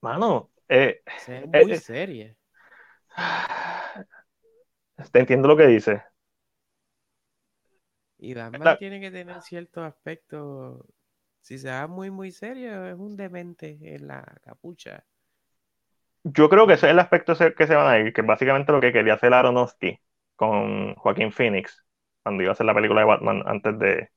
mano, eh, ve Eh, muy eh. seria. te entiendo lo que dice. Y Batman la- tiene que tener ciertos aspectos. Si se va muy, muy serio, es un demente en la capucha. Yo creo que ese es el aspecto que se van a ir, que es básicamente lo que quería hacer Aronofsky con Joaquín Phoenix cuando iba a hacer la película de Batman antes de,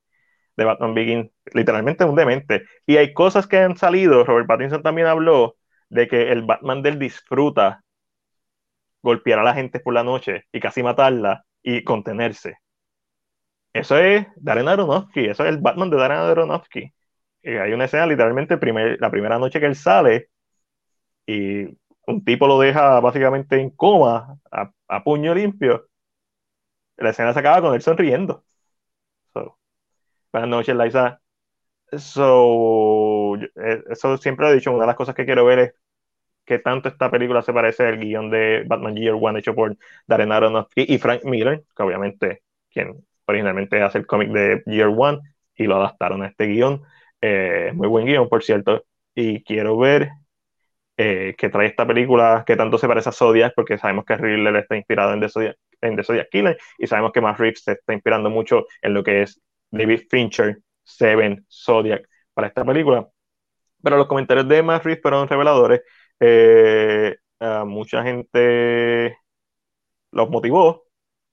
de Batman Begins. Literalmente un demente. Y hay cosas que han salido. Robert Pattinson también habló de que el Batman del disfruta golpear a la gente por la noche y casi matarla y contenerse. Eso es Darren Aronofsky, eso es el Batman de Darren Aronofsky. Y hay una escena, literalmente, primer- la primera noche que él sale y un tipo lo deja básicamente en coma, a, a puño limpio. La escena se acaba con él sonriendo. Buenas noches, Liza. So, eh, eso siempre lo he dicho, una de las cosas que quiero ver es qué tanto esta película se parece al guion de Batman Year One hecho por Darren Aronofsky y Frank Miller, que obviamente quien originalmente hace el cómic de Year One y lo adaptaron a este guion. Eh, muy buen guion, por cierto. Y quiero ver eh, que trae esta película que tanto se parece a Zodiac, porque sabemos que Riddler está inspirado en The Zodiac, en The Killer, y sabemos que Matt Reeves se está inspirando mucho en lo que es David Fincher, Seven, Zodiac, para esta película. Pero los comentarios de Matt Reeves fueron reveladores. Eh, a mucha gente los motivó,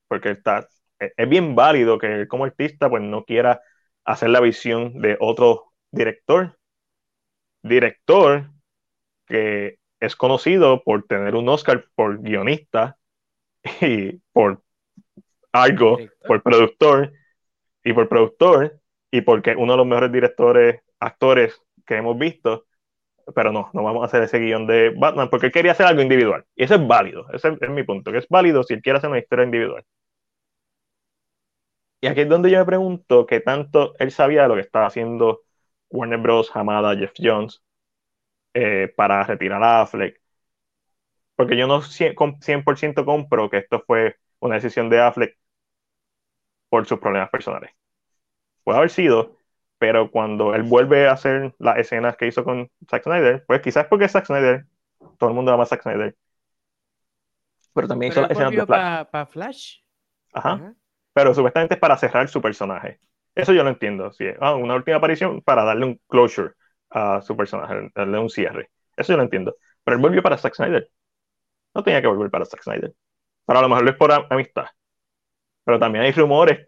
porque está, es bien válido que él como artista pues no quiera hacer la visión de otro director. Director que es conocido por tener un Oscar por guionista y por algo, por productor y por productor y porque uno de los mejores directores, actores que hemos visto, pero no, no vamos a hacer ese guion de Batman porque él quería hacer algo individual y eso es válido, ese es, mi punto, que es válido si él quiere hacer una historia individual. Y aquí es donde yo me pregunto qué tanto él sabía de lo que estaba haciendo Warner Bros., Hamada, Jeff Jones, eh, para retirar a Affleck. Porque yo no 100%, com- 100% compro que esto fue una decisión de Affleck por sus problemas personales. Puede haber sido, pero cuando él vuelve a hacer las escenas que hizo con Zack Snyder, pues quizás porque es Zack Snyder, todo el mundo ama a Zack Snyder. Pero también hizo las escenas de volvió Flash. para Flash. Ajá. Ajá. Pero supuestamente es para cerrar su personaje. Eso yo lo entiendo. Sí, ah, una última aparición para darle un closure a su personaje, darle un cierre. Eso yo lo entiendo. Pero él volvió para Zack Snyder. No tenía que volver para Zack Snyder. Pero a lo mejor lo es por am- amistad. Pero también hay rumores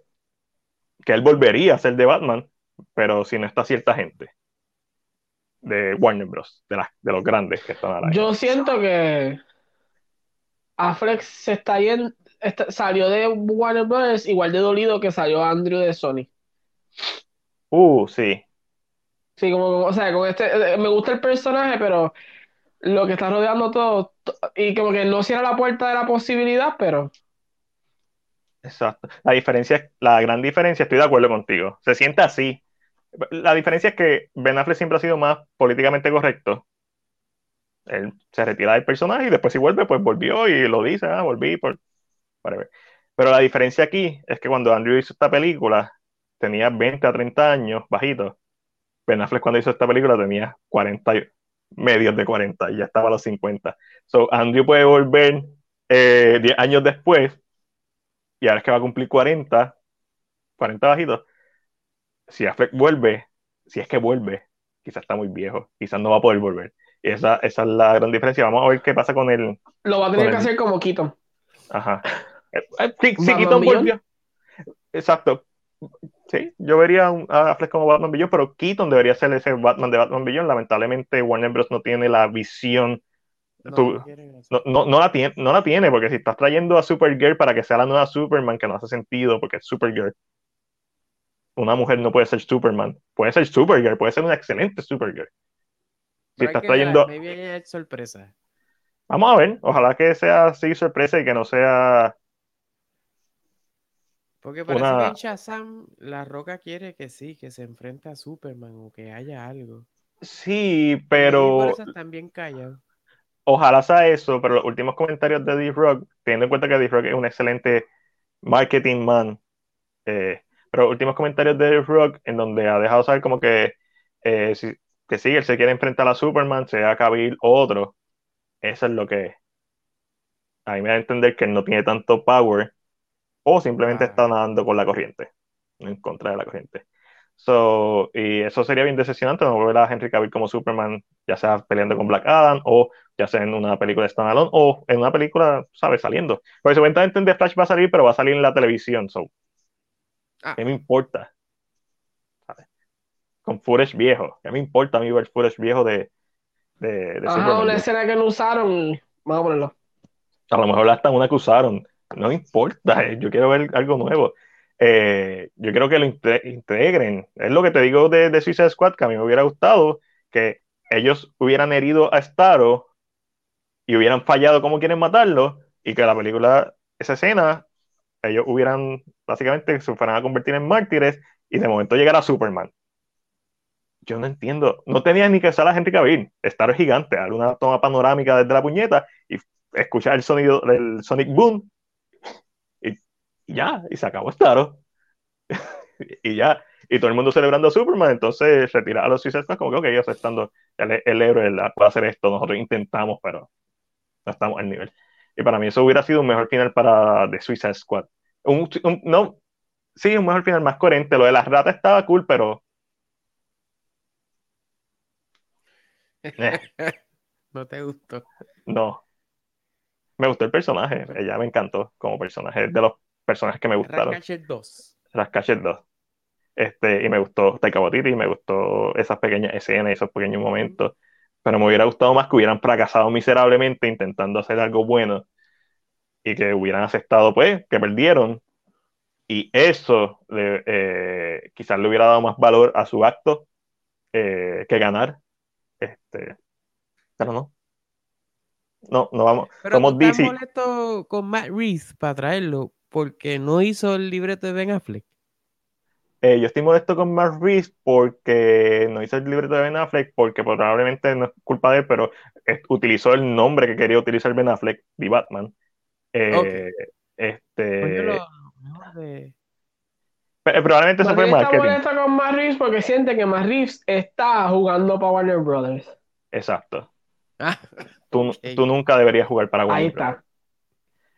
que él volvería a ser de Batman, pero si no está cierta gente de Warner Bros., de, de los grandes que están ahora. Yo siento que Affleck se está yendo, está- salió de Warner Bros. igual de dolido que salió Andrew de Sony. Uh, sí. Sí, como, o sea, con este, eh, me gusta el personaje, pero lo que está rodeando todo, to- y como que no cierra la puerta de la posibilidad, pero Exacto. La diferencia, la gran diferencia, estoy de acuerdo contigo. Se siente así. La diferencia es que Ben Affleck siempre ha sido más políticamente correcto. Él se retira del personaje y después si vuelve, pues volvió y lo dice, ah, volví por whatever. Pero la diferencia aquí es que cuando Andrew hizo esta película, tenía 20 a 30 años, bajito. Ben Affleck cuando hizo esta película tenía 40, y- medios de 40, y ya estaba a los 50. So, Andrew puede volver eh, 10 años después y ahora es que va a cumplir 40, 40 bajitos. Si Affleck vuelve, si es que vuelve, quizás está muy viejo, quizás no va a poder volver. Y esa, esa es la gran diferencia. Vamos a ver qué pasa con el. lo va a tener que el- hacer como Keaton. Ajá. Eh, eh, si ¿Batman Keaton volvió. Exacto. Sí, yo vería a Affleck como Batman Beyond, pero Keaton debería ser ese Batman de Batman Beyond. Lamentablemente, Warner Bros. no tiene la visión No, Tú- no no, no, la tiene, no la tiene, porque si estás trayendo a Supergirl para que sea la nueva Superman, que no hace sentido, porque es Supergirl. Una mujer no puede ser Superman. Puede ser Supergirl, puede ser una excelente Supergirl. Si Pero estás trayendo. maybe sorpresa. Vamos a ver, ojalá que sea así sorpresa y que no sea. Porque parece Una- que en Shazam La Roca quiere que sí, que se enfrente a Superman o que haya algo. Sí, Y por pero eso están bien callados. Ojalá sea eso. Pero los últimos comentarios de D-Rock, teniendo en cuenta que D-Rock es un excelente marketing man, eh, pero los últimos comentarios de D-Rock, en donde ha dejado saber como que, eh, si- que sí, él se quiere enfrentar a Superman, sea Cavill o otro. Eso es lo que a mí me da a entender que él no tiene tanto power o simplemente Ah. está nadando con la corriente, en contra de la corriente. So, y eso sería bien decepcionante, no ver a Henry Cavill como Superman, ya sea peleando con Black Adam o ya sea en una película de standalone o en una película, ¿sabes? Saliendo. Porque supuestamente en The Flash va a salir, pero va a salir en la televisión, so, Ah, ¿qué me importa? Con footage viejo, ¿qué me importa a mí ver footage viejo de, de, de Ajá, Superman? una escena que no usaron, vamos a ponerlo. A lo mejor hasta una que usaron. No me importa, eh, yo quiero ver algo nuevo. Eh, yo quiero que lo inte- integren. Es lo que te digo de, de Suicide Squad, que a mí me hubiera gustado que ellos hubieran herido a Starro y hubieran fallado como quieren matarlo y que la película, esa escena, ellos hubieran básicamente se fueran a convertir en mártires y de momento llegara Superman. Yo no entiendo. No tenía ni que usar a Henry Cavill. Starro es gigante. Dar una toma panorámica desde la puñeta y escuchar el sonido del Sonic Boom y ya, y se acabó Starro. y ya, y todo el mundo celebrando a Superman, entonces retirar a los Suicide Squad como que, ok, ellos estando el, el héroe el- puede hacer esto, nosotros intentamos, pero no estamos al nivel. Y para mí eso hubiera sido un mejor final para The Suicide Squad. Un, un- no, sí, un mejor final más coherente. Lo de las ratas estaba cool, pero eh, no te gustó. no. Me gustó el personaje, ella me encantó como personaje, de los personajes que me gustaron. Ratchet 2. Ratchet 2. Este, y me gustó Taika Waititi, me gustó esas pequeñas escenas, esos pequeños momentos, pero me hubiera gustado más que hubieran fracasado miserablemente intentando hacer algo bueno y que hubieran aceptado, pues, que perdieron y eso le- eh, quizás le hubiera dado más valor a su acto eh, que ganar. Este, pero no. No, no vamos. Pero Somos tú estás DC. molesto con Matt Reeves para traerlo porque no hizo el libreto de Ben Affleck. Eh, yo estoy molesto con Mark Reeves porque no hizo el libreto de Ben Affleck, porque probablemente no es culpa de él, pero eh, utilizó el nombre que quería utilizar Ben Affleck, The Batman. Eh, este, Coño, lo- de- pe- probablemente eso fue Martín está marketing. molesto con Matt Reeves porque siente que Matt Reeves está jugando para Warner Brothers. Exacto. Ah, Tú, tú nunca deberías jugar para Ahí Warner está.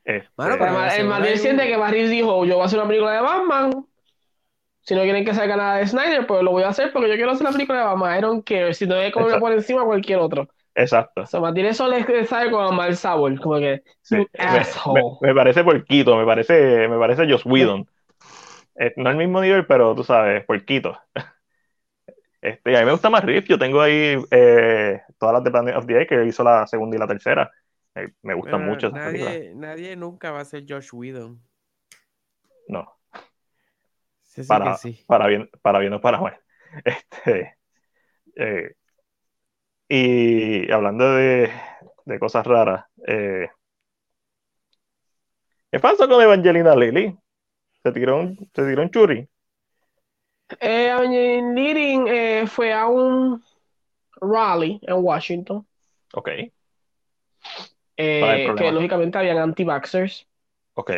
Este, Mano, Pero el Madrid siente un- que Barry dijo, yo voy a hacer una película de Batman. Si no quieren que salga nada de Snyder, pues lo voy a hacer porque yo quiero hacer la película de Batman. I don't care. Si no voy a comer por encima cualquier otro. exacto. O sea, Martín eso le sabe con mal sabor. Como que, Sí, you me, asshole. me- me parece porquito, me parece, me parece Joss Whedon. Eh, no al mismo nivel, pero tú sabes, porquito. Este, a mí me gusta más Riff, yo tengo ahí eh, todas las de Planet of the Apes, que hizo la segunda y la tercera. Eh, me gustan Pero mucho esas películas. nadie, nadie nunca va a ser Josh Whedon. No, Sí, sí para, sí. para bien, para bien o para mal. Este, eh, y hablando de, de cosas raras, eh, ¿qué pasó con Evangelina Lilly? Se tiró un, se tiró un churri. Eh, Evangeline Leading eh, fue a un rally en Washington. Ok, eh, ¿Cuál es el que lógicamente habían anti-vaxxers ok.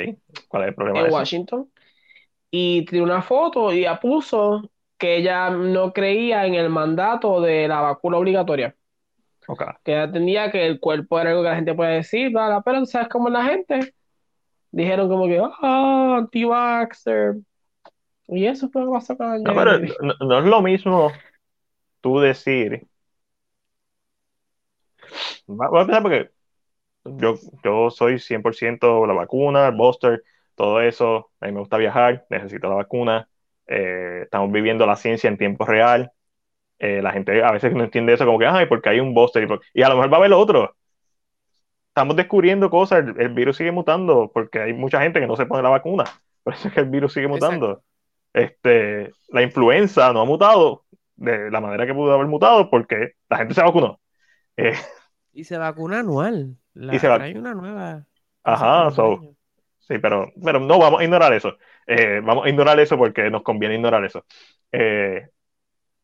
¿Cuál es el problema en de eso? Washington. Y tiró una foto y ya puso que ella no creía en el mandato de la vacuna obligatoria. Ok. que ella entendía que el cuerpo era algo que la gente puede decir, bla, pero ¿sabes cómo la gente? Dijeron como que, ah, anti-vaxxer. Y eso fue lo que pasó con No, pero no, no es lo mismo tú decir. Voy a empezar porque yo, yo soy 100% la vacuna, el booster, todo eso. A mí me gusta viajar, necesito la vacuna. eh, estamos viviendo la ciencia en tiempo real. eh, la gente a veces no entiende eso, como que, ay, porque hay un booster y, y a lo mejor va a haber otro. Estamos descubriendo cosas, el, el virus sigue mutando porque hay mucha gente que no se pone la vacuna. Por eso es que el virus sigue mutando. Este, la influenza no ha mutado de la manera que pudo haber mutado porque la gente se vacunó. Eh, Y se vacuna anual. La- Y se vac- hay una nueva. Ajá, so- sí, pero, pero no vamos a ignorar eso. Eh, vamos a ignorar eso porque nos conviene ignorar eso. Eh,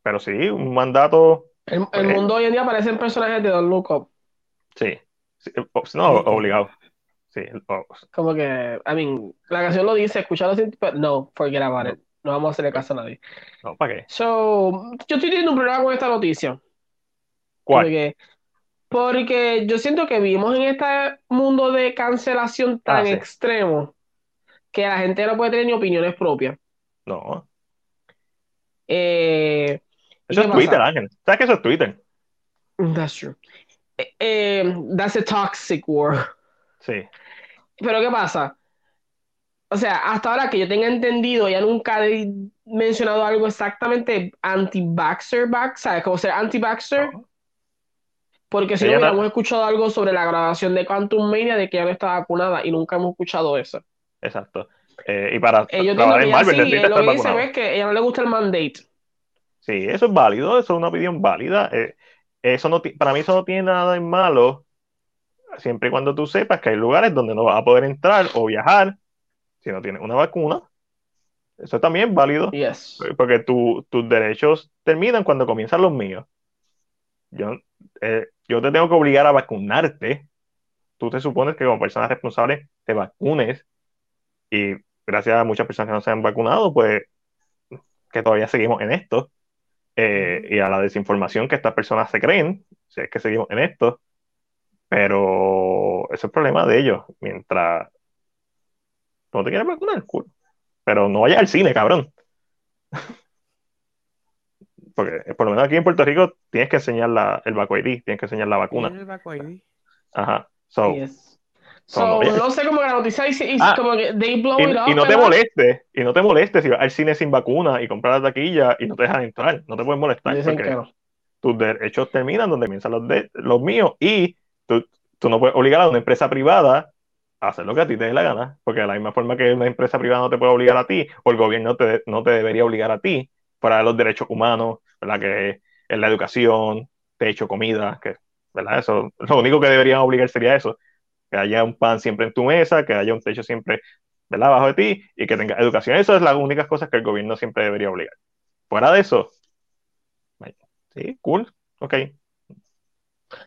pero sí, un mandato, El, el mundo hoy en día parecen personajes de Look Up. sí. Sí, o- no, Sí, que- obligado. Sí, o- Como que, I mean, la canción lo dice, escucharlo así, pero no, forget about it. No vamos a hacerle caso a nadie. no, ¿para qué? So, yo estoy teniendo un problema con esta noticia. ¿Cuál? Porque, porque yo siento que vivimos en este mundo de cancelación tan Ah, sí. extremo que la gente no puede tener ni opiniones propias. No, Eh, ¿y eso es Twitter? Ángel. ¿Sabes que eso es Twitter? That's true. Eh, eh, that's a toxic war. Sí, Pero ¿qué pasa? O sea, hasta ahora que yo tenga entendido, ella nunca ha mencionado algo exactamente anti-vaxxer, back, ¿sabes? Como ser anti-vaxxer. no. Porque si no hubiéramos escuchado algo sobre la grabación de Quantum Mania de que ella no está vacunada y nunca hemos escuchado eso. exacto. Eh, y para Eh, yo entiendo trabajar en Marvel sí, eh, lo que dice es que a ella no le gusta el mandate. Sí, eso es válido, eso es una opinión válida. eh, eso no, para mí eso no tiene nada de malo, siempre y cuando tú sepas que hay lugares donde no vas a poder entrar o viajar si no tienes una vacuna. Eso también es válido, Yes. porque tu- tus derechos terminan cuando comienzan los míos. Yo, eh, yo te tengo que obligar a vacunarte. Tú te supones que como persona responsable te vacunes y gracias a muchas personas que no se han vacunado, pues que todavía seguimos en esto eh, y a la desinformación que estas personas se creen, si es que seguimos en esto, pero ese es el problema de ellos, mientras no te quieres vacunar, cool. pero no vayas al cine, cabrón. Porque eh, por lo menos aquí en Puerto Rico tienes que enseñar la, el vacu ID, tienes que enseñar la vacuna. El ID. Ajá. So, Yes. so, So, no sé cómo la noticia dice, y Ah, como que they blow Y, it up, y no te ¿verdad? molestes, y no te molestes si vas al cine sin vacuna y compras la taquilla y no te dejan entrar, no te puedes molestar Dicen porque que no. tus derechos terminan donde comienzan los, de, los míos y tú, tú no puedes obligar a una empresa privada a hacer lo que a ti te dé la gana, porque de la misma forma que una empresa privada no te puede obligar a ti, o el gobierno te, no te debería obligar a ti para los derechos humanos, ¿verdad? Que es la educación, techo, comida, que, ¿verdad? Eso, lo único que deberían obligar sería eso, que haya un pan siempre en tu mesa, que haya un techo siempre, ¿verdad? Abajo de ti y que tenga educación. Eso es las únicas cosas que el gobierno siempre debería obligar. Fuera de eso, sí, cool, ok.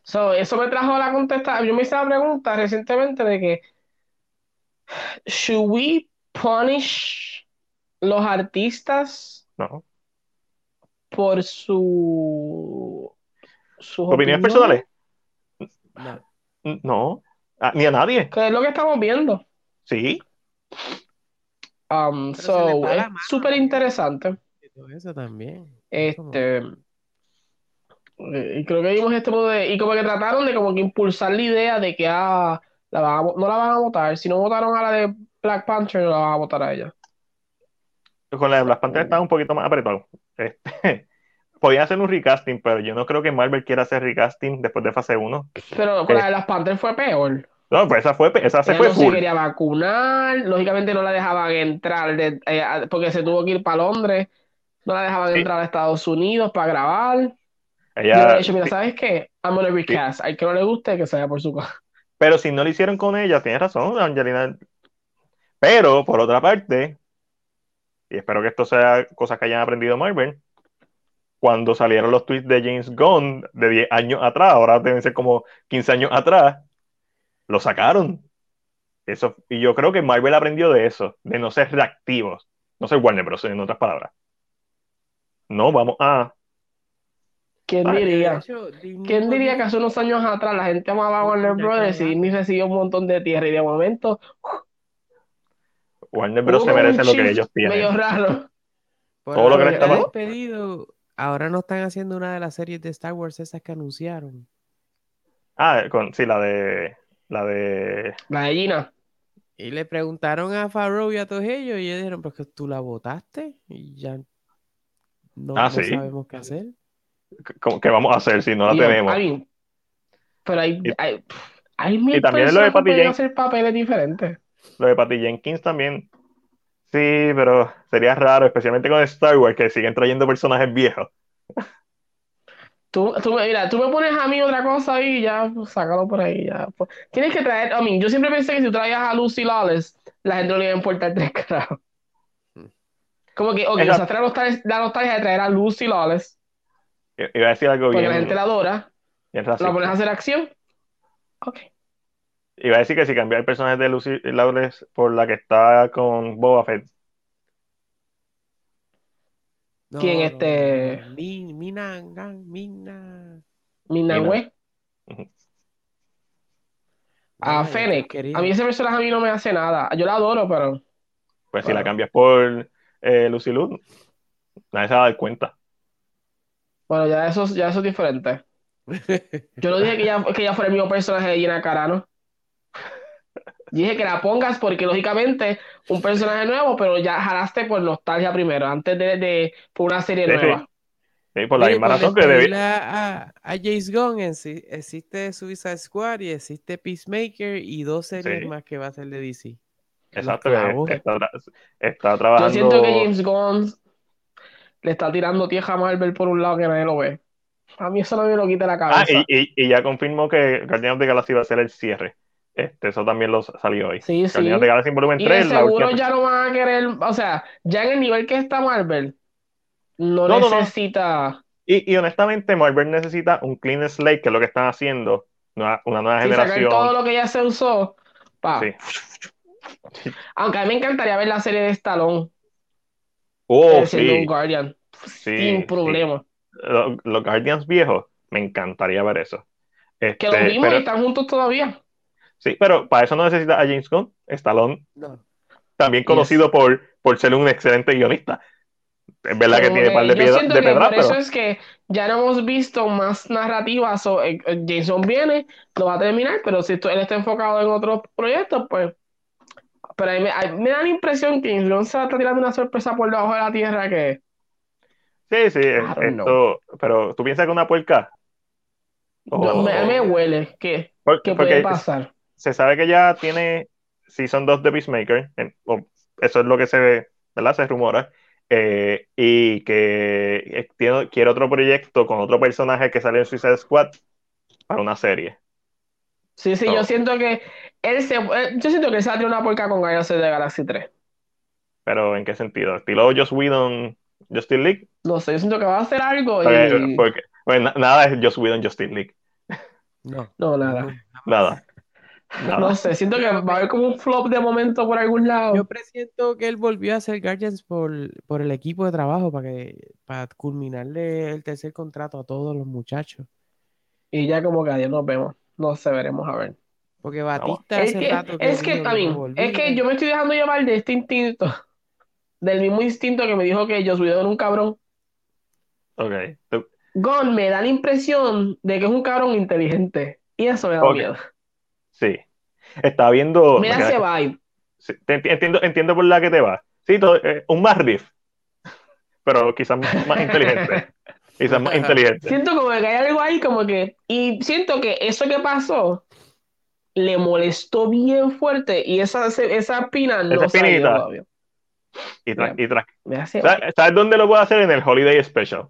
So, eso me trajo la contesta. Yo me hice la pregunta recientemente de que should we punish los artistas No. Por su sus ¿Opiniones opiniones? personales? No. No. Ah, ni a nadie. Que es lo que estamos viendo. Sí. Um, so, es súper interesante. Eso también. Este, eh, y creo que vimos este modo de, y como que trataron de como que impulsar la idea de que ah, la van a no la van a votar. Si no votaron a la de Black Panther, no la van a votar a ella. Con la de Black Panther estaba un poquito más apretado. Este, podía hacer un recasting, pero yo no creo que Marvel quiera hacer recasting después de fase 1. Pero con la de Black Panther fue peor. No, pues esa fue, esa se Ella fue no se quería vacunar, lógicamente no la dejaban entrar de- eh, porque se tuvo que ir para Londres, no la dejaban Sí. entrar a Estados Unidos para grabar. Yo le Ella, he dicho, mira, sí, ¿sabes qué? I'm gonna recast. Al que no le guste, que se vaya por su casa. pero si no lo hicieron con ella, tienes razón, Angelina. Pero, por otra parte, y espero que esto sea cosas que hayan aprendido Marvel, cuando salieron los tweets de James Gunn de 10 años atrás, ahora deben ser como 15 años atrás, lo sacaron. Eso, y yo creo que Marvel aprendió de eso, de no ser reactivos, no ser Warner Bros. en otras palabras. No, vamos a. ¿Quién Vale, diría? ¿Quién diría que hace unos años atrás la gente amaba a Warner Brothers y. Disney recibió un montón de tierra y de momento Warner Bros. se merece lo que ellos medio tienen. raro. Por Todo lo que le estaba- despedido, ahora no están haciendo una de las series de Star Wars esas que anunciaron. Ah, con, sí, la de. La de. La de Gina. Y le preguntaron a Farrow y a todos ellos y ellos dijeron, pues que tú la votaste y ya no, Ah, no sí. sabemos qué hacer. ¿Cómo- ¿Qué vamos a hacer si no la Y tenemos? I mean, pero hay, Y- hay, hay mil y también lo de personas que Patty pueden Jenkins. hacer papeles diferentes. Lo de Patty Jenkins también. Sí, pero sería raro, especialmente con Star Wars, que siguen trayendo personajes viejos. Tú, tú, me- mira, tú me pones a mí otra cosa y ya, pues, sácalo por ahí. Ya. Pues, tienes que traer, I mean, yo siempre pensé que si tú traías a Lucy Lawless, la gente no le iba a importar tres carajos. Como que, ok, Exacto. usaste la nostalgia, la nostalgia de traer a Lucy Lawless, Iba a decir algo porque bien, la gente la adora, bien la pones a hacer acción. Ok. Iba a decir que si cambiar el personaje de Lucy Lawless por la que está con Boba Fett, No, ¿Quién, no, este? no, Mi- Mina, Gang, Mina. Minangüe. A Fennec. A mí ese personaje a mí no me hace nada. Yo la adoro, pero pues si la cambias por eh, Lucy Liu, nadie se va a dar cuenta. bueno, ya eso, ya eso es diferente. Yo no dije que ella, que ella fuera el mismo personaje de Gina Carano. Dije que la pongas porque, lógicamente, un personaje nuevo, pero ya jalaste por nostalgia primero, antes de, de por una serie Sí, nueva. Sí, por la Oye, misma razón que debí. a, James Gunn, exi- existe Suicide Squad y existe Peacemaker y dos series Sí. más que va a ser de DC. Exacto, clavos. está, está Yo trabajando. siento que James Gunn le está tirando tierra a Marvel por un lado que nadie lo ve. A mí eso no me lo quita la Ah, cabeza. y, y- y ya confirmó que Guardians of the Galaxy va a ser el cierre. Este, eso también lo salió hoy. Sí, sí. The Galaxy Volumen Y de 3, la seguro ya no van a querer, o sea, ya en el nivel que está Marvel, no, No, no, no. necesita. Y, y honestamente, Marvel necesita un clean slate, que es lo que están haciendo, una nueva Sí, sacar generación. todo lo que ya se usó. pa. Sí. Aunque a mí me encantaría ver la serie de Stallone Oh, eh, sí. un Guardian. Sí, sin problema. Los, los Guardians viejos, me encantaría ver eso. Que Este, los vimos pero- y están juntos todavía. Sí, pero para eso no necesita a James Gunn. Stallone, No. también Yes. conocido por, por ser un excelente guionista. Es verdad que Como tiene un par de, piedra- de que pedras, por eso es que ya no hemos visto más narrativas. o, eh, eh, Jason viene, lo va a terminar, pero si él está enfocado en otros proyectos, pues. Pero a mí me, a mí me da la impresión que James se va a estar tirando una sorpresa por debajo de la tierra que. sí, sí, esto, pero tú piensas que una puerca. me, me huele que, Por- que Oh. porque puede pasar. Se sabe que ya tiene Season 2 de Peacemaker, en- o eso es lo que se ve, ¿verdad? Se rumora. eh, y que eh, tiene- quiere otro proyecto con otro personaje que sale en Suicide Squad para una serie. Sí, sí, yo siento que él se, él- yo siento que él se va a tirar una porca con Guardians the Galaxy 3. Pero ¿en qué sentido? ¿Estilo Joss Whedon, Justice League? No sé, yo siento que va a hacer algo Porque, y. porque- bueno, na- nada es Joss Whedon, Justice League. No. No, nada. No. Nada. No sé, siento que va a haber como un flop de momento por algún lado. Yo presiento que él volvió a hacer Guardians por, por el equipo de trabajo para que para culminarle el tercer contrato a todos los muchachos. Y ya como que adiós nos vemos. No sé, veremos a ver. Porque Batista Es hace que, rato que es que, volvía. es que yo me estoy dejando llevar de este instinto, del mismo instinto que me dijo que Joss Whedon era un cabrón. Ok. Gon me da la impresión de que es un cabrón inteligente. Y eso me da miedo. Sí. Estaba viendo. Me ese vibe. sí, entiendo, entiendo por la que te va. Sí, todo- eh, un más riff. Pero quizás más inteligente. Quizás más inteligente. Siento como que hay algo ahí como que... Y siento que eso que pasó le molestó bien fuerte y esa, esa espina no Esa salió. Y tra- y tra-. ¿Sabes sabes dónde lo puedo hacer? En el Holiday Special.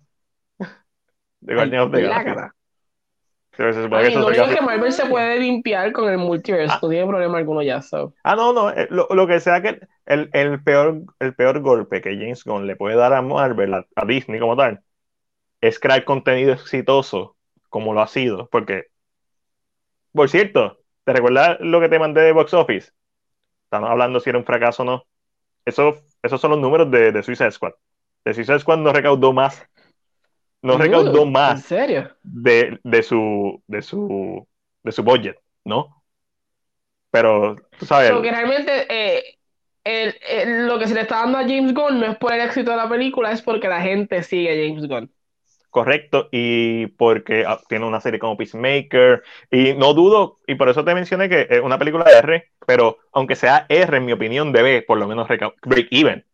De Guardians of the la Galaxy. Sí, se supone Ay, que eso es hace- que Marvel se puede limpiar con el multiverse, Ah. no tiene problema alguno ya, so. Ah, no, no. eh, Lo, lo que sea que el, el peor, el peor golpe que James Gunn le puede dar a Marvel, a, a Disney como tal, es crear contenido exitoso como lo ha sido. Porque, por cierto, ¿te recuerdas lo que te mandé de Box Office? Estamos hablando si era un fracaso o no. Eso, esos son los números de, de Suicide Squad. De Suicide Squad no recaudó más. No recaudó Uh, ¿En más serio? de, de su, de su, de su budget, ¿no? Pero, tú sabes, So que realmente eh, el- el- lo que se le está dando a James Gunn no es por el éxito de la película, es porque la gente sigue a James Gunn. correcto, y porque ah, tiene una serie como Peacemaker, y no dudo, y por eso te mencioné que es una película de R, pero aunque sea R, en mi opinión, debe por lo menos break even,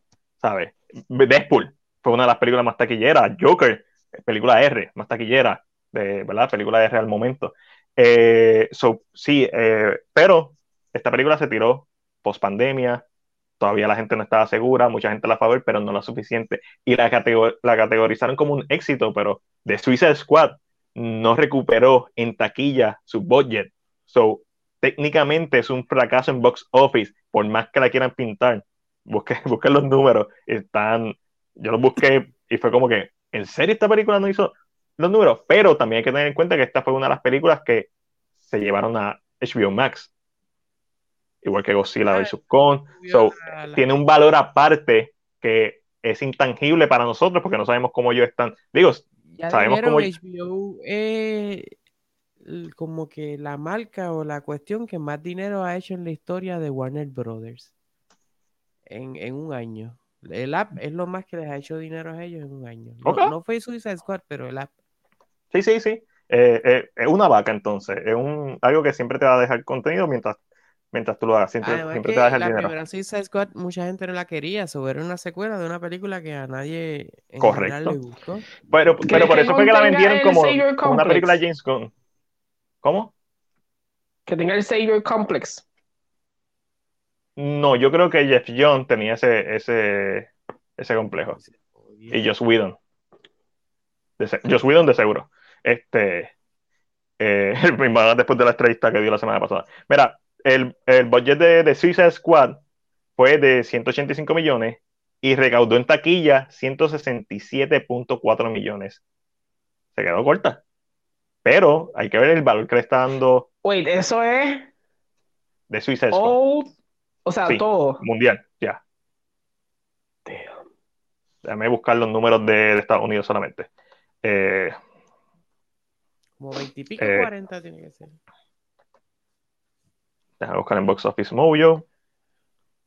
¿sabes? Deadpool fue una de las películas más taquilleras, Joker, película R, más taquillera, de, ¿verdad? Película R al momento. Eh, so, sí, eh, pero esta película se tiró post pandemia, todavía la gente no estaba segura, mucha gente la ver, pero no lo suficiente. Y la, catego- la categorizaron como un éxito, pero The Suicide Squad no recuperó en taquilla su budget. So, técnicamente es un fracaso en box office, por más que la quieran pintar. Busquen, busquen los números, están, yo los busqué y fue como que, ¿en serio esta película no hizo los números? Pero también hay que tener en cuenta que esta fue una de las películas que se llevaron a HBO Max, igual que Godzilla Ah, vs. Kong. So, tiene un valor aparte que es intangible para nosotros porque no sabemos cómo ellos están. Digo, ya sabemos cómo- HBO como que la marca o la cuestión que más dinero ha hecho en la historia de Warner Brothers en, en un año. El app es lo más que les ha hecho dinero a ellos en un año. No, no fue Suicide Squad, pero el app. sí, sí, sí. Eh, eh, es una vaca entonces. Es un, algo que siempre te va a dejar contenido mientras, mientras tú lo hagas. Siempre, Además siempre que te va a dejar la dinero. primera Suicide Squad mucha gente no la quería, sobre una secuela de una película que a nadie en Correcto. general le gustó. Pero, pero por eso fue que la vendieron como, como una película de James Gunn. ¿Cómo? Que tenga el Savior Complex. No, yo creo que Jeff John tenía ese, ese, ese complejo. y Joss Whedon. De Joss Whedon de seguro. Este, eh, después de la entrevista que dio la semana pasada. Mira, el, el budget de, de Suicide Squad fue de 185 millones y recaudó en taquilla 167.4 millones. Se quedó corta. Pero hay que ver el valor que le está dando Wait, eso es de Suicide Squad all, o sea, Sí. todo. mundial. Ya. Damn. Déjame buscar los números de, de Estados Unidos solamente. Eh, Como 20 y pico, Eh, 40 tiene que ser. déjame buscar en Box Office Mojo.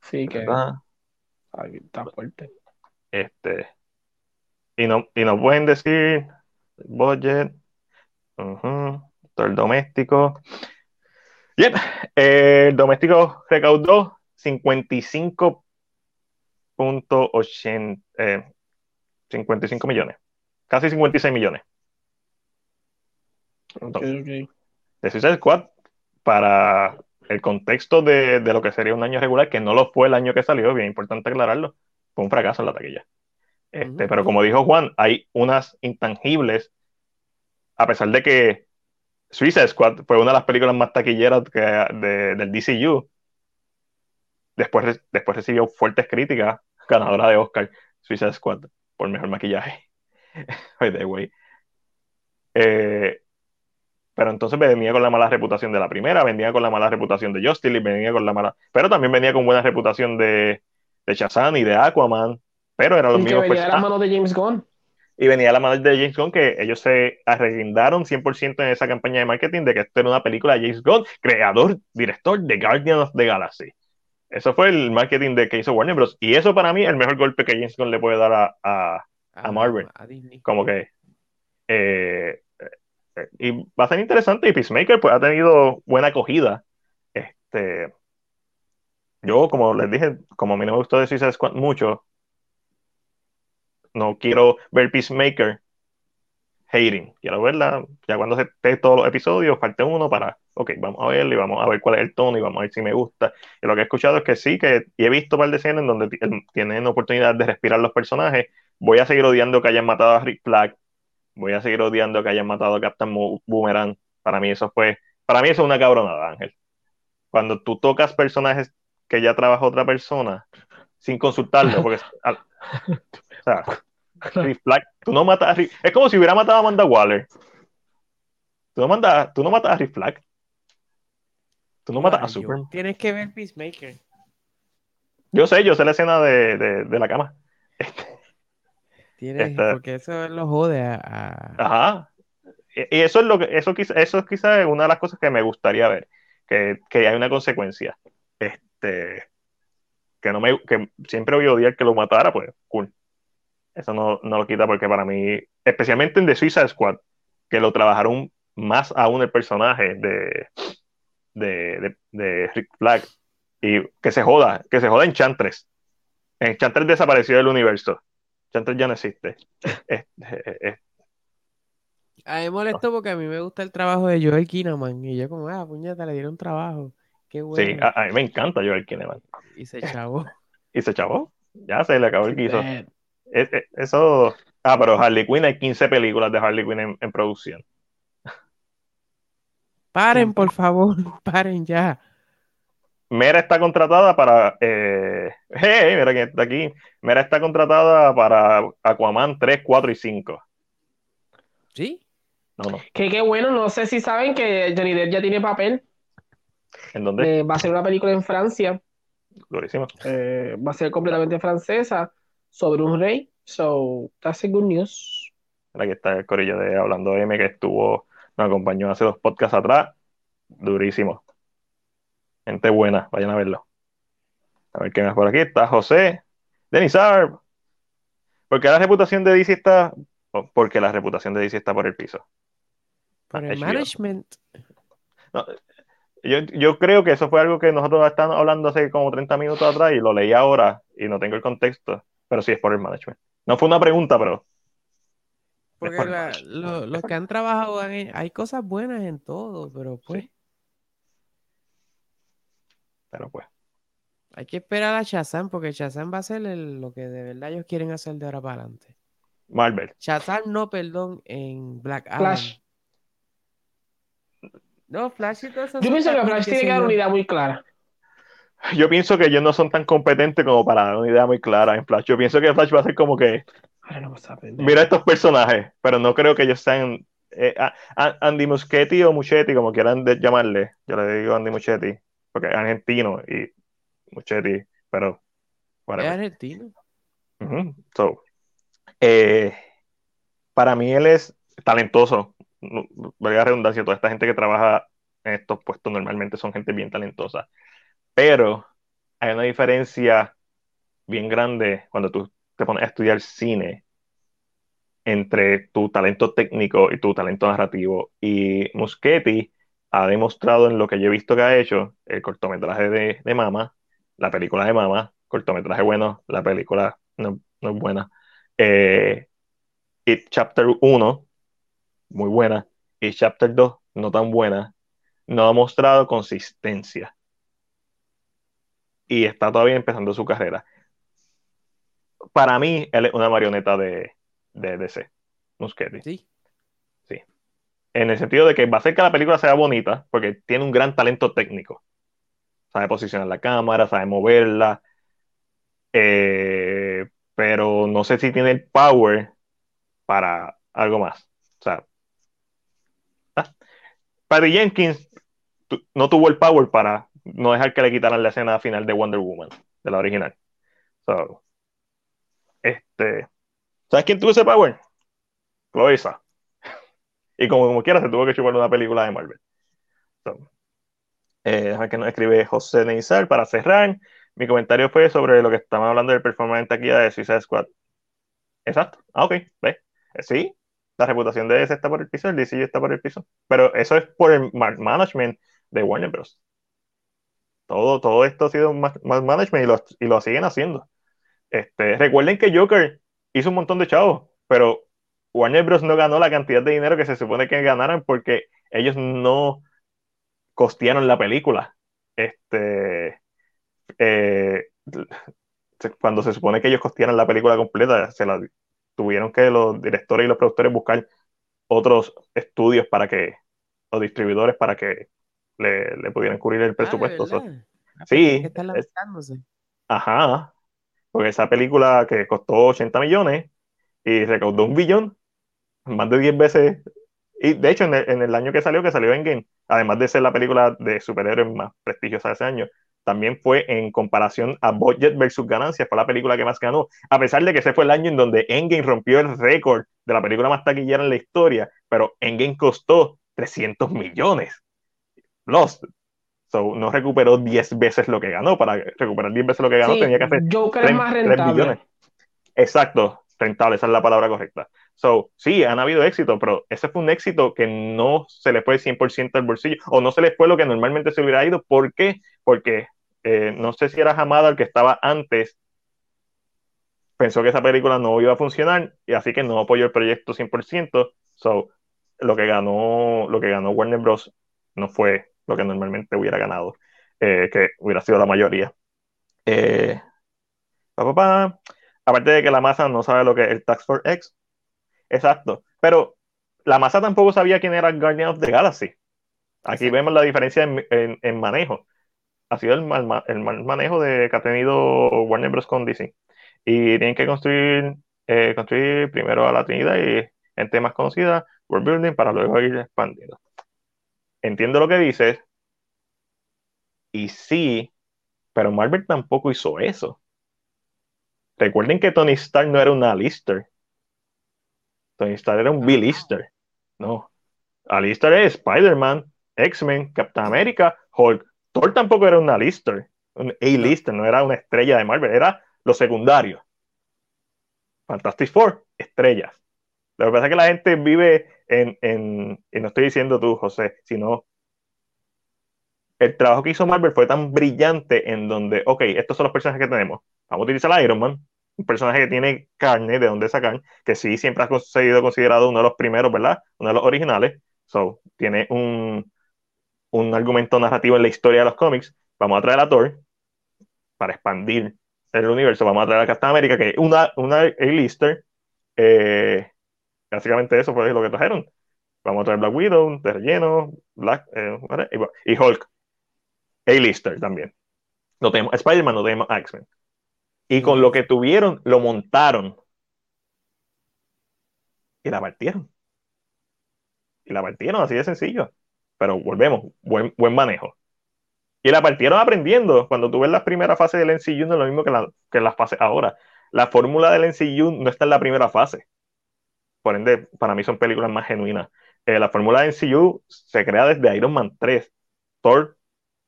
Sí, que ¿verdad? ay, está fuerte. Este, y no, y nos pueden decir budget, todo el doméstico. Yep, el doméstico recaudó 55.80, eh, 55 millones, casi 56 millones. Ok, ok. de Suicide Squad para el contexto de, de lo que sería un año regular, que no lo fue el año que salió, bien importante aclararlo, fue un fracaso en la taquilla. Este. Pero como dijo Juan, hay unas intangibles, a pesar de que Suicide Squad fue una de las películas más taquilleras que, de- del DCU, después, después recibió fuertes críticas, ganadora de Oscar, Suicide Squad, por mejor maquillaje. By the way. Eh, pero entonces venía con la mala reputación de la primera, venía con la mala reputación de Justice League, venía con la mala, pero también venía con buena reputación de, de Shazam y de Aquaman, pero era los Y que mismos venía de las personajes. manos de James Gunn. y venía la mano de James Gunn, que ellos se arreguindaron 100% en esa campaña de marketing de que esto era una película de James Gunn, creador, director de Guardians of the Galaxy. Eso fue el marketing de que hizo Warner Bros. Y eso para mí es el mejor golpe que James Gunn le puede dar a, a, a Marvel. Como que. Eh, eh, y va a ser interesante. Y Peacemaker pues ha tenido buena acogida. Este. Yo, como les dije, como a mí no me gustó de Suicide Squad mucho, no quiero ver Peacemaker hating. Quiero verla ya cuando se esté todos los episodios, parte uno para, ok, vamos a verlo y vamos a ver cuál es el tono y vamos a ver si me gusta. Y lo que he escuchado es que sí, que y he visto un par de escenas en donde tienen oportunidad de respirar los personajes. Voy a seguir odiando que hayan matado a Rick Flag. Voy a seguir odiando que hayan matado a Captain Boomerang. Para mí eso fue, para mí eso es una cabronada, Ángel. Cuando tú tocas personajes que ya trabaja otra persona sin consultarlo, porque o sea, Flag, tú no matas a Rick, Es como si hubiera matado a Amanda Waller. Tú no, mandas, tú no matas a Rick Flag. Tú no matas a Superman. Tienes que ver Peacemaker. Yo sé, yo sé la escena de, de, de la cama. Tienes, este, porque eso lo jode a, Ajá. Y eso es lo que, eso quizá, eso es quizás una de las cosas que me gustaría ver. Que, que hay una consecuencia. Este que no me que siempre voy a odiar que lo matara, pues cool. Eso no, lo quita porque para mí, especialmente en The Suicide Squad, que lo trabajaron más aún el personaje de, de, de, Rick Flag y que se joda, que se joda en Chantres. En Chantres desapareció del universo. Chantres ya no existe. a mí me molesto porque a mí me gusta el trabajo de Joel Kinnaman y yo como, ah, puñeta, le dieron trabajo. Qué bueno. Sí, a, mí me encanta Joel Kinnaman. Y se chavó. y se chavó. Ya se le acabó el guiso. Eso. Ah, pero Harley Quinn hay 15 películas de Harley Quinn en, producción. Paren, por favor, paren ya. Mera está contratada para. Eh, hey, mira quién está aquí. Mera está contratada para Aquaman 3, 4 y 5. ¿Sí? No, no. Que qué bueno, no sé si saben que Johnny Depp ya tiene papel. ¿En dónde? Eh, va a ser una película en Francia. Glorísimo. Eh, va a ser completamente francesa sobre un rey. So, that's a good news. Aquí está el corillo de Hablando M que estuvo, nos acompañó hace dos podcasts atrás. Durísimo. Gente buena, vayan a verlo. A ver qué más por aquí. Está José, Denis Arb. Porque la reputación de DC está. Porque la reputación de DC está por el piso. Por el management. yo, yo, creo que eso fue algo que nosotros estábamos hablando hace como 30 minutos atrás y lo leí ahora y no tengo el contexto pero sí es por el management. No fue una pregunta, pero. Porque los que han trabajado, hay cosas buenas en todo, pero pues. Pero pues. Hay que esperar a Shazam, porque Shazam va a ser lo que de verdad ellos quieren hacer de ahora para adelante. Marvel. Shazam no, perdón, en Black Adam. Flash. No, Flash y todo eso. Yo pienso que Flash tiene que dar una idea muy clara yo pienso que ellos no son tan competentes como para dar una idea muy clara en Flash. Yo pienso que Flash va a ser como que. Mira estos personajes, pero no creo que ellos sean. Eh, Andy Muschietti o Muchetti, como quieran llamarle. Yo le digo Andy Muchetti, porque es argentino y Muchetti, pero. Es argentino. Eh, para mí él es talentoso. Voy a redundancia, toda esta gente que trabaja en estos puestos normalmente son gente bien talentosa. Pero hay una diferencia bien grande cuando tú te pones a estudiar cine entre tu talento técnico y tu talento narrativo. Y Muschetti ha demostrado en lo que yo he visto que ha hecho, el cortometraje de, de Mama, la película de Mama, cortometraje bueno, la película no, es buena. Eh, y Chapter 1, muy buena, y Chapter 2, no tan buena, no ha mostrado consistencia y está todavía empezando su carrera. Para mí, él es una marioneta de, de DC, Muschetti. Sí. Sí. En el sentido de que va a hacer que la película sea bonita, porque tiene un gran talento técnico. Sabe posicionar la cámara, sabe moverla. Eh, pero no sé si tiene el power para algo más. O sea, ¿ah? Patty Jenkins no tuvo el power para no dejar que le quitaran la escena final de Wonder Woman, de la original. So, este, ¿Sabes quién tuvo ese power? Cloisa. Y como, como quiera, se tuvo que chupar una película de Marvel. eh, que nos escribe José Neizar para cerrar. Mi comentario fue sobre lo que estamos hablando del performance aquí de Suicide Squad. Exacto. Ah, ok. ¿Ves? Eh, sí, la reputación de ese está por el piso, el DC está por el piso. Pero eso es por el management de Warner Bros. Todo, todo esto ha sido más, management y lo, y lo siguen haciendo. Este, recuerden que Joker hizo un montón de chavos, pero Warner Bros. no ganó la cantidad de dinero que se supone que ganaran porque ellos no costearon la película. Este, eh, cuando se supone que ellos costearon la película completa, se la tuvieron que los directores y los productores buscar otros estudios para que, o distribuidores para que le, pudieran cubrir el ah, presupuesto. sí. ajá. Porque esa película que costó 80 millones y recaudó un billón, más de 10 veces. Y de hecho, en el, año que salió, que salió en Game, además de ser la película de superhéroes más prestigiosa de ese año, también fue en comparación a budget versus ganancias, fue la película que más ganó, a pesar de que ese fue el año en donde Endgame rompió el récord de la película más taquillera en la historia, pero Endgame costó 300 millones. Lost. So, no recuperó 10 veces lo que ganó. Para recuperar 10 veces lo que ganó tenía que hacer Joker 3, más rentable. millones. Exacto, rentable, esa es la palabra correcta. So, sí, han habido éxito, pero ese fue un éxito que no se le fue 100% al bolsillo, o no se les fue lo que normalmente se hubiera ido. ¿Por qué? Porque eh, no sé si era Hamada el que estaba antes, pensó que esa película no iba a funcionar, y así que no apoyó el proyecto 100%. So, lo que ganó, lo que ganó Warner Bros. no fue lo que normalmente hubiera ganado, eh, que hubiera sido la mayoría. Eh, Aparte de que la masa no sabe lo que es el Tax for X. Exacto. Pero la masa tampoco sabía quién era Guardian of the Galaxy. Aquí vemos la diferencia en, manejo. Ha sido el mal, manejo de, que ha tenido Warner Bros. con DC. Y tienen que construir, eh, construir primero a la Trinidad y en temas conocidas, World Building, para luego ir expandiendo. Entiendo lo que dices. Y sí, pero Marvel tampoco hizo eso. Recuerden que Tony Stark no era un Alistair. Tony Stark era un Bill Easter. No. Alistair es Spider-Man, X-Men, Captain America, Hulk. Thor tampoco era un Alistair, un A-lister, no era una estrella de Marvel, era lo secundario. Fantastic Four, estrellas. Lo que pasa es que la gente vive en, en, y no estoy diciendo tú, José, sino el trabajo que hizo Marvel fue tan brillante en donde, ok, estos son los personajes que tenemos. Vamos a utilizar a Iron Man, un personaje que tiene carne de donde sacar, que sí siempre ha sido considerado uno de los primeros, ¿verdad? Uno de los originales. So, tiene un, un argumento narrativo en la historia de los cómics. Vamos a traer a Thor para expandir el universo. Vamos a traer a Captain América, que es una, una A-lister. Eh, básicamente eso fue lo que trajeron. Vamos a traer Black Widow, de relleno, Black, eh, y Hulk. A-lister también. No tenemos Spider-Man, no tenemos X-Men. Y con lo que tuvieron, lo montaron. Y la partieron. Y la partieron así de sencillo. Pero volvemos, buen, buen manejo. Y la partieron aprendiendo. Cuando tú ves las primeras fases del NCU, no es lo mismo que, la, que las fases ahora. La fórmula del NCU no está en la primera fase. Por ende, para mí son películas más genuinas. Eh, la fórmula del NCU se crea desde Iron Man 3, Thor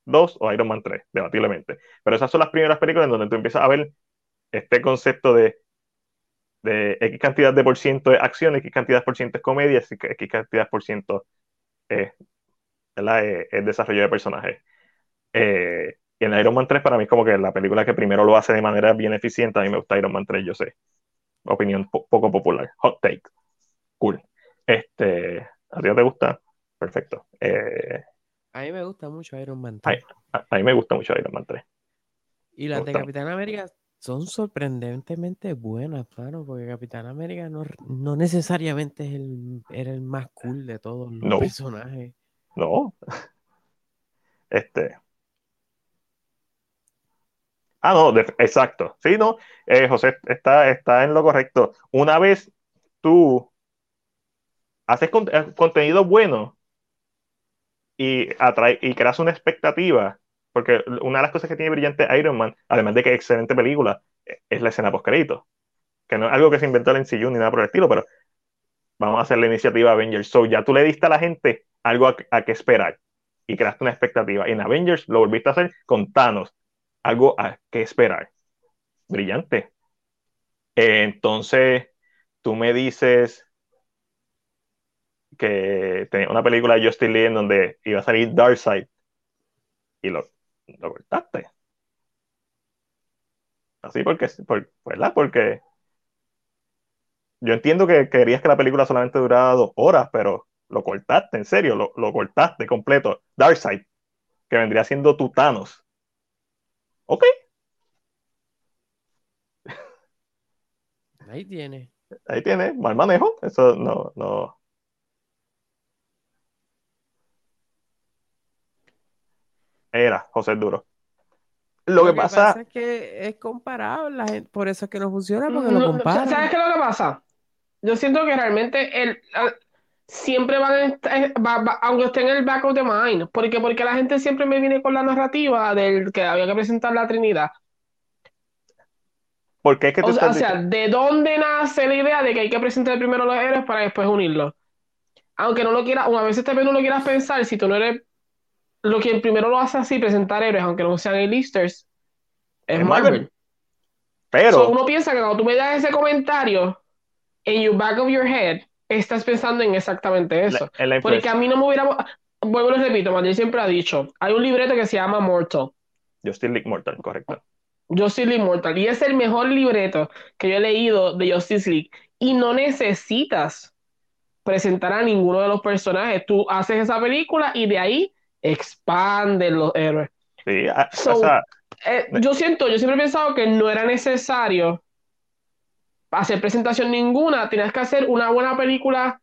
2 o Iron Man 3, debatiblemente. Pero esas son las primeras películas en donde tú empiezas a ver este concepto de, de X cantidad de por ciento de acción, X cantidad por ciento es comedia, X cantidad por ciento es, es desarrollo de personajes. Eh, y en Iron Man 3 para mí como que la película que primero lo hace de manera bien eficiente. A mí me gusta Iron Man 3, yo sé. Opinión poco popular. Hot take. Cool. Este, ¿A ti no te gusta? Perfecto. Eh, a mí me gusta mucho Iron Man 3. A, mí me gusta mucho Iron Man 3. Y las de Capitán América son sorprendentemente buenas, claro, porque Capitán América no, no necesariamente es el, era el más cool de todos los personajes. No. Este. Ah, no, exacto. Sí, no. Eh, José está, está en lo correcto. Una vez tú haces eh, contenido bueno y, atrae, y creas una expectativa porque una de las cosas que tiene brillante Iron Man, además de que excelente película, es la escena post-crédito. Que no es algo que se inventó en CU ni nada por el estilo, pero vamos a hacer la iniciativa Avengers. So ya tú le diste a la gente algo a, a que esperar y creaste una expectativa. Y en Avengers lo volviste a hacer con Thanos, algo a que esperar. Brillante. Entonces, tú me dices que tenía una película de Justin Lee en donde iba a salir Darkseid y lo, lo cortaste. Así porque, por, ¿verdad? Porque yo entiendo que querías que la película solamente durara dos horas, pero lo cortaste, en serio, lo, lo cortaste completo. Darkseid, que vendría siendo tu Thanos. Ok. Ahí tiene. Ahí tiene, mal manejo. Eso no, no. Era José Duro. Lo, que, pasa... es que es comparable, la gente, por eso es que no funciona, porque No, lo comparan. ¿Sabes qué es lo que pasa? Yo siento que realmente el, siempre van a estar, va- va- aunque esté en el back of the mind, porque, porque la gente siempre me viene con la narrativa del que había que presentar la Trinidad. ¿Por qué es que tú O estás o sea, diciendo- ¿de dónde nace la idea de que hay que presentar primero los héroes para después unirlos? Aunque no lo quieras, o a veces también no lo quieras pensar, si tú no eres lo que primero lo hace así, presentar héroes, aunque no sean A-listers, es Es Marvel. Marvel. Pero, So, uno piensa que cuando tú me das ese comentario, en your back of your head, estás pensando en exactamente eso. la- en la Porque a mí no me hubiera. Vuelvo y repito, Manuel siempre ha dicho: hay un libreto que se llama Mortal. Justice League Mortal, correcto. Justice League Mortal. Y es el mejor libreto que yo he leído de Justice League. Y no necesitas presentar a ninguno de los personajes. Tú haces esa película y de ahí expanden los héroes. Sí, a- So, o sea, Eh, yo siento, yo siempre he pensado que no era necesario hacer presentación ninguna, tenías que hacer una buena película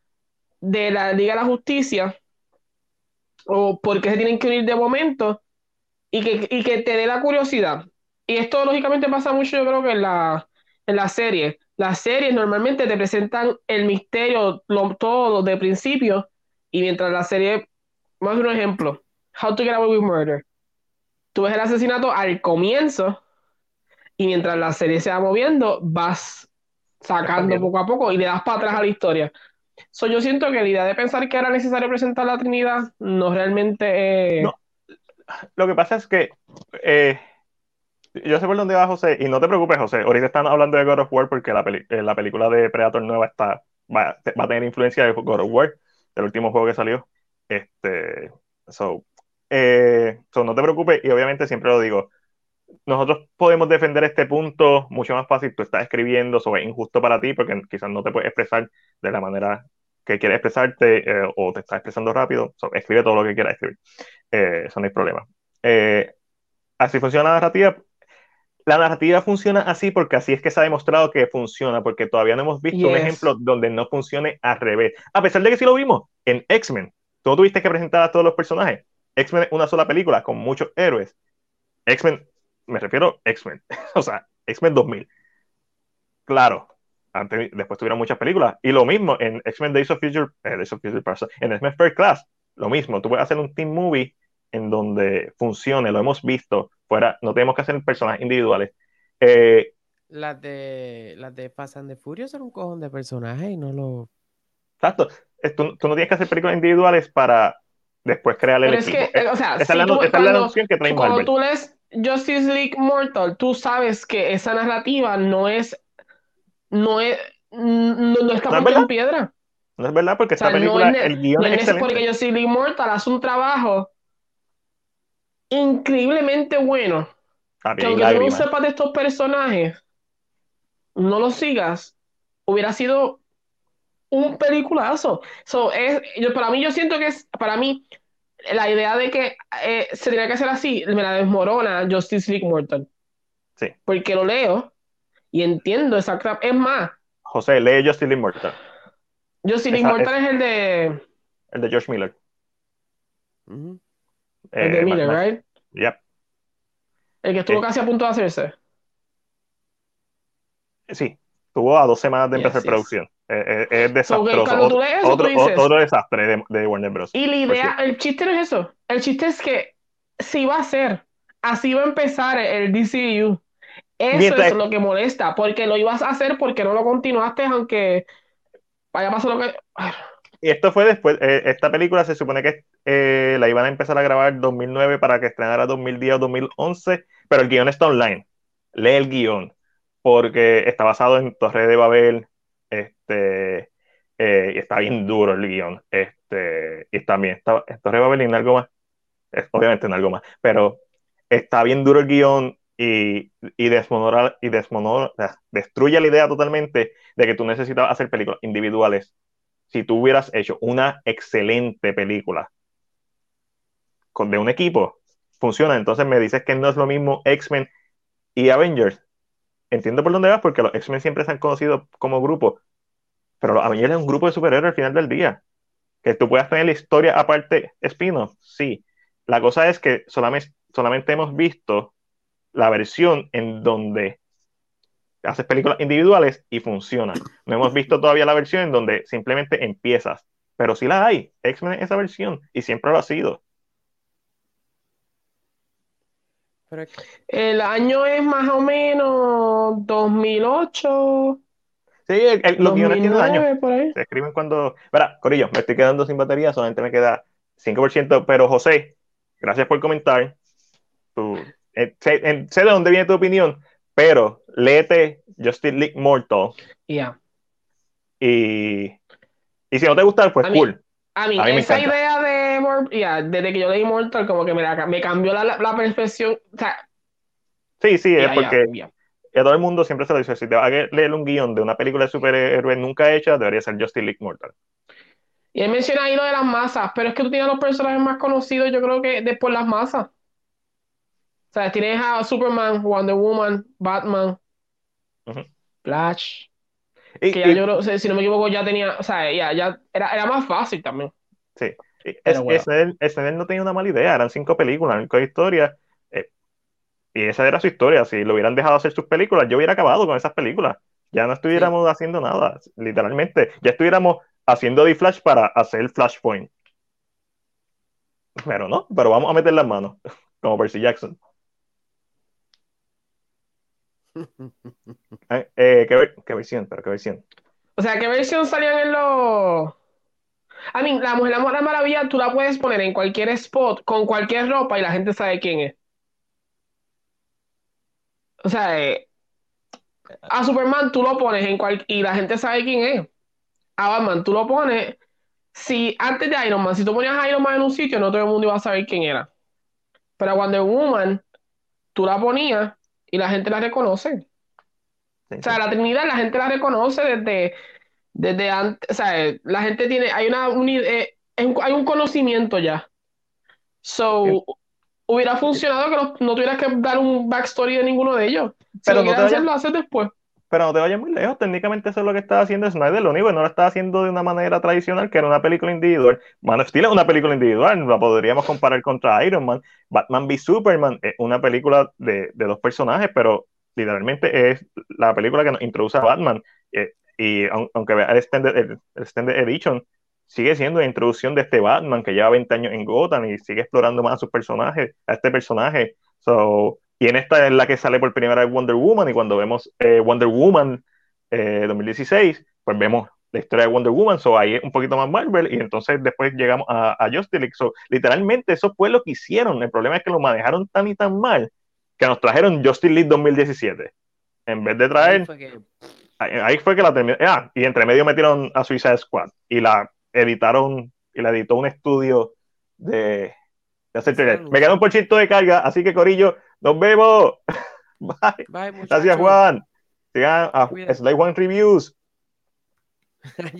de la Liga de la Justicia, o porque se tienen que unir de momento, y que, y que te dé la curiosidad. Y esto lógicamente pasa mucho, yo creo que en la, en la serie. Las series normalmente te presentan el misterio, lo- todo de principio, y mientras la serie, más un ejemplo, How to Get Away with Murder. Tú ves el asesinato al comienzo, y mientras la serie se va moviendo, vas sacando poco a poco y le das para atrás a la historia. So, yo siento que la idea de pensar que era necesario presentar la Trinidad no realmente eh, No. lo que pasa es que eh, yo sé por dónde va José, y no te preocupes, José. Ahorita están hablando de God of War porque la, peli- eh, la película de Predator nueva está, va, va a tener influencia de God of War, del último juego que salió. Este, so, eh, so, no te preocupes, y obviamente siempre lo digo. Nosotros podemos defender este punto mucho más fácil. Tú estás escribiendo, eso es injusto para ti porque quizás no te puedes expresar de la manera que quieres expresarte eh, o te estás expresando rápido. So, escribe todo lo que quieras escribir. Eh, eso no hay problema. Eh, así funciona la narrativa. La narrativa funciona así porque así es que se ha demostrado que funciona, porque todavía no hemos visto un ejemplo donde no funcione al revés. A pesar de que sí lo vimos en X-Men. Tú no tuviste que presentar a todos los personajes. X-Men es una sola película con muchos héroes. X-Men, me refiero a X-Men, o sea, X-Men 2000. Claro, antes, después tuvieron muchas películas. Y lo mismo en X-Men Days of Future, eh, Days of Future Past, en X-Men First Class, lo mismo. Tú puedes hacer un team movie en donde funcione, lo hemos visto, fuera, no tenemos que hacer personajes individuales. Eh, Las de, las de Fast and the Furious son un cojón de personajes y no lo... exacto, Eh, tú, tú no tienes que hacer películas individuales para después crear el Pero es que, o sea, esa si es la, tú- esa es la cuando- noción que trae cuando Marvel. tú lees Justice League Mortal, tú sabes que esa narrativa no es, no es, no, no está ¿No es en piedra. No es verdad, porque O sea, esta no película, es, el guion no es excelente. porque Justice League Mortal hace un trabajo increíblemente bueno. Que aunque tú no sepas de estos personajes, no los sigas, hubiera sido un peliculazo. So, es, yo, para mí, yo siento que es, para mí, la idea de que eh, se tenía que hacer así, me la desmorona Justice League Mortal. Sí. Porque lo leo y entiendo exactamente. Es más, José, lee Justice League Mortal, Justice League Mortal es el de, el de George Miller. El de Eh, Miller, ma- right? Yep. El que estuvo Eh. casi a punto de hacerse. Sí, estuvo a dos semanas de empezar yes. producción. Eh, es So, desastroso. tú Otro, eso, otro, dices- otro desastre de, de Warner Bros. Y la idea, el chiste no es eso. El chiste es que si va a ser, así va a empezar el DCU. Eso Mientras- es lo que molesta, porque lo ibas a hacer porque no lo continuaste, aunque vaya pasar lo que. Y esto fue después, eh, esta película se supone que eh, la iban a empezar a grabar en 2009 para que estrenara 2010 o 2011, pero el guion está online. Lee el guion, porque está basado en Torre de Babel, este, eh, y está bien duro el guion, este, y también está, Torre de Babel y en algo más, obviamente en algo más, pero está bien duro el guion y, y, desmonora, y desmonora, destruye la idea totalmente de que tú necesitas hacer películas individuales si tú hubieras hecho una excelente película con, de un equipo, funciona. Entonces me dices que no es lo mismo X-Men y Avengers. Entiendo por dónde vas, porque los X-Men siempre se han conocido como grupo, pero los Avengers es un grupo de superhéroes al final del día. Que tú puedas tener la historia aparte, Espino, sí. La cosa es que solamente, solamente hemos visto la versión en donde haces películas individuales y funcionan. No hemos visto todavía la versión en donde simplemente empiezas, pero sí la hay. X-Men es esa versión y siempre lo ha sido. El año es más o menos 2008. Sí, los guiones tienen años. Se escriben cuando. Verá, Corillo, me estoy quedando sin batería, solamente me queda 5%. Pero José, gracias por comentar. Eh, sé, sé, de dónde viene tu opinión, pero léete Justice League Mortal. Ya. Y, y si no te gusta, pues cool. a mí, esa idea desde que yo leí Mortal, como que me, me cambió la, la, percepción. O sea, sí, sí, es porque a todo el mundo siempre se lo dice: si te vas a leer un guion de una película de superhéroes nunca hecha, debería ser Justice League Mortal. Y él menciona ahí lo de las masas, pero es que tú tienes los personajes más conocidos, yo creo que después las masas. O sea, tienes a Superman, Wonder Woman, Batman, Flash. que ya yo, si no me equivoco, ya tenía, o sea, ya, ya era, era más fácil también. Sí. Ese no tenía una mala idea, eran cinco películas, cinco historias. Eh, y esa era su historia. Si lo hubieran dejado hacer sus películas, yo hubiera acabado con esas películas. Ya no estuviéramos haciendo nada, literalmente. Ya estuviéramos haciendo de Flash para hacer Flashpoint. Pero no, pero vamos a meter las manos, como Percy Jackson. Eh, eh, ¿qué, versión? ¿Pero qué versión? O sea, ¿qué versión salían en los... A mí, la Mujer la Maravilla tú la puedes poner en cualquier spot, con cualquier ropa y la gente sabe quién es. O sea, eh, a Superman tú lo pones en cual y la gente sabe quién es. A Batman tú lo pones. Si antes de Iron Man, si tú ponías a Iron Man en un sitio, no todo el mundo iba a saber quién era. Pero a Wonder Woman, tú la ponías y la gente la reconoce. O sea, la Trinidad la gente la reconoce desde, desde antes, o sea, la gente tiene, hay una, eh, hay un conocimiento ya. So, hubiera funcionado que no, tuvieras que dar un backstory de ninguno de ellos. pero no te lo haces después. Pero no te vayas muy lejos, técnicamente eso es lo que está haciendo Snyder, lo único que no lo está haciendo de una manera tradicional, que era una película individual. Man of Steel es una película individual, la podríamos comparar contra Iron Man. Batman v Superman es una película de, de dos personajes, pero literalmente es la película que nos introduce a Batman. Eh, y aunque vea el extended, Edition, sigue siendo la introducción de este Batman que lleva 20 años en Gotham y sigue explorando más a sus personajes, a este personaje. So, y en esta es la que sale por primera vez Wonder Woman y cuando vemos eh, Wonder Woman 2016, eh, pues vemos la historia de Wonder Woman, so ahí es un poquito más Marvel y entonces después llegamos a, a Justice League. So, literalmente eso fue lo que hicieron. El problema es que lo manejaron tan y tan mal que nos trajeron Justice League 2017. En vez de traer. Ahí fue que, la terminaron. Ah, y entre medio metieron a Suicide Squad y la editaron y la editó un estudio de, de hacer Me queda un pochito de carga, así que Corillo, nos vemos. Bye. Gracias, Juan. Sigan a Slide One Reviews.